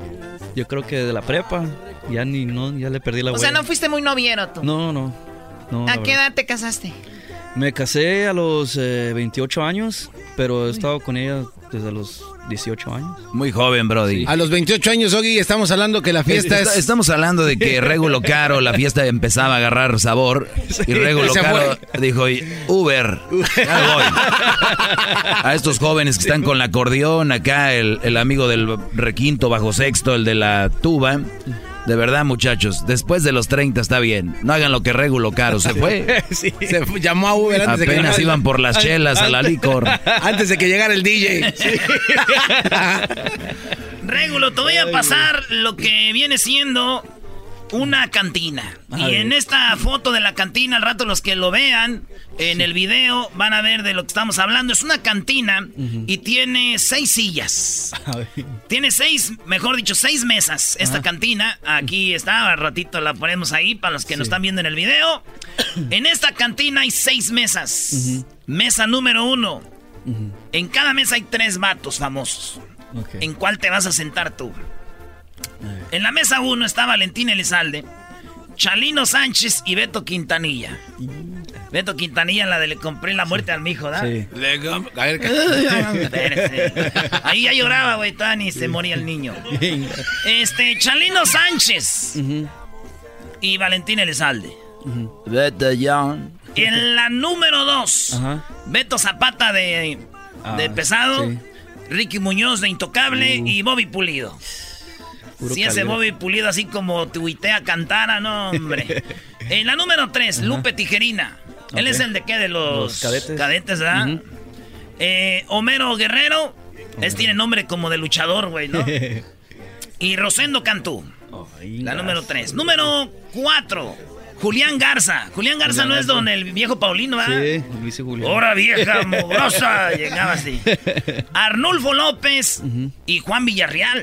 Yo creo que de la prepa. Ya ni, no, ya le perdí la O sea, no fuiste muy noviero tú. No, no. no ¿A qué edad te casaste? Me casé a los 28 eh, años, pero he estado con ella desde los 18 años. Muy joven, Brody. A los 28 años, Ogi, estamos hablando que la fiesta es... Estamos hablando de que (laughs) Regulo Caro, la fiesta empezaba a agarrar sabor. Y Regulo Caro dijo, Uber, ya voy. A estos jóvenes que están con la acordeón, acá el, el amigo del requinto bajo sexto, el de la tuba. De verdad, muchachos, después de los 30 está bien. No hagan lo que regulo caro. Se fue. (laughs) Se llamó a Uber antes de que Apenas iban por las chelas a la licor. (laughs) Antes de que llegara el DJ. (laughs) Regulo, te voy a pasar lo que viene siendo una cantina. y en esta foto de la cantina, al rato los que lo vean en el video van a ver de lo que estamos hablando. Es una cantina y tiene seis sillas. (laughs) Tiene seis, mejor dicho, seis mesas. Esta cantina, aquí está, al ratito la ponemos ahí para los que nos están viendo en el video. (coughs) En esta cantina hay seis mesas. Mesa número uno. En cada mesa hay tres vatos famosos. ¿En cuál te vas a sentar tú? En la mesa 1 está Valentín Elizalde, Chalino Sánchez y Beto Quintanilla. Beto Quintanilla, la de le compré la muerte al mijo, ¿da? Sí. a ver, (laughs) Ahí ya lloraba, güey, Tani, se moría el niño. Este, Chalino Sánchez y Valentín Elizalde. Beto John. En la número dos, Beto Zapata de, ah, de pesado, Ricky Muñoz de intocable uh. y Bobby Pulido. Si ese Bobby Pulido así como tuitea cantara, no, hombre. (laughs) en la número tres, Lupe Tijerina. Él es el de qué? De los, cadetes. cadetes, ¿verdad? Eh, Homero Guerrero. Es tiene nombre como de luchador, güey, ¿no? (laughs) y Rosendo Cantú. la número tres. Número cuatro. Julián Garza. Julián Garza no es don el viejo Paulino, ¿verdad? Sí, Luis Julián. Hora vieja, (laughs) mugrosa. Llegaba así. Arnulfo López y Juan Villarreal.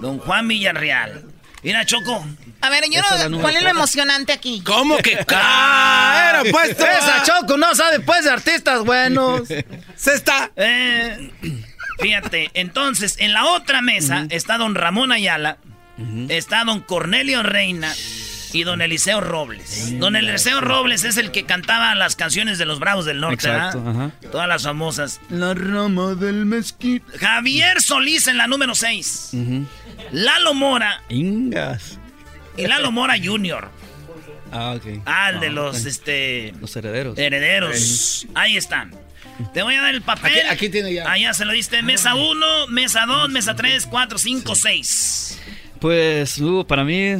Don Juan Villarreal. Mira, Choco. A ver, yo no, ¿cuál es lo emocionante aquí? ¿Cómo que (laughs) ah, era pues Esa Choco no sabe pues de artistas buenos. (laughs) Se está. Eh, fíjate, entonces, en la otra mesa está don Ramón Ayala, está don Cornelio Reina y don Eliseo Robles. Don Eliseo Robles es el que cantaba las canciones de los Bravos del Norte, Exacto, Todas las famosas. La rama del mezquite. Javier Solís en la número 6. Lalo Mora. Ingas. Y Lalo Mora Jr. Ah, ok. Ah, el de los, este... Los herederos. Herederos. Ahí están. Te voy a dar el papel. Aquí, tiene ya. Allá se lo diste. Mesa 1, mesa 2, mesa 3, 4, 5, 6. Pues, Lugo, para mí,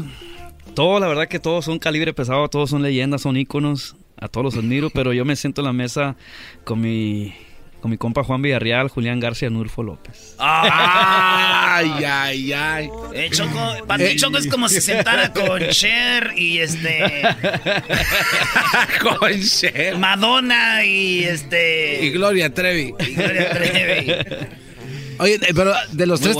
todo, la verdad que todos son calibre pesado, todos son leyendas, son íconos. A todos los admiro, pero yo me siento en la mesa con mi con mi compa Juan Villarreal, Julián García, Nurfo López. Ay, (laughs) ay, ay. Eh, Choco, para eh, Choco es como si sentara (laughs) con Cher y este. (laughs) con Cher. Madonna y este. Y Gloria Trevi. Y Gloria Trevi. Oye, eh, pero de los tres,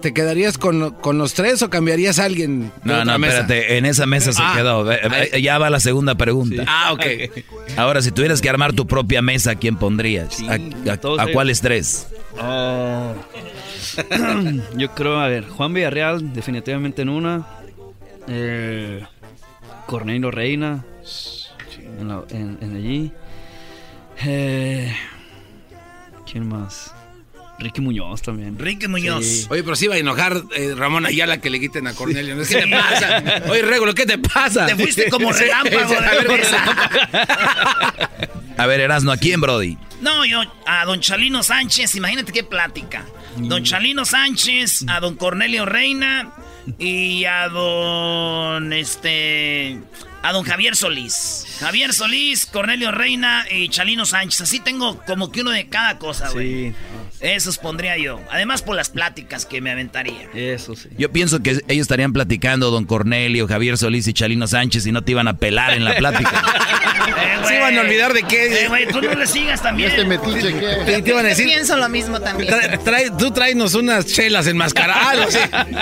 te, quedarías con, los tres o cambiarías a alguien? no, no, espérate, en esa mesa se ah. quedó. Ya va la segunda pregunta. Ah, ok. (laughs) Ahora, si tuvieras que armar tu propia mesa, ¿quién pondrías? ¿A, cuáles tres? Oh. (clears throat) Yo creo, a ver, Juan Villarreal, definitivamente en una. Eh, Cornelio Reina, en, allí. Eh, ¿Quién más? Ricky Muñoz también. Ricky Muñoz. Oye, pero sí va a enojar eh, Ramón Ayala que le quiten a Cornelio. ¿Qué te pasa? (laughs) Oye, Regulo, ¿qué te pasa? Te fuiste como relámpago. a ver, Erasno, (laughs) ¿a quién, Brody? No, yo, a don Chalino Sánchez, imagínate qué plática. Don Chalino Sánchez, a don Cornelio Reina y a don, este, a don Javier Solís. Javier Solís, Cornelio Reina y Chalino Sánchez. Así tengo como que uno de cada cosa, güey. Sí. Esos pondría yo. Además por las pláticas que me aventaría. Eso sí. Yo pienso que ellos estarían platicando, don Cornelio, Javier Solís y Chalino Sánchez, y no te iban a pelar en la plática. (laughs) eh, Se iban a olvidar de qué. Eh, güey, tú no le sigas también. Este metiche ¿qué? Te, iban a decir. Pienso lo mismo también. tú tráenos unas chelas enmascaradas,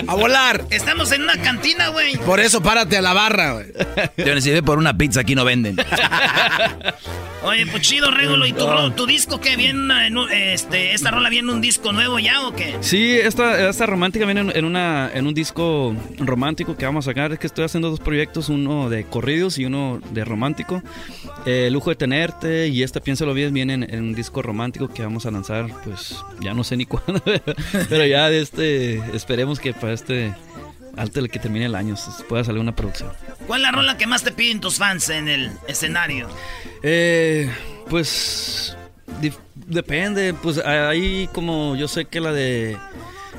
a volar. Estamos en una cantina, güey. Por eso párate a la barra, güey. Te van a decir, por una pizza aquí no venden. (laughs) Oye, pues chido, Regulo. ¿Y tu, tu disco qué? ¿Viene este, esta rola viene un disco nuevo ya o qué? Sí, esta, esta romántica viene en, una, en un disco romántico que vamos a sacar. Es que estoy haciendo dos proyectos, uno de corridos y uno de romántico. Eh, Lujo de tenerte y esta, piénsalo bien, viene en, un disco romántico que vamos a lanzar, pues ya no sé ni (laughs) cuándo, pero ya de este, esperemos que para este antes de que termine el año pueda salir una producción. ¿Cuál es la rola que más te piden tus fans en el escenario? Eh, pues depende, pues ahí como yo sé que la de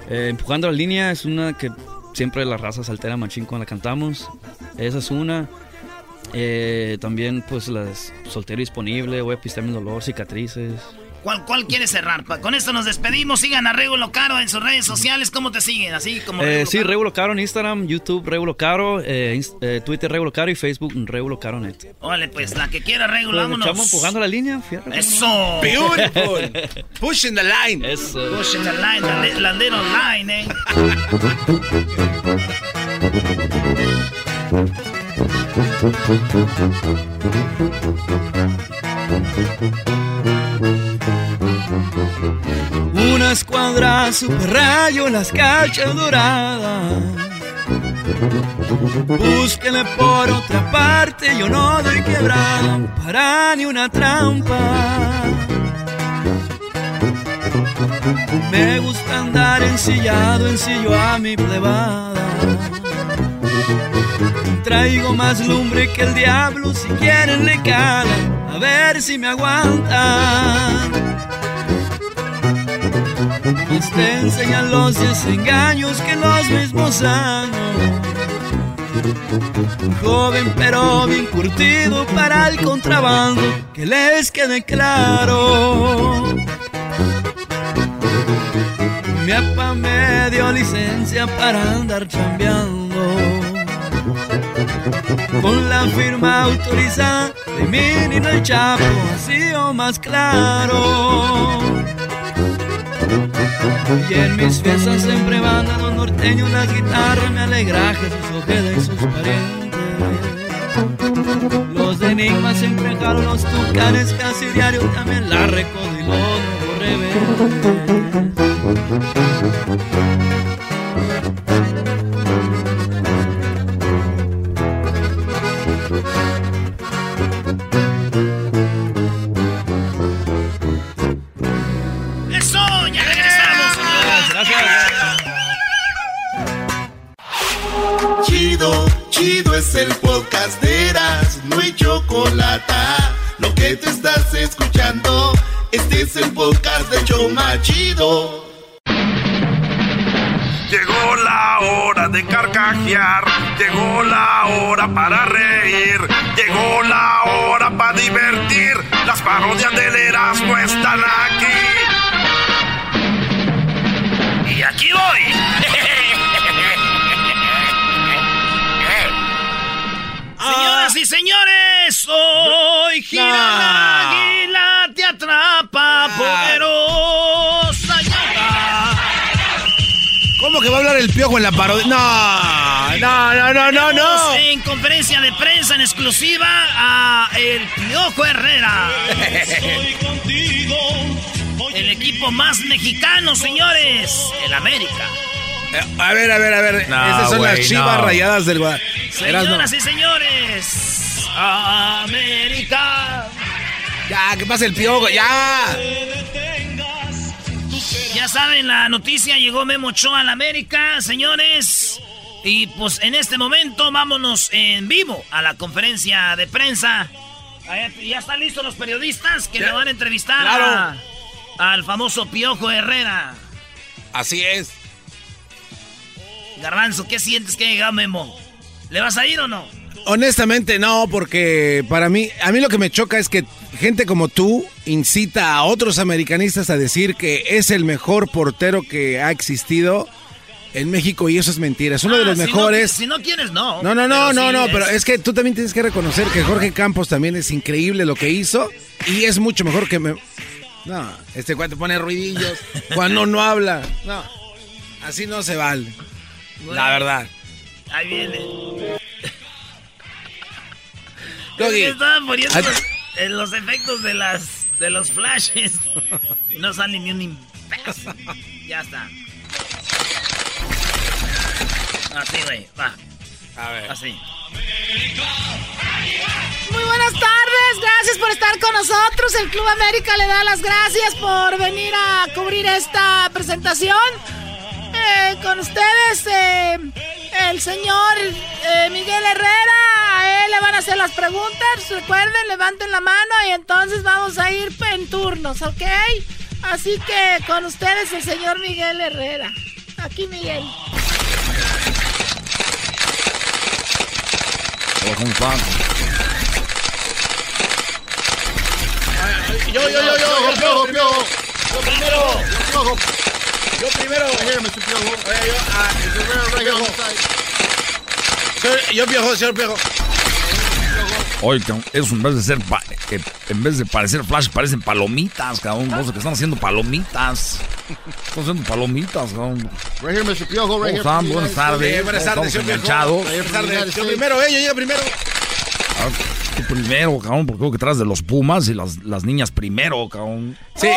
eh, Empujando la línea es una que siempre la raza altera machín cuando la cantamos. Esa es una. Eh, también pues las Soltero Disponible, Voy a pistar mi dolor, Cicatrices. ¿Cuál, ¿Cuál quiere cerrar? Con esto nos despedimos. Sigan a Regulo Caro en sus redes sociales. ¿Cómo te siguen? Así como. Eh, sí, Regulo Caro en Instagram, YouTube Regulo Caro, eh, eh, Twitter Regulo Caro y Facebook Regulo Caro Net. Órale, pues la que quiera Regulo, pues, vámonos. Estamos empujando la línea. Fíjate, Eso. Beautiful. (laughs) Pushing the line. Eso. Pushing the line, la, la little line, eh. (laughs) Una escuadra super rayo, las cachas doradas. Búsquenle por otra parte, yo no doy quebrado para ni una trampa. Me gusta andar ensillado, ensillo a mi plebada. Traigo más lumbre que el diablo, si quieren le calan, a ver si me aguantan. Te enseñan los desengaños que los mismos años. Joven pero bien curtido para el contrabando, que les quede claro. Mi papá me dio licencia para andar chambeando. Con la firma autorizada de mi el Chapo, así o más claro. Y en mis fiestas siempre van a los norteños la guitarra, me alegra Jesús Ojeda y sus parientes. Los de Enigma siempre jalo los tucanes casi diario, también la recodo y los ¡Eso! En la parodia? No, no, no, no, no, no. En conferencia de prensa en exclusiva a el Piojo Herrera. El equipo más mexicano, señores, el América. A ver, a ver, a ver. Esas son las chivas no. rayadas del Guadalajara. Señoras y señores, América. Ya, ¿qué pasa el piojo? Ya. Ya saben, la noticia llegó Memo Ochoa a la América, señores. Y pues en este momento vámonos en vivo a la conferencia de prensa. Ya están listos los periodistas que le van a entrevistar Claro. a- al famoso Piojo Herrera. Así es. Garbanzo, ¿qué sientes que llega Memo? ¿Le vas a ir o no? Honestamente no, porque para mí, a mí lo que me choca es que gente como tú incita a otros americanistas a decir que es el mejor portero que ha existido en México y eso es mentira. Es uno de Ah, los si mejores. si no quieres, no. No, no, no, Pero no, sí no, es- pero es que tú también tienes que reconocer que Jorge Campos también es increíble lo que hizo y es mucho mejor que me... No, este cuate pone ruidillos (laughs) cuando no habla. No, así no se vale. La verdad. Ahí viene. Doggy. Ah. los, en los efectos de las de los flashes. No sale ni un imbécil. Ya está. Así, güey. Va. A ver. Así. Muy buenas tardes, gracias por estar con nosotros. El Club América le da las gracias por venir a cubrir esta presentación. Eh, con ustedes, eh, el señor eh, Miguel Herrera. A él le van a hacer las preguntas. Recuerden, levanten la mano y entonces vamos a ir en turnos, ¿ok? Así que con ustedes el señor Miguel Herrera. Aquí Miguel. Yo, yo, yo, yo, yo, piojo, piojo. Yo primero. Yo, piojo. Yo primero. Oye, yo, ah, piojo. Señor- Yo piojo, señor piojo. Oye, eso en vez de ser, pa- eh, en vez de parecer flash, parecen palomitas, cabrón. Vos que están haciendo palomitas. Están haciendo palomitas, cabrón. Right here, Mr. Piojo, right ¿Cómo here. están? Buenas tardes. Eh, buenas tardes, Estamos señor piojo. enganchados. Buenas tardes. Yo primero, eh, yo llego primero. Ah, Tú primero, cabrón, porque creo que traes de los Pumas y las, las niñas primero, cabrón. Sí.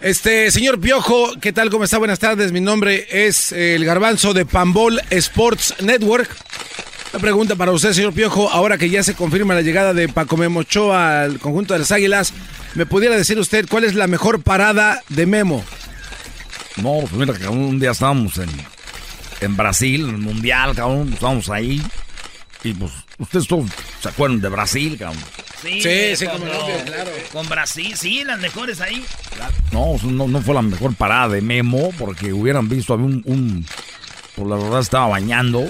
Este, señor Piojo, ¿qué tal? ¿Cómo está? Buenas tardes. Mi nombre es eh, el Garbanzo de Pambol Sports Network. Una pregunta para usted, señor Piojo. Ahora que ya se confirma la llegada de Paco Memocho al conjunto de las Águilas, ¿me pudiera decir usted cuál es la mejor parada de Memo? No, pues mira, que un día estábamos en, en Brasil, en el Mundial, cabrón, estábamos ahí. Y pues, ustedes todos se acuerdan de Brasil, cabrón. Sí, sí, con, claro. Con Brasil, sí, las mejores ahí. No, no, no fue la mejor parada de Memo, porque hubieran visto, había un, un por la verdad estaba bañando,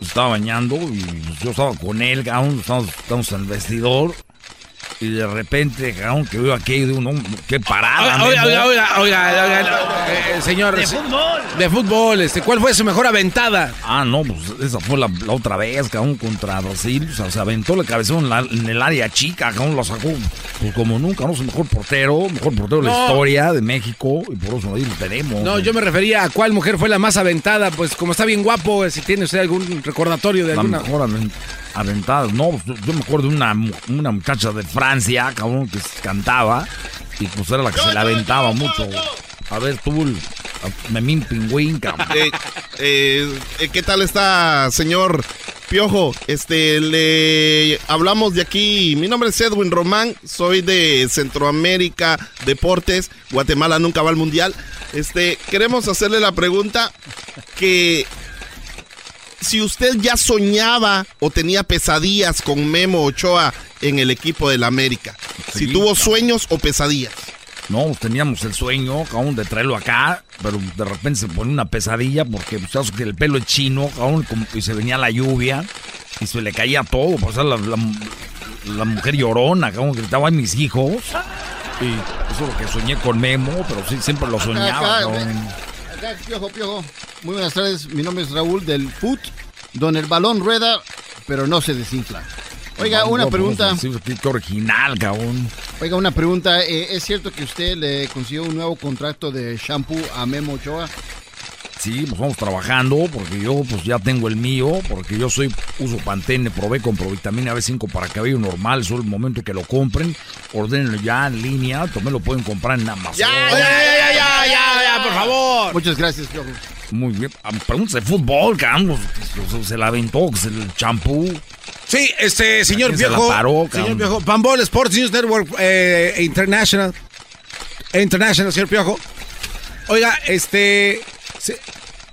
estaba bañando y yo estaba con él, estamos, estamos en el vestidor y de repente, que veo aquí, de uno, qué parada. Oiga, oiga, oiga, oiga, eh, señor. De fútbol. De fútbol, este, ¿cuál fue su mejor aventada? Ah, no, pues esa fue la, otra vez, cabrón, contra Brasil. O sea, se aventó la cabeza en, el área chica, cabrón, lo sacó, pues como nunca, ¿no? Es el mejor portero, mejor portero de la historia de México, y por eso ahí lo tenemos. No, yo me refería a cuál mujer fue la más aventada, pues como está bien guapo, si tiene usted algún recordatorio de alguna. Mejor aventadas. No, yo me acuerdo de una, una muchacha de Francia, cabrón, que cantaba. Y pues era la que se la aventaba mucho. A ver, tú, Memín Pingüín, cabrón. Eh, eh, eh, ¿Qué tal está, señor Piojo? Este, le hablamos de aquí. Mi nombre es Edwin Román, soy de Centroamérica Deportes. Guatemala nunca va al mundial. Este, queremos hacerle la pregunta que si usted ya soñaba o tenía pesadillas con Memo Ochoa en el equipo del América. si tuvo sueños o pesadillas. No, teníamos el sueño, aún de traerlo acá, pero de repente se pone una pesadilla porque pues, que el pelo es chino, y se venía la lluvia y se le caía todo. Pues, la, la, mujer llorona, cabrón, gritaba a mis hijos. Y eso es lo que soñé con Memo, pero sí, siempre lo (laughs) soñaba. Acá, piojo, piojo. Muy buenas tardes, mi nombre es Raúl del FUT, donde el balón rueda, pero no se desinfla. Oiga, una pregunta. Qué original, cabrón. Oiga, una pregunta. Eh, ¿Es cierto que usted le consiguió un nuevo contrato de shampoo a Memo Ochoa? Sí, pues vamos trabajando porque yo pues ya tengo el mío, porque yo soy uso Pantene, probé con Provitamina B5 para cabello normal, solo el momento que lo compren, ordenenlo ya en línea, también lo pueden comprar en Amazon. Ya, ya, ya, ya, ya, ya, por favor. Muchas gracias, Piojo. Muy bien, ah, pregúntese de fútbol, caramba, se la aventó, el champú. Sí, este, señor viejo. Paró, señor viejo. Pambol Sports News Network eh, International. International, señor Piojo. Oiga, este.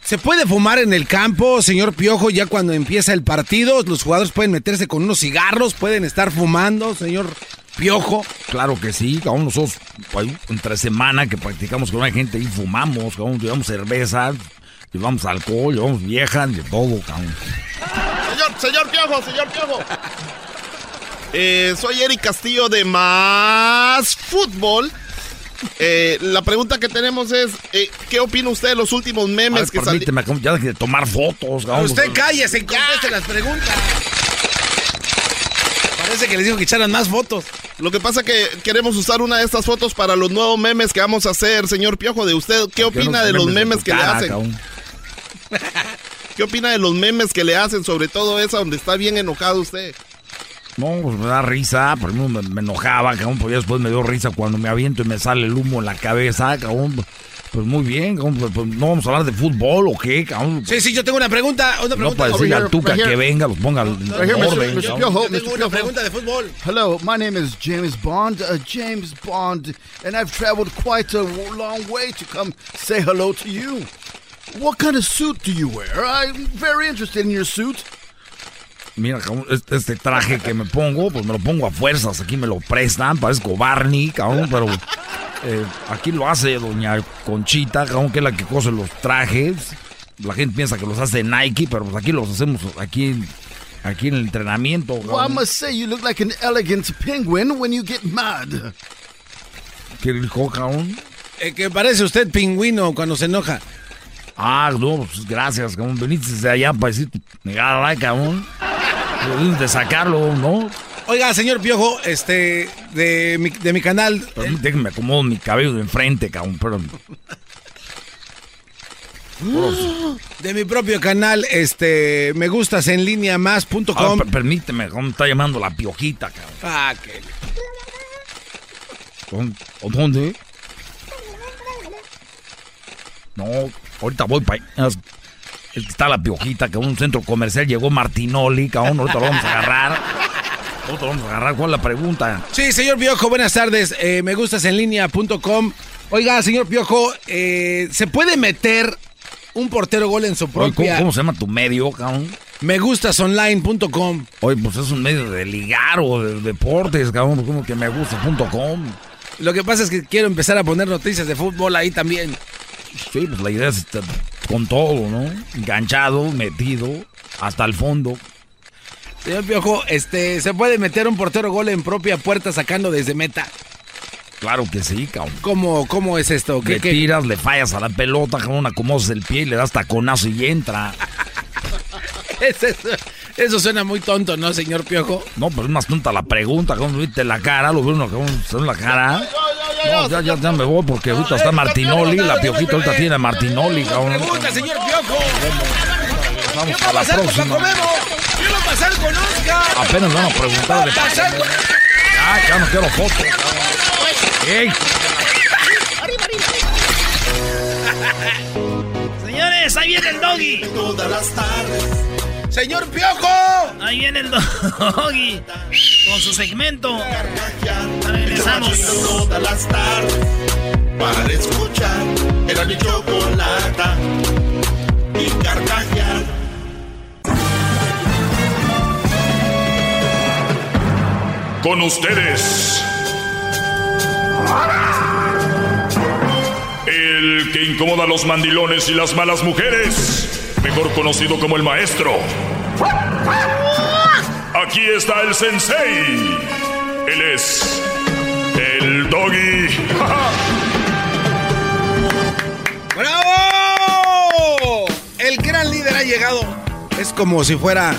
Se, puede fumar en el campo, señor Piojo, ya cuando empieza el partido? Los jugadores pueden meterse con unos cigarros, pueden estar fumando, señor Piojo. Claro que sí, aún nosotros, pues, entre semana que practicamos con una gente y fumamos, aún llevamos cerveza, llevamos alcohol, llevamos viejas, de todo, cabrón. Señor, señor Piojo, señor Piojo. Eh, soy Eric Castillo de Más Fútbol. Eh, la pregunta que tenemos es, eh, ¿qué opina usted de los últimos memes que salieron? ya de tomar fotos. Usted cállese y conteste las preguntas. Parece que les digo que echaran más fotos. Lo que pasa que queremos usar una de estas fotos para los nuevos memes que vamos a hacer, señor Piojo. De usted, ¿qué opina de los memes, que le hacen? (laughs) ¿Qué opina de los memes que le hacen, sobre todo esa donde está bien enojado usted? No, pues me da risa, primero me, me enojaba, cabrón, pues después me dio risa cuando me aviento y me sale el humo en la cabeza, cabrón. Pues muy bien, cabrón, pues, pues no vamos a hablar de fútbol o qué, cabrón. Sí, sí, yo tengo una pregunta. Una pregunta. No para decirle al Tuca que venga, los ponga en orden. Yo tengo una pregunta de fútbol. Hello, my name is James Bond, uh, James Bond, and I've traveled quite a long way to come say hello to you. What kind of suit do you wear? I'm very interested in your suit. Mira, este, este traje que me pongo, pues me lo pongo a fuerzas. Aquí me lo prestan, parezco Barney, cabrón, pero eh, aquí lo hace doña Conchita, cabrón, que es la que cose los trajes. La gente piensa que los hace Nike, pero pues aquí los hacemos aquí, aquí en el entrenamiento. Well, I must say, you look like an elegant penguin when you get mad. ¿Qué dijo, cabrón? Eh, que parece usted pingüino cuando se enoja. Ah, no, pues gracias, cabrón. Veniste desde allá para decir, negada, cabrón. De sacarlo, ¿no? Oiga, señor Piojo, este, de mi, de mi canal. Déjenme acomodo mi cabello de enfrente, cabrón, perdón. De mi propio canal, este, me gustas en línea más.com. Ah, permíteme, ¿cómo está llamando la piojita, cabrón? Ah, que. ¿Dónde? No, ahorita voy para Está la piojita, que un centro comercial llegó Martinoli, cabrón, ahorita lo vamos a agarrar. Ahorita lo vamos a agarrar, ¿cuál es la pregunta? Sí, señor Piojo, buenas tardes. Eh, me gustas en línea.com. Oiga, señor Piojo, eh, ¿se puede meter un portero gol en su propia... ¿Cómo, se llama tu medio, cabrón? Me gustasonline.com. Oye, pues es un medio de ligar o de deportes, cabrón, como que me gusta.com. Lo que pasa es que quiero empezar a poner noticias de fútbol ahí también. Sí, pues la idea es estar con todo, ¿no? Enganchado, metido, hasta el fondo. Señor Piojo, este, ¿se puede meter un portero gol en propia puerta sacando desde meta? Claro que sí, cabrón. ¿Cómo, cómo es esto? ¿Qué, le tiras, le fallas a la pelota, cabrón, acomodas el pie y le das taconazo y entra. (laughs) eso, suena muy tonto, ¿no, señor Piojo? No, pero es más tonta la pregunta, ¿cómo viste la cara? Lo se en la cara. No, ya, ya, ya me voy porque ahorita está Martinoli, la piojita ahorita tiene a Martinoli, cabrón. Pregunta, señor Piojo. Vamos a la próxima. ¿Qué va a pasar con Oscar? Apenas vamos a preguntar de pasar con... Ah, ya no quiero fotos. ¡Ey! Señores, ahí viene el doggy. Todas las tardes. Señor Piojo. Ahí viene el (laughs) doggy. Con su segmento. Regresamos. Todas las tardes. Para escuchar. Era mi chocolata. Y carcajear. Con ustedes. Que incomoda a los mandilones y las malas mujeres, mejor conocido como el maestro. Aquí está el sensei. Él es el doggy. (laughs) ¡Bravo! El gran líder ha llegado. Es como si fuera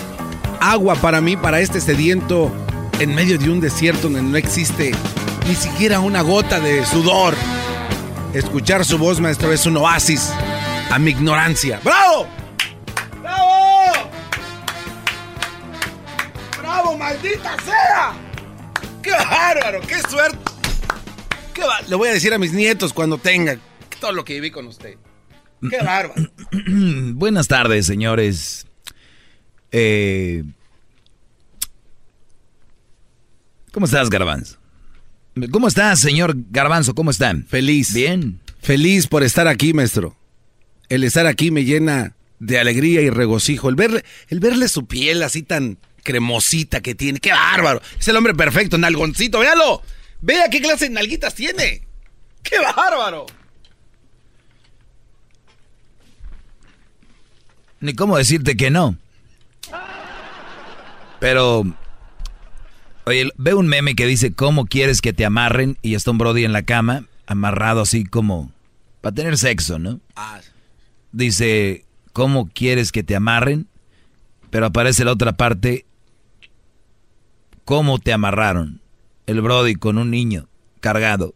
agua para mí, para este sediento, en medio de un desierto donde no existe ni siquiera una gota de sudor. Escuchar su voz, maestro, es un oasis a mi ignorancia. ¡Bravo! ¡Bravo! ¡Bravo, maldita sea! ¡Qué bárbaro! ¡Qué suerte! ¿Qué Le voy a decir a mis nietos cuando tenga todo lo que viví con usted. ¡Qué bárbaro! (clears throat) Buenas tardes, señores. Eh... ¿Cómo estás, Garbanzo? ¿Cómo estás, señor Garbanzo? ¿Cómo están? Feliz. Bien. Feliz por estar aquí, maestro. El estar aquí me llena de alegría y regocijo. El verle, el verle su piel así tan cremosita que tiene. ¡Qué bárbaro! Es el hombre perfecto, nalgoncito. ¡Véalo! Vea qué clase de nalguitas tiene. ¡Qué bárbaro! Ni cómo decirte que no. Pero Oye, veo un meme que dice, ¿cómo quieres que te amarren? Y está un Brody en la cama, amarrado así como para tener sexo, ¿no? Ah. Dice, ¿cómo quieres que te amarren? Pero aparece la otra parte, ¿cómo te amarraron? El Brody con un niño cargado,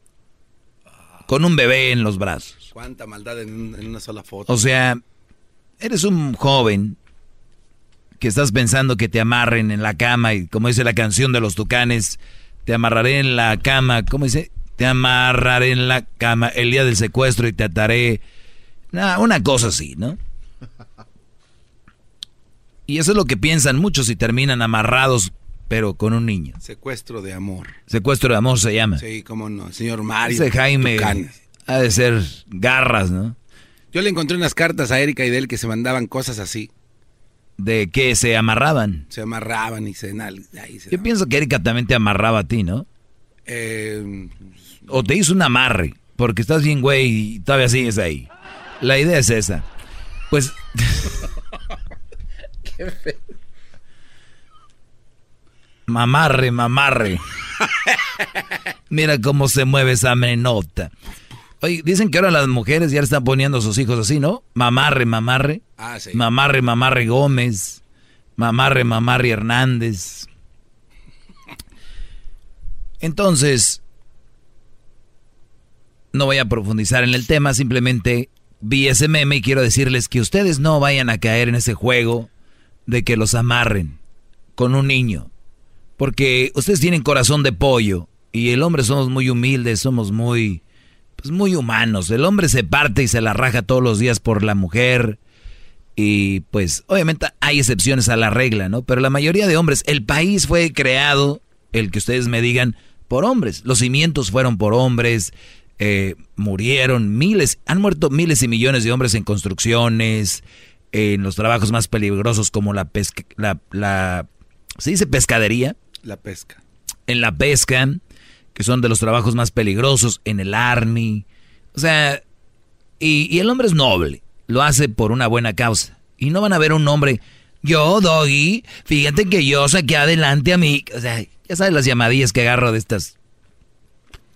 con un bebé en los brazos. Cuánta maldad en, en una sola foto. O sea, eres un joven que estás pensando que te amarren en la cama y como dice la canción de los tucanes, te amarraré en la cama, ¿cómo dice? Te amarraré en la cama el día del secuestro y te ataré. una cosa así, ¿no? Y eso es lo que piensan muchos y terminan amarrados, pero con un niño. Secuestro de amor. Secuestro de amor se llama. Sí, cómo no, señor Mario. Ese Jaime ha de ser garras, ¿no? Yo le encontré unas cartas a Erika y de él que se mandaban cosas así de que se amarraban. Se amarraban y se... Yo pienso que Erika también te amarraba a ti, ¿no? Eh, o te hizo un amarre, porque estás bien, güey, y todavía sigues ahí. La idea es esa. Pues... (laughs) Qué fe... Mamarre, mamarre. (laughs) Mira cómo se mueve esa menota. Oye, dicen que ahora las mujeres ya están poniendo a sus hijos así, ¿no? Mamarre, mamarre. Ah, sí. Mamarre, mamarre Gómez. Mamarre, mamarre Hernández. Entonces, no voy a profundizar en el tema, simplemente vi ese meme y quiero decirles que ustedes no vayan a caer en ese juego de que los amarren con un niño. Porque ustedes tienen corazón de pollo y el hombre somos muy humildes, somos muy pues muy humanos. El hombre se parte y se la raja todos los días por la mujer. Y pues obviamente hay excepciones a la regla, ¿no? Pero la mayoría de hombres, el país fue creado, el que ustedes me digan, por hombres. Los cimientos fueron por hombres, eh, murieron miles, han muerto miles y millones de hombres en construcciones, en los trabajos más peligrosos como la pesca, la, la, ¿se dice pescadería? La pesca. En la pesca, que son de los trabajos más peligrosos, en el army. O sea, y, y el hombre es noble lo hace por una buena causa. Y no van a ver un hombre, yo, Doggy, fíjate que yo saqué adelante a mí. O sea, ya sabes las llamadillas que agarro de estas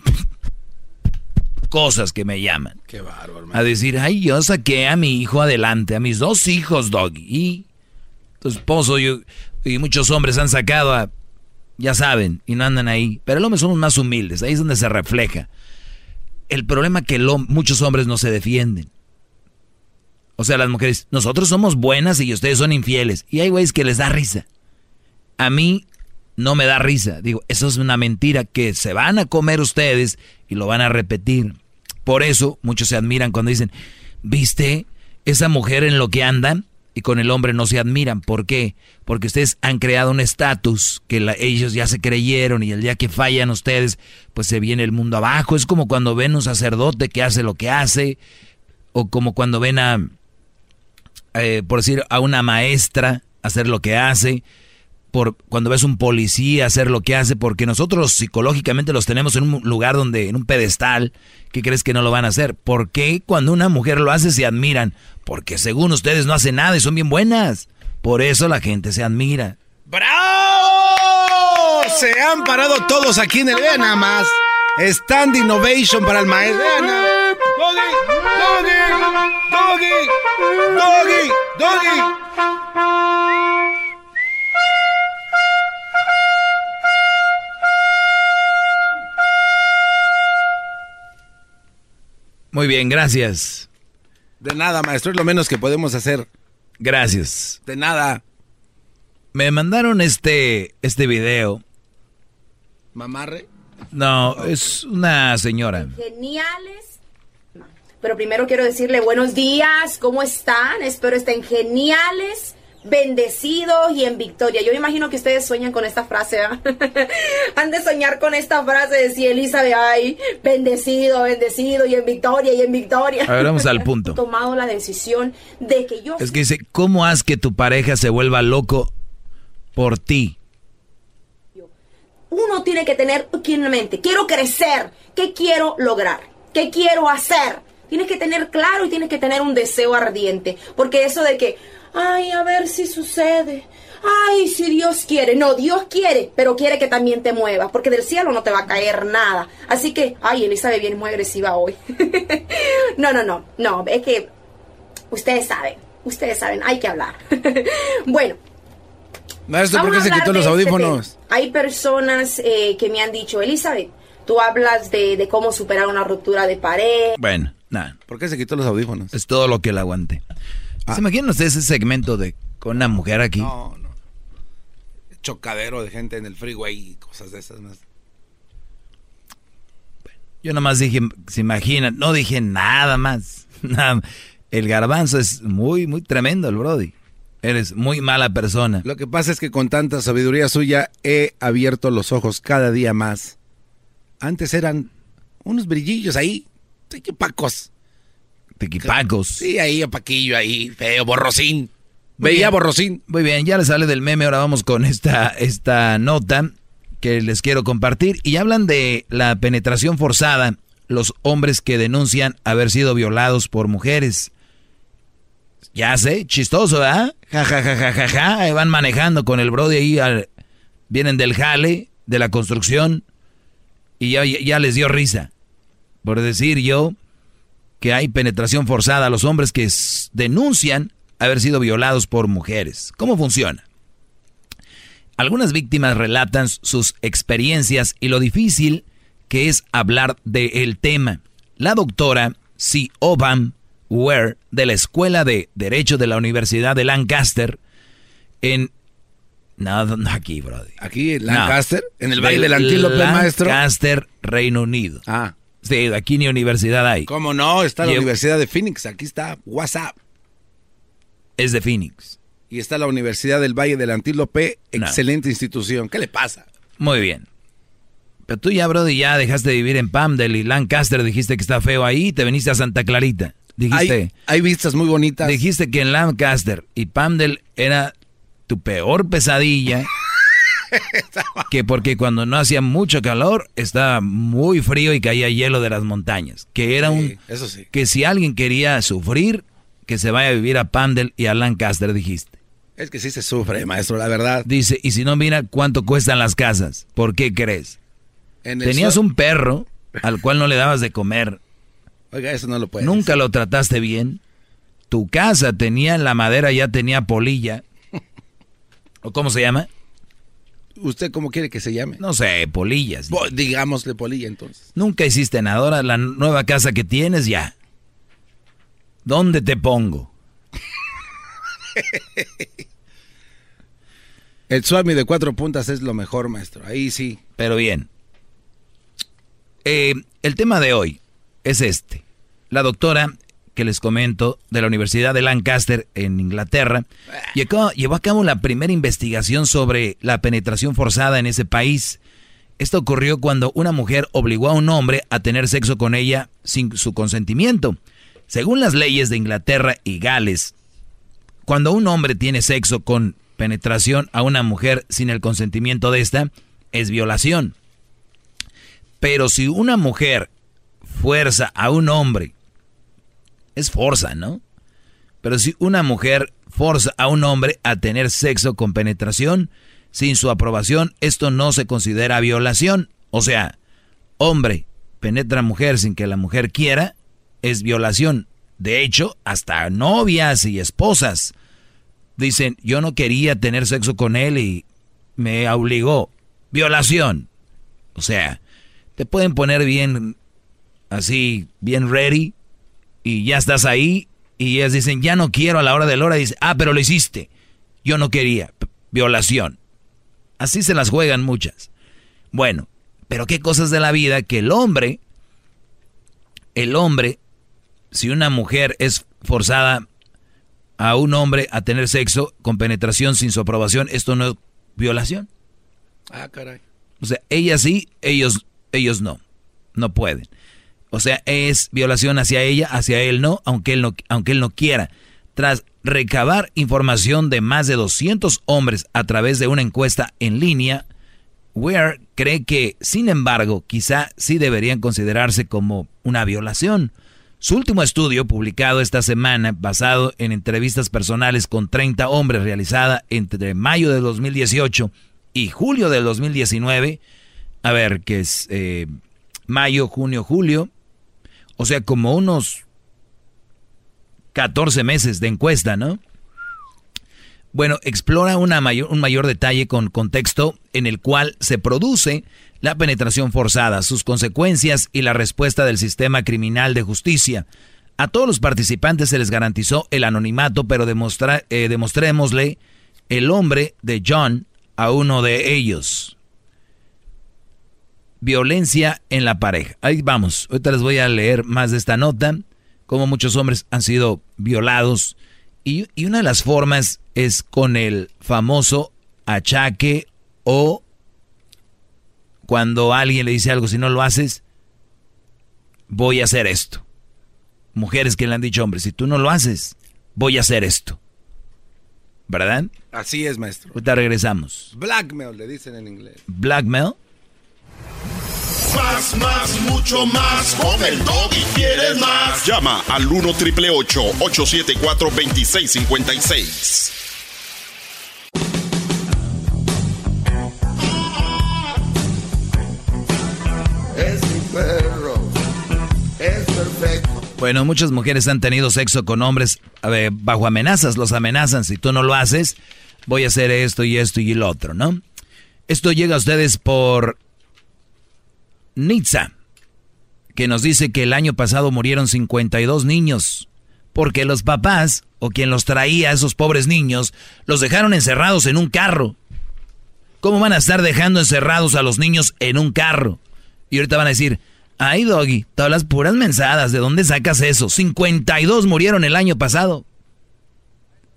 (laughs) cosas que me llaman. Qué bárbaro. A decir, ay, yo saqué a mi hijo adelante, a mis dos hijos, Doggy. Y tu esposo y muchos hombres han sacado a, ya saben, y no andan ahí. Pero el hombre somos más humildes, ahí es donde se refleja. El problema es que muchos hombres no se defienden. O sea, las mujeres, nosotros somos buenas y ustedes son infieles. Y hay güeyes que les da risa. A mí no me da risa. Digo, eso es una mentira que se van a comer ustedes y lo van a repetir. Por eso muchos se admiran cuando dicen, ¿viste esa mujer en lo que andan? Y con el hombre no se admiran. ¿Por qué? Porque ustedes han creado un estatus que ellos ya se creyeron y el día que fallan ustedes, pues se viene el mundo abajo. Es como cuando ven un sacerdote que hace lo que hace, o como cuando ven a, eh, por decir, a una maestra hacer lo que hace, por cuando ves un policía hacer lo que hace, porque nosotros psicológicamente los tenemos en un lugar donde, en un pedestal, ¿qué crees que no lo van a hacer? ¿Por qué cuando una mujer lo hace se admiran? Porque según ustedes no hacen nada y son bien buenas. Por eso la gente se admira. ¡Bravo! Se han parado todos aquí en el vean nada más. Stand Innovation para el maestro. Doggy, Doggy, Doggy. Muy bien, gracias. De nada, maestro, es lo menos que podemos hacer. Gracias. De nada. Me mandaron este este video. ¿Mamarre? No, es una señora. Geniales pero primero quiero decirle buenos días, ¿cómo están? Espero estén geniales, bendecidos y en victoria. Yo imagino que ustedes sueñan con esta frase, ¿eh? (laughs) Han de soñar con esta frase de si Elizabeth, ay, bendecido, bendecido y en victoria y en victoria. A ver, vamos al (laughs) punto. He tomado la decisión de que yo... Es que dice, ¿cómo haz que tu pareja se vuelva loco por ti? Uno tiene que tener en mente, quiero crecer, ¿qué quiero lograr? ¿Qué quiero hacer? Tienes que tener claro y tienes que tener un deseo ardiente. Porque eso de que, ay, a ver si sucede. Ay, si Dios quiere. No, Dios quiere, pero quiere que también te muevas, porque del cielo no te va a caer nada. Así que, ay, Elizabeth viene muy agresiva hoy. (laughs) no, no, no, no, es que ustedes saben, ustedes saben, hay que hablar. (laughs) bueno. Maestro, ¿por qué se quitó los este audífonos? hay personas eh, que me han dicho, Elizabeth, tú hablas de, de cómo superar una ruptura de pared. Bueno. Nada. ¿Por qué se quitó los audífonos? Es todo lo que le aguante. Ah. ¿Se imaginan ustedes ese segmento de con una mujer aquí? No, no. Chocadero de gente en el freeway y cosas de esas más. Yo nomás dije, se imaginan, no dije (laughs) nada más. El garbanzo es muy, muy tremendo, el Brody. Eres muy mala persona. Lo que pasa es que con tanta sabiduría suya he abierto los ojos cada día más. Antes eran unos brillillos ahí, Tequipacos. Tequipacos. Sí, ahí, paquillo ahí, feo, borrosín. Veía borrosín. Muy bien, ya le sale del meme, ahora vamos con esta, esta nota que les quiero compartir. Y hablan de la penetración forzada, los hombres que denuncian haber sido violados por mujeres. Ya sé, chistoso, ¿verdad? Ja, ja, ja, ja, ja, ja. Van manejando con el brody ahí, vienen del jale, de la construcción, y ya, ya les dio risa por decir yo que hay penetración forzada a los hombres que denuncian haber sido violados por mujeres. ¿Cómo funciona? Algunas víctimas relatan sus experiencias y lo difícil que es hablar del tema. La doctora C. Obam Ware de la Escuela de Derecho de la Universidad de Lancaster en no, no aquí, brother. ¿Aquí en Lancaster? ¿En el baile del Antílope, maestro? Lancaster, Reino Unido. Ah. Sí, aquí ni universidad hay. ¿Cómo no? Está la Universidad de Phoenix. Aquí está WhatsApp. Es de Phoenix. Y está la Universidad del Valle del Antílope. Excelente institución. ¿Qué le pasa? Muy bien. Pero tú ya, Brody, ya dejaste de vivir en Pamdel y Lancaster. Dijiste que está feo ahí y te viniste a Santa Clarita. Dijiste. Hay, vistas muy bonitas. Dijiste que en Lancaster y Pamdel era tu peor pesadilla. (laughs) (laughs) que porque cuando no hacía mucho calor estaba muy frío y caía hielo de las montañas. Que era un. Eso sí. Que si alguien quería sufrir, que se vaya a vivir a Pamdel y a Lancaster, dijiste. Es que sí se sufre, maestro, la verdad. Dice, y si no, mira cuánto cuestan las casas. ¿Por qué crees? Tenías un perro al cual no le dabas de comer. Oiga, eso no lo puedes. Nunca lo trataste bien. Tu casa tenía la madera, ya tenía polilla. ¿O cómo se llama? ¿Usted cómo quiere que se llame? No sé, polillas. digámosle polilla entonces. Nunca hiciste nada. Ahora la nueva casa que tienes ya. ¿Dónde te pongo? (laughs) El Swami de cuatro puntas es lo mejor, maestro. Ahí sí. Pero bien. Eh, el tema de hoy es este. La doctora que les comento de la Universidad de Lancaster en Inglaterra llevó a cabo la primera investigación sobre la penetración forzada en ese país. Esto ocurrió cuando una mujer obligó a un hombre a tener sexo con ella sin su consentimiento. Según las leyes de Inglaterra y Gales, cuando un hombre tiene sexo con penetración a una mujer sin el consentimiento de esta, es violación. Pero si una mujer fuerza a un hombre, es fuerza, ¿no? Pero si una mujer forza a un hombre a tener sexo con penetración sin su aprobación, esto no se considera violación. O sea, hombre penetra mujer sin que la mujer quiera, es violación. De hecho, hasta novias y esposas dicen, yo no quería tener sexo con él y me obligó. Violación. O sea, te pueden poner bien, así, bien ready, y ya estás ahí, y ellas dicen, ya no quiero a la hora de la hora, dice, ah, pero lo hiciste. Yo no quería. Violación. Así se las juegan muchas. Bueno, pero qué cosas de la vida que el hombre, el hombre, si una mujer es forzada a un hombre a tener sexo con penetración sin su aprobación, esto no es violación. Ah, caray. O sea, ella sí, ellos ellos no, no pueden. O sea, es violación hacia ella, hacia él no, aunque él no, aunque él no quiera. Tras recabar información de más de 200 hombres a través de una encuesta en línea, Ware cree que, sin embargo, quizá sí deberían considerarse como una violación. Su último estudio, publicado esta semana, basado en entrevistas personales con 30 hombres realizada entre mayo de 2018 y julio de 2019, a ver, que es eh, mayo, junio, julio, o sea, como unos 14 meses de encuesta, ¿no? Bueno, explora una mayor, un mayor detalle con contexto en el cual se produce la penetración forzada, sus consecuencias y la respuesta del sistema criminal de justicia. A todos los participantes se les garantizó el anonimato, pero demostra, eh, demostrémosle el hombre de John a uno de ellos violencia en la pareja. Ahí vamos, ahorita les voy a leer más de esta nota, cómo muchos hombres han sido violados. Y, una de las formas es con el famoso achaque o cuando alguien le dice algo, si no lo haces, voy a hacer esto. Mujeres que le han dicho, hombre, si tú no lo haces, voy a hacer esto. ¿Verdad? Así es, maestro. Ahorita regresamos. Blackmail, le dicen en inglés. Blackmail. Más, más, mucho más. Con el y quieres más. Llama al 1 triple 874 2656. Es mi perro. Es perfecto. Bueno, muchas mujeres han tenido sexo con hombres bajo amenazas. Los amenazan. Si tú no lo haces, voy a hacer esto y esto y el otro, ¿no? Esto llega a ustedes por Nitza, que nos dice que el año pasado murieron 52 niños, porque los papás, o quien los traía a esos pobres niños, los dejaron encerrados en un carro. ¿Cómo van a estar dejando encerrados a los niños en un carro? Y ahorita van a decir, Ay, Doggy, todas las puras mensadas. ¿De dónde sacas eso? 52 murieron el año pasado.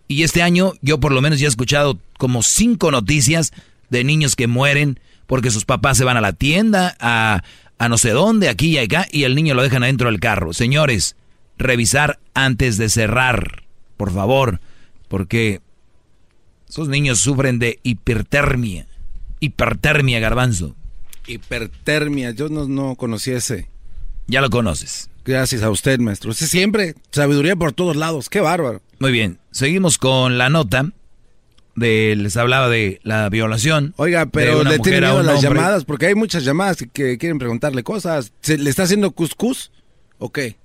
Y este año yo por lo menos ya he escuchado como cinco noticias de niños que mueren porque sus papás se van a la tienda, a, a no sé dónde, aquí y acá, y el niño lo dejan adentro del carro. Señores, revisar antes de cerrar, por favor, porque esos niños sufren de hipertermia. Hipertermia, garbanzo. Hipertermia, yo no, no conocí ese. Ya lo conoces. Gracias a usted, maestro. Usted siempre, sabiduría por todos lados. Qué bárbaro. Muy bien, seguimos con la nota. De, les hablaba de la violación. Oiga, pero le tienen miedo a las llamadas porque hay muchas llamadas que quieren preguntarle cosas. ¿Se, ¿Le está haciendo cuscús o qué?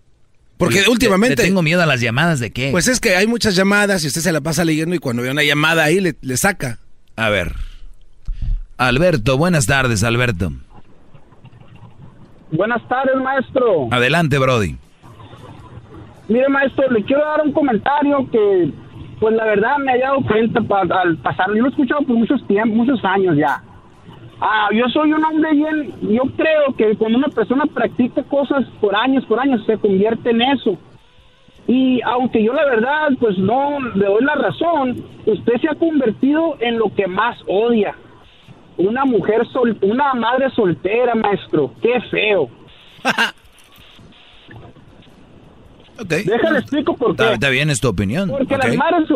Porque últimamente... ¿Le tengo miedo a las llamadas de qué? Pues es que hay muchas llamadas y usted se la pasa leyendo y cuando ve una llamada ahí le, le saca. A ver. Alberto, buenas tardes, Alberto. Buenas tardes, maestro. Adelante, Brody. Mire, maestro, le quiero dar un comentario que, pues la verdad me he dado cuenta al pasar. Yo lo he escuchado por muchos tiempos, muchos años ya. Ah, yo soy un hombre bien, yo creo que cuando una persona practica cosas por años, por años, se convierte en eso. Y aunque yo la verdad, pues no le doy la razón, usted se ha convertido en lo que más odia una mujer sol, una madre soltera, maestro. Qué feo. (laughs) okay. Déjale explico por qué. Está, bien, es tu opinión. Porque las madres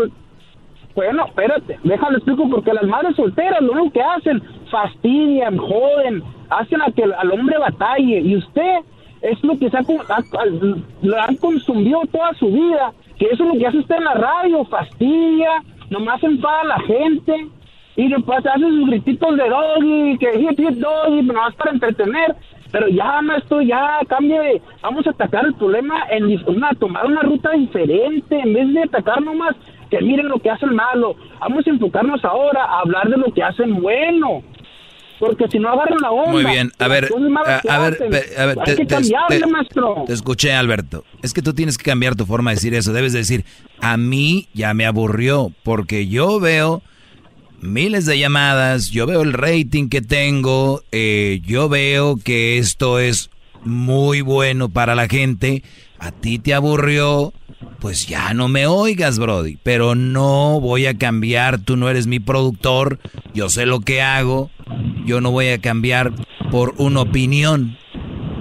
bueno, espérate, déjale explico porque las madres solteras lo único que hacen, fastidian, joden, hacen a que al hombre batalle y usted es lo que se ha, lo han consumido toda su vida, que eso es lo que hace usted en la radio, fastidia, nomás enfada a la gente, y después hace sus grititos de doggy, que hit, hit doggy, más para entretener. Pero ya, esto ya cambie, vamos a atacar el problema en una, tomar una ruta diferente, en vez de atacar nomás que miren lo que hacen malo. Vamos a enfocarnos ahora a hablar de lo que hacen bueno. Porque si no agarran la onda. Muy bien, a ver, a, ver, a ver, te, te, te, escuché, Alberto. Es que tú tienes que cambiar tu forma de decir eso. Debes decir, a mí ya me aburrió, porque yo veo miles de llamadas, yo veo el rating que tengo, eh, yo veo que esto es muy bueno para la gente, a ti te aburrió, pues ya no me oigas, Brody, pero no voy a cambiar, tú no eres mi productor, yo sé lo que hago, yo no voy a cambiar por una opinión.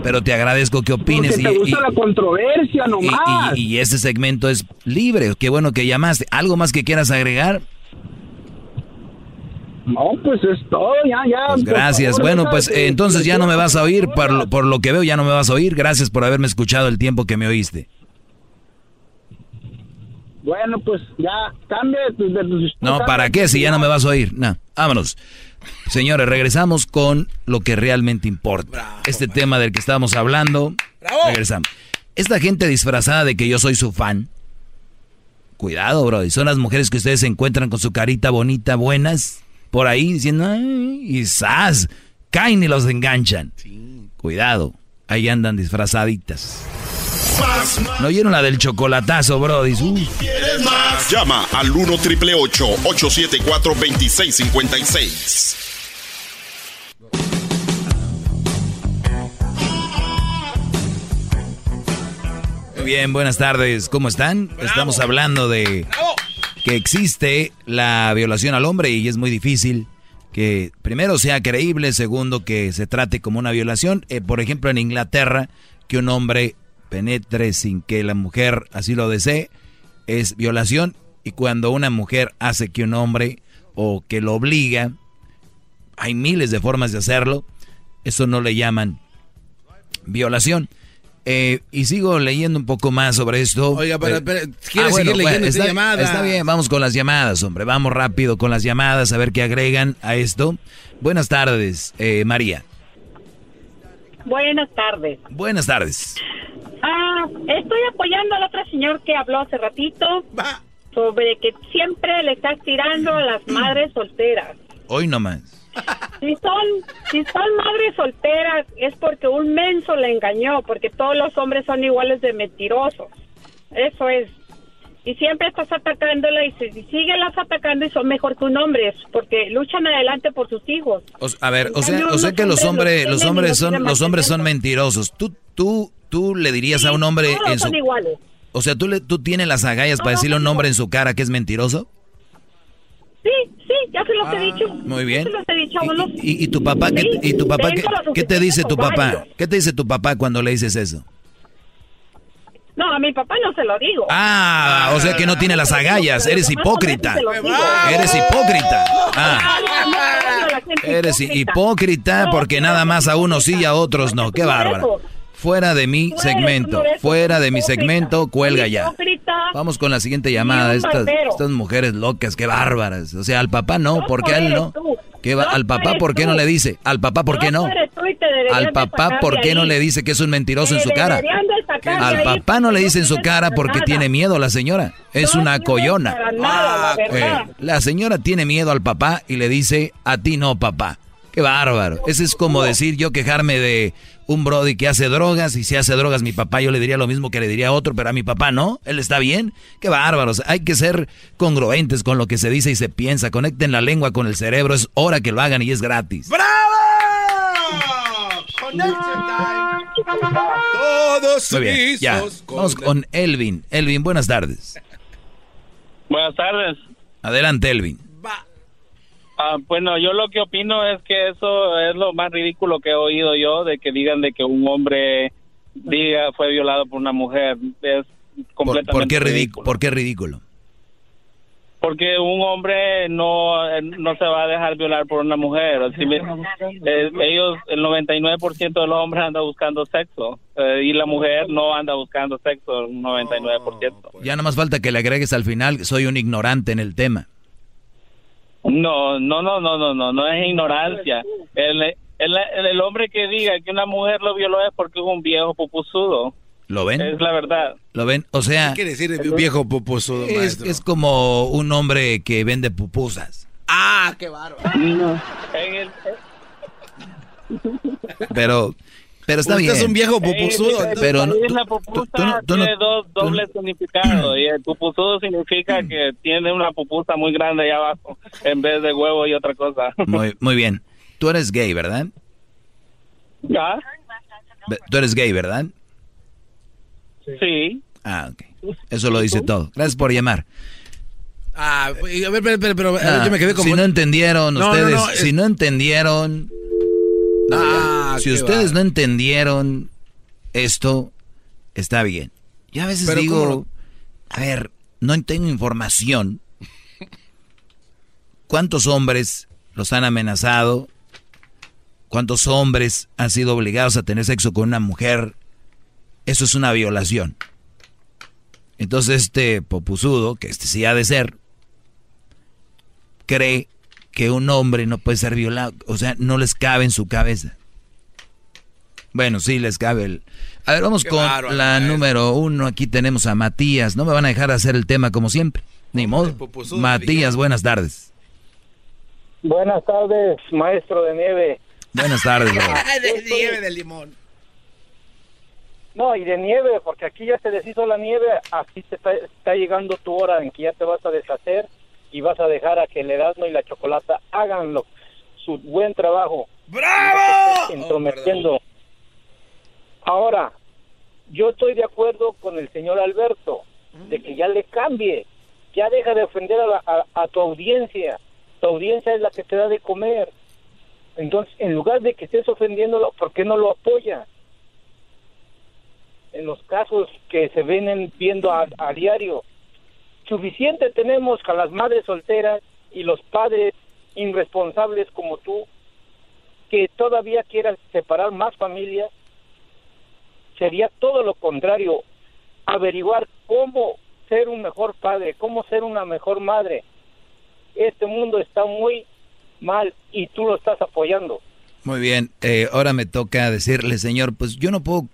Pero te agradezco que opines. Porque te gusta la controversia nomás. Y, y, y ese segmento es libre. Qué bueno que llamaste. ¿Algo más que quieras agregar? No, pues es todo, ya, ya. Pues gracias. bueno, pues entonces ya no me vas a oír, por lo, por lo que veo ya no me vas a oír. Gracias por haberme escuchado el tiempo que me oíste. Bueno, pues ya cambie. no, ¿para qué? Si ya no me vas a oír. No, vámonos. Señores, regresamos con lo que realmente importa. este tema del que estábamos hablando. Regresamos. Esta gente disfrazada de que yo soy su fan. Cuidado, bro. Y son las mujeres que ustedes se encuentran con su carita bonita, buenas por ahí diciendo, Ay, y ¡zas! Caen y los enganchan. Cuidado, ahí andan disfrazaditas. ¿No oyeron la del chocolatazo, bro? ¿Quieres más? Llama al 1 triple 874 2656. Muy bien, buenas tardes. ¿Cómo están? Estamos hablando de que existe la violación al hombre y es muy difícil que primero sea creíble, segundo que se trate como una violación. Eh, por ejemplo, en Inglaterra, que un hombre penetre sin que la mujer así lo desee, es violación. Y cuando una mujer hace que un hombre o que lo obliga, hay miles de formas de hacerlo, eso no le llaman violación. Eh, y sigo leyendo un poco más sobre esto. Oiga, pero, eh, ¿quiere ah, seguir leyendo está, llamada? Está bien, vamos con las llamadas, hombre. Vamos rápido con las llamadas a ver qué agregan a esto. Buenas tardes, eh, María. Buenas tardes. Buenas tardes. Ah, estoy apoyando al otro señor que habló hace ratito sobre que siempre le estás tirando a las madres solteras. Hoy nomás. Si son, si son madres solteras es porque un menso le engañó, porque todos los hombres son iguales de mentirosos. Eso es. y siempre estás atacándola y si, siguen las atacando y son mejor que un hombre porque luchan adelante por sus hijos. a ver, o sea, o sea que los hombres los hombres son los hombres son mentirosos. Tú tú tú le dirías a un hombre en su iguales. O sea, tú le tú tienes las agallas para decirle a un hombre en su cara que es mentiroso? Sí, sí, ya se los he ah, dicho. Muy bien. Ya se los he dicho ¿Y, y, tu papá, qué, y tu papá qué, qué te dice tu papá? ¿Qué te dice tu papá cuando le dices eso? No, a mi papá no se lo digo. Ah, o sea que no tiene las agallas. Eres hipócrita. Eres hipócrita. Ah. Eres hipócrita porque nada más a unos sí y a otros no. Qué bárbaro. Fuera de mi segmento. Fuera de mi segmento, cuelga ya. Vamos con la siguiente llamada. Estas, estas mujeres locas, qué bárbaras. O sea, al papá no, porque a él no. ¿Qué va? ¿Al papá por qué no le dice? ¿Al papá por qué no? Al papá por qué no le dice que es un mentiroso en su cara? Al papá no le dice en su cara porque tiene miedo la señora. Es una coyona. Eh, la señora tiene miedo al papá y le dice, a ti no, papá. Qué bárbaro. Ese es como decir yo quejarme de un Brody que hace drogas y si hace drogas mi papá yo le diría lo mismo que le diría a otro, pero a mi papá no. Él está bien. Qué bárbaros. Hay que ser congruentes con lo que se dice y se piensa. Conecten la lengua con el cerebro. Es hora que lo hagan y es gratis. ¡Bravo! Todos Muy bien, ya. Vamos con Elvin. Elvin, buenas tardes. Buenas tardes. Adelante, Elvin. Ah, bueno, yo lo que opino es que eso es lo más ridículo que he oído yo, de que digan de que un hombre diga fue violado por una mujer. Es completamente ¿Por, qué ridículo. ¿Por qué ridículo? Porque un hombre no, no se va a dejar violar por una mujer. Eh, ellos, el 99% de los hombres anda buscando sexo eh, y la mujer no anda buscando sexo, el 99%. Ya no más falta que le agregues al final, soy un ignorante en el tema. No, no, no, no, no, no, no es ignorancia. El, el, el hombre que diga que una mujer lo violó es porque es un viejo pupusudo. ¿Lo ven? Es la verdad. ¿Lo ven? O sea... ¿Qué quiere decir viejo pupusudo, es, es, como un hombre que vende pupusas. ¡Ah, qué bárbaro! Pero... Pero está Usted bien. es un viejo pupusudo. pero la pupusa tiene dos dobles significados. Y el pupusudo significa que tiene una pupusa muy grande ahí abajo en vez de huevo y otra cosa. (laughs) Muy, muy bien. Tú eres gay, ¿verdad? ¿Ya? Tú eres gay, ¿verdad? Sí. Ah, ok. Eso lo dice todo. Gracias por llamar. Ah, a ver, pero, pero, Ah, yo me quedé como... Si no entendieron No, ustedes, no, no, si no entendieron... Ah, si ustedes va. no entendieron esto, está bien. Yo a veces Pero digo, ¿cómo a ver, no tengo información. ¿Cuántos hombres los han amenazado? ¿Cuántos hombres han sido obligados a tener sexo con una mujer? Eso es una violación. Entonces este popusudo, que este sí ha de ser, cree que un hombre no puede ser violado. O sea, no les cabe en su cabeza. Bueno, sí les cabe el... A ver, vamos Qué con la número uno. Aquí tenemos a Matías. No me van a dejar hacer el tema como siempre. Ni modo. Matías, buenas tardes. Buenas tardes, maestro de nieve. Buenas tardes, bro. (laughs) de nieve de limón. No, y de nieve, porque aquí ya se deshizo la nieve, así te está, está llegando tu hora en que ya te vas a deshacer y vas a dejar a que el Erasmo y la Chocolata hagan lo- su buen trabajo. ¡Bravo! Entrometiendo. Ahora, yo estoy de acuerdo con el señor Alberto, de que ya le cambie, ya deja de ofender a, la- a- a tu audiencia, tu audiencia es la que te da de comer. Entonces, en lugar de que estés ofendiéndolo, ¿por qué no lo apoya? En los casos que se vienen viendo a, a diario, suficiente tenemos con las madres solteras y los padres irresponsables como tú, que todavía quieran separar más familias, sería todo lo contrario, averiguar cómo ser un mejor padre, cómo ser una mejor madre. Este mundo está muy mal y tú lo estás apoyando. Muy bien, eh, ahora me toca decirle, señor, pues yo no puedo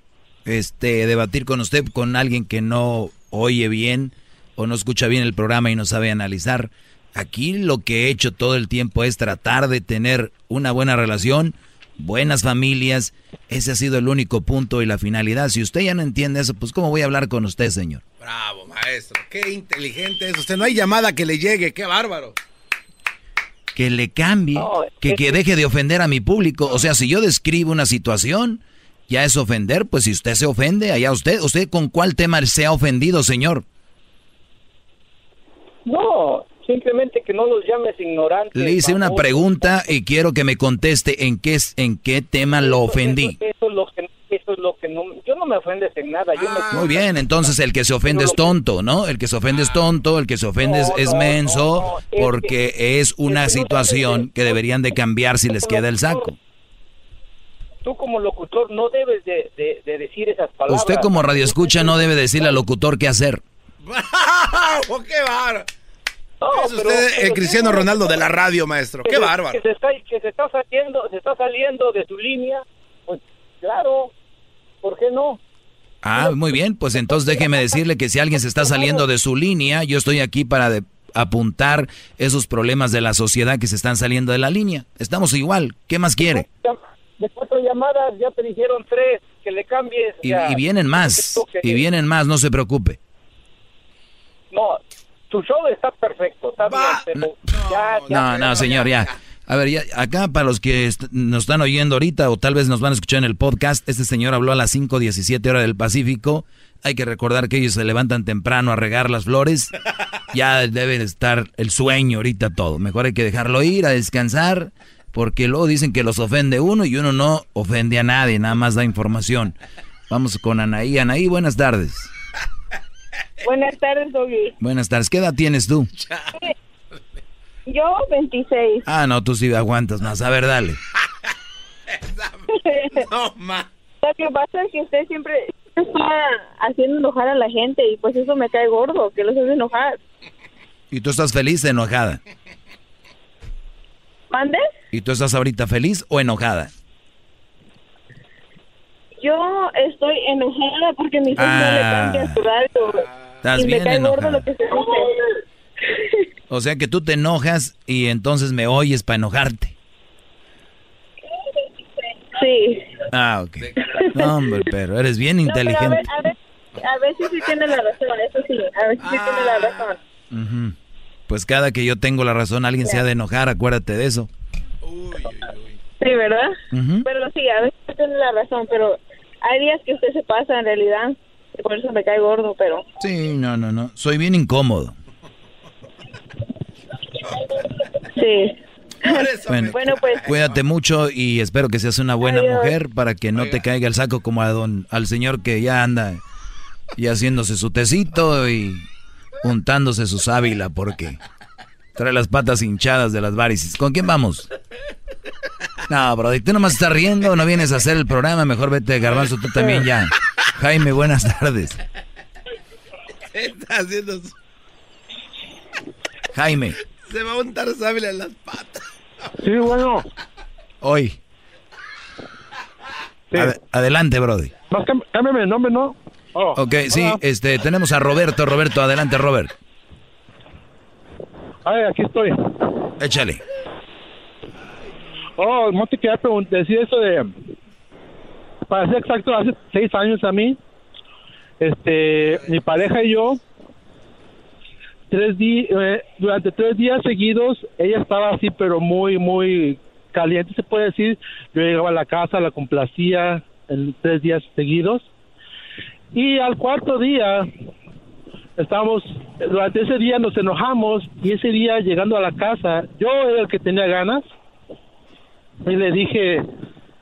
este, debatir con usted con alguien que no oye bien o no escucha bien el programa y no sabe analizar. Aquí lo que he hecho todo el tiempo es tratar de tener una buena relación, buenas familias. Ese ha sido el único punto y la finalidad. Si usted ya no entiende eso, pues ¿cómo voy a hablar con usted, señor? Bravo, maestro. Qué inteligente es usted. No hay llamada que le llegue. Qué bárbaro. Que le cambie. que, que deje de ofender a mi público. O sea, si yo describo una situación, ya es ofender. Pues si usted se ofende, allá usted. ¿Usted con cuál tema se ha ofendido, señor? No, simplemente que no los llames ignorantes. Le hice una pregunta y quiero que me conteste en qué, en qué tema lo ofendí. Eso, es lo que, eso es lo que no, yo no me ofendes en nada. Muy bien, entonces el que se ofende es tonto, ¿no? El que se ofende es tonto, el que se ofende es, menso, porque es una situación que deberían de cambiar si les queda el saco. Tú como locutor no debes de, de decir esas palabras. Usted como radioescucha no debe decirle al locutor qué hacer. (laughs) ¡Qué es usted el Cristiano Ronaldo de la radio, maestro. ¡Qué bárbaro! Que se, está, que se está saliendo, se está saliendo de su línea. Pues claro, ¿por qué no? Ah, muy bien, pues entonces déjeme decirle que si alguien se está saliendo de su línea, yo estoy aquí para apuntar esos problemas de la sociedad que se están saliendo de la línea. Estamos igual, ¿qué más quiere? De cuatro llamadas ya te dijeron tres, que le cambies. Y, y vienen más, y vienen más, no se preocupe. No, tu show está perfecto, está bien, no, no, señor, ya. A ver, ya, acá para los que nos están oyendo ahorita o tal vez nos van a escuchar en el podcast, este señor habló a las 5.17 horas del Pacífico. Hay que recordar que ellos se levantan temprano a regar las flores. Ya debe estar el sueño ahorita todo. Mejor hay que dejarlo ir a descansar porque luego dicen que los ofende uno y uno no ofende a nadie, nada más da información. Vamos con Anaí. Anaí, buenas tardes. (laughs) Buenas tardes, Doggy. Buenas tardes. ¿Qué edad tienes tú? (laughs) Yo, 26. Ah, no, tú sí aguantas más. A ver, dale. (laughs) no, ma. Lo que pasa es que usted siempre está haciendo enojar a la gente y pues eso me cae gordo, que los hace enojar. ¿Y tú estás feliz o enojada? ¿Mande? ¿Y tú estás ahorita feliz o enojada? Yo estoy enojada porque mi ah. no le cambia su radio. Estás bien enojada. O sea que tú te enojas y entonces me oyes para enojarte. Sí. Ah, ok. No, hombre, pero eres bien inteligente. a, ver, a, ver, si sí tiene la razón, eso sí, a ver si sí tiene la razón. Pues cada que yo tengo la razón, alguien se ha de enojar, acuérdate de eso. Sí, ¿verdad? Pero sí, a si tiene la razón, pero hay días que usted se pasa en realidad por eso me cae gordo, pero... Sí, no, no, no. Soy bien incómodo. Sí. Bueno, pues... Cuídate mucho y espero que seas una buena mujer para que no te caiga el saco como a don, al señor que ya anda y haciéndose su tecito y untándose su sábila porque trae las patas hinchadas de las varices. ¿Con quién vamos? No, bro, tú nomás estás riendo, no vienes a hacer el programa, mejor vete, Garbanzo, tú también ya. Jaime, buenas tardes. está haciendo Jaime. Se va a untar sábila en las patas. Sí, bueno. Hoy. adelante, Brody. cámbiame el nombre, ¿no? Oh. ok, sí, este, tenemos a Roberto. Roberto, adelante, Robert. Ay, aquí estoy. Échale. Oh, no te quería decir eso de para ser exacto, hace seis años a mí, este, mi pareja y yo, tres días, eh, durante tres días seguidos, ella estaba así, pero muy, muy caliente, se puede decir. Yo llegaba a la casa, la complacía en tres días seguidos. Y al cuarto día, estábamos, durante ese día nos enojamos y ese día llegando a la casa, yo era el que tenía ganas y le dije,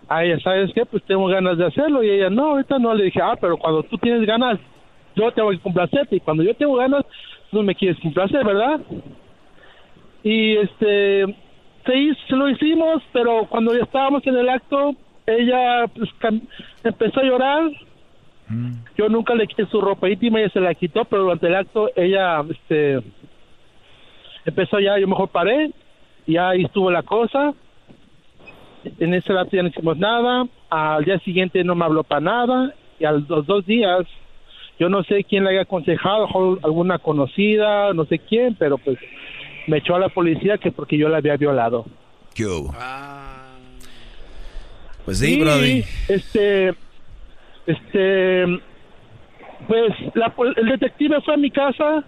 a ella, ¿sabes qué? Pues tengo ganas de hacerlo. Y ella, no, ahorita no. Le dije, ah, pero cuando tú tienes ganas, yo tengo que complacerte. Y cuando yo tengo ganas, no me quieres complacer, ¿verdad? Y este, se, lo hicimos, pero cuando ya estábamos en el acto, ella pues, empezó a llorar. Mm. Yo nunca le quité su ropa íntima, ella se la quitó, pero durante el acto ella este, empezó ya, yo mejor paré, y ahí estuvo la cosa en ese rato ya no hicimos nada, al día siguiente no me habló para nada y a los dos días yo no sé quién le haya aconsejado, alguna conocida, no sé quién, pero pues me echó a la policía que porque yo la había violado. ¿Qué Pues sí, Brody. Este, este, pues la, el detective fue a mi casa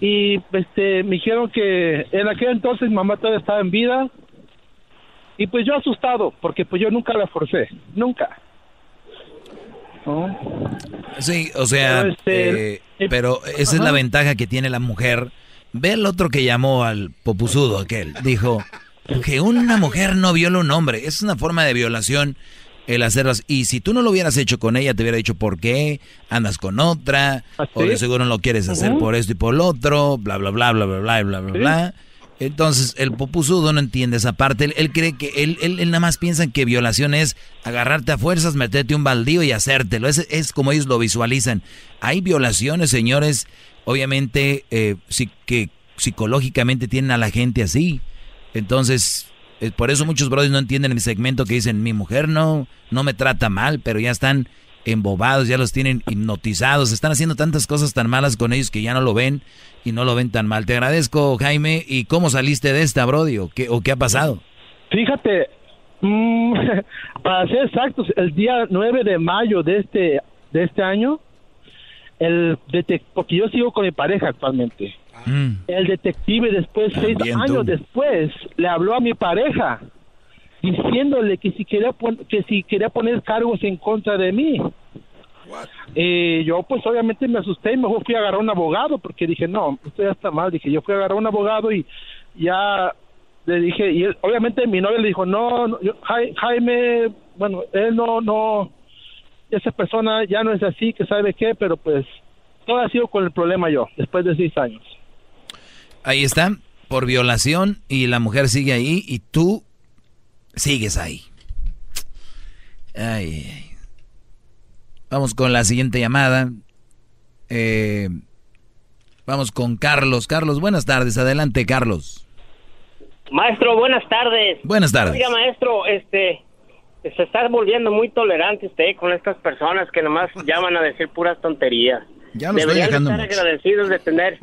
y este me dijeron que en aquel entonces mi mamá todavía estaba en vida y pues yo asustado porque pues yo nunca la forcé nunca. Sí o sea pero, este, eh, pero esa es la ventaja que tiene la mujer. Ve el otro que llamó al popusudo aquel dijo que una mujer no viola a un hombre es una forma de violación el hacerlas. Y si tú no lo hubieras hecho con ella, te hubiera dicho por qué, andas con otra, ¿Ah, o de seguro no lo quieres hacer por esto y por lo otro, bla, bla, bla, bla, bla, bla, bla, ¿Sí? bla. Entonces, el popuzudo no entiende esa parte. Él, cree que, él, él, él, nada más piensa que violación es agarrarte a fuerzas, meterte un baldío y hacértelo. Es, es como ellos lo visualizan. Hay violaciones, señores, obviamente, eh, que psicológicamente tienen a la gente así. Entonces, por eso muchos brothers no entienden mi segmento que dicen, mi mujer no, no me trata mal, pero ya están embobados, ya los tienen hipnotizados, están haciendo tantas cosas tan malas con ellos que ya no lo ven y no lo ven tan mal. Te agradezco, Jaime. ¿Y cómo saliste de esta, Brody? ¿O qué, o qué ha pasado? Fíjate, mm, (laughs) para ser exactos, el día 9 de mayo de este, de este año, el porque yo sigo con mi pareja actualmente. Mm. El detective después, seis años después, le habló a mi pareja diciéndole que si quería que si quería poner cargos en contra de mí. Y yo pues obviamente me asusté y mejor fui a agarrar un abogado porque dije, no, usted ya está mal. Dije, yo fui a agarrar un abogado y ya le dije, y obviamente mi novia le dijo, no, Jaime, bueno, él no, no, esa persona ya no es así, que sabe qué, pero pues todo ha sido con el problema yo, después de seis años. Ahí está, por violación y la mujer sigue ahí y tú sigues ahí. Ay, Vamos con la siguiente llamada. Eh, vamos con Carlos. Carlos, buenas tardes. Adelante, Carlos. Maestro, buenas tardes. Buenas tardes. Oiga, maestro, este, se está volviendo muy tolerante usted con estas personas que nomás llaman a decir puras tonterías. Ya Deberían estar agradecidos de tener.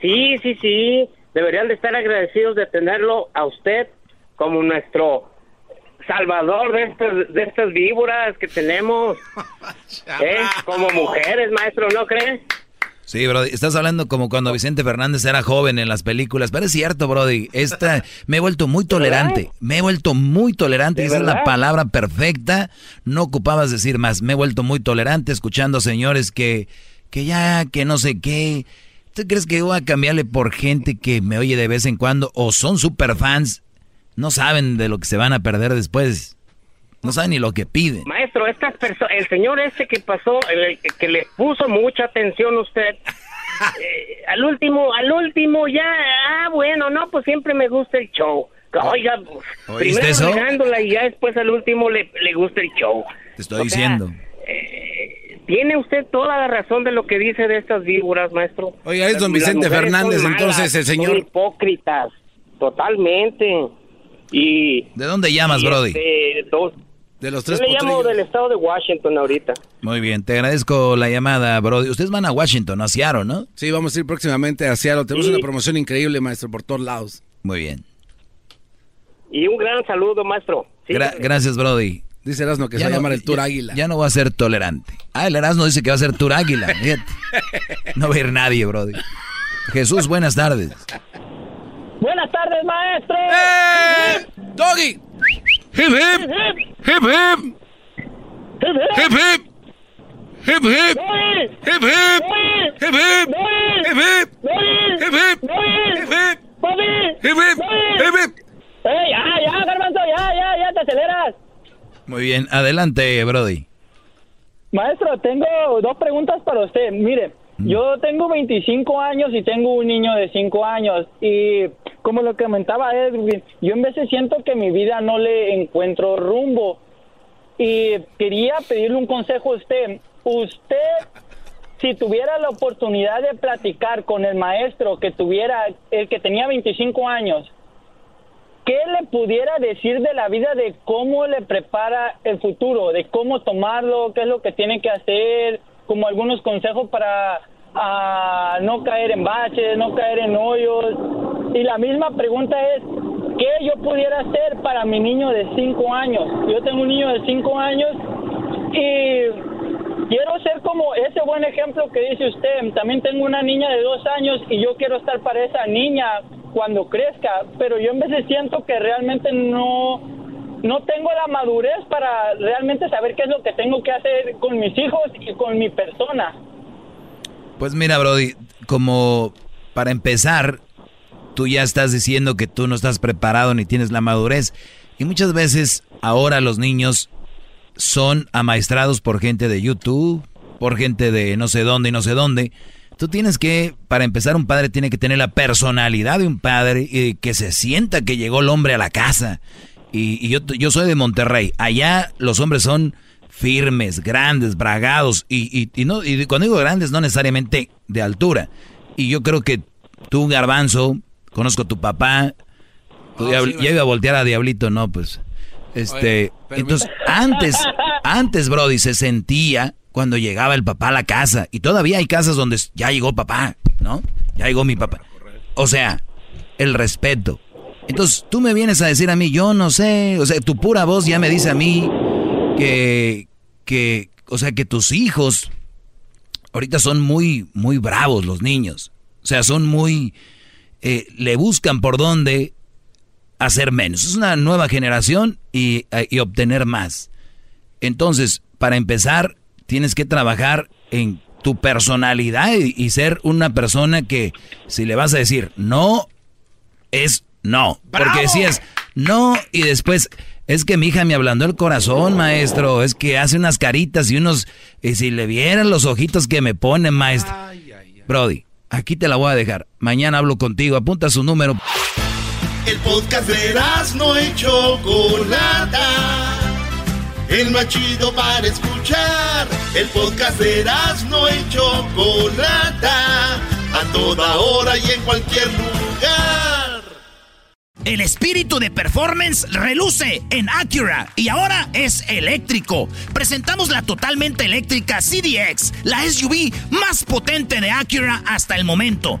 Sí, sí, sí. Deberían de estar agradecidos de tenerlo a usted como nuestro salvador de estas, de estas víboras que tenemos. (laughs) ¿Eh? Como mujeres, maestro, ¿no cree? Sí, Brody, estás hablando como cuando Vicente Fernández era joven en las películas, pero es cierto, Brody, esta, me he vuelto muy tolerante, me he vuelto muy tolerante, esa es la palabra perfecta, no ocupabas decir más, me he vuelto muy tolerante escuchando señores que que ya, que no sé qué. ¿Tú crees que voy a cambiarle por gente que me oye de vez en cuando o son super fans? No saben de lo que se van a perder después. No saben ni lo que piden. Maestro, estas personas, el señor ese que pasó, el, que le puso mucha atención a usted, (laughs) eh, al último, al último ya, ah, bueno, no, pues siempre me gusta el show. Oiga, primero eso? y ya después al último le, le gusta el show. Te estoy diciendo. Eh, tiene usted toda la razón de lo que dice de estas víboras, maestro. Oiga, es don Vicente Fernández, entonces el señor. Son hipócritas, totalmente. Y. ¿De dónde llamas, Brody? Este, de los tres Yo le llamo del estado de Washington ahorita. Muy bien, te agradezco la llamada, Brody. Ustedes van a Washington, a Seattle, ¿no? Sí, vamos a ir próximamente a Seattle. Tenemos una promoción increíble, maestro, por todos lados. Muy bien. Y un gran saludo, maestro. gracias, Brody. Dice Erasmo que se va a llamar el Tour Águila. Ya no va a ser tolerante. Ah, el Erasmo dice que va a ser Tour Águila. No va a ir nadie, Brody. Jesús, buenas tardes. Buenas tardes, maestro. ¡Eh! ¡Doggy! ¡Hip, hip! ¡Hip, hip! ¡Hip, hip! ¡Hip, hip! ¡Hip, hip! ¡Hip, hip! ¡Hip, hip! ¡Hip, hip! ¡Hip, hip! ¡Hip, hip! ¡Hip, ¡Ey, ya, ya, Garbanzo! ¡Ya, ya, ya te aceleras! Muy bien, adelante, Brody. Maestro, tengo dos preguntas para usted. Mire, mm. yo tengo 25 años y tengo un niño de 5 años y como lo que comentaba Edwin, yo en veces siento que mi vida no le encuentro rumbo y quería pedirle un consejo a usted. Usted, si tuviera la oportunidad de platicar con el maestro que tuviera, el que tenía 25 años, ¿qué le pudiera decir de la vida de cómo le prepara el futuro, de cómo tomarlo, qué es lo que tiene que hacer, como algunos consejos para ah, no caer en baches, no caer en hoyos? Y la misma pregunta es, ¿qué yo pudiera hacer para mi niño de 5 años? Yo tengo un niño de 5 años y quiero ser como ese buen ejemplo que dice usted. También tengo una niña de dos años y yo quiero estar para esa niña cuando crezca, pero yo en veces siento que realmente no no tengo la madurez para realmente saber qué es lo que tengo que hacer con mis hijos y con mi persona. Pues mira, Brody, como para empezar, tú ya estás diciendo que tú no estás preparado ni tienes la madurez. Y muchas veces ahora los niños son amaestrados por gente de YouTube, por gente de no sé dónde y no sé dónde. Tú tienes que, para empezar, un padre tiene que tener la personalidad de un padre y que se sienta que llegó el hombre a la casa. Y, yo, yo soy de Monterrey. Allá los hombres son firmes, grandes, bragados. Y, y, no, y cuando digo grandes, no necesariamente de altura. Y yo creo que tú, Garbanzo, conozco a tu papá. Oh, ya iba a voltear a Diablito, no, pues. Este, entonces, antes, (laughs) antes, Brody, se sentía cuando llegaba el papá a la casa. Y todavía hay casas donde ya llegó papá, ¿no? Ya llegó mi papá. O sea, el respeto. Entonces, tú me vienes a decir a mí, yo no sé, o sea, tu pura voz ya me dice a mí que, que, o sea, que tus hijos ahorita son muy, muy bravos los niños. O sea, son muy, eh, le buscan por dónde hacer menos. Es una nueva generación y, obtener más. Entonces, para empezar, tienes que trabajar en tu personalidad y, ser una persona que si le vas a decir no, es no. Porque si es no y después es que mi hija me ablandó el corazón, maestro. Es que hace unas caritas y unos... Y si le vieran los ojitos que me pone, maestro. Brody, aquí te la voy a dejar. Mañana hablo contigo. Apunta su número. El podcast de no y Chocolata. El más chido para escuchar. El podcast de no y Chocolata. A toda hora y en cualquier lugar. El espíritu de performance reluce en Acura y ahora es eléctrico. Presentamos la totalmente eléctrica CDX, la SUV más potente de Acura hasta el momento.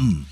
something.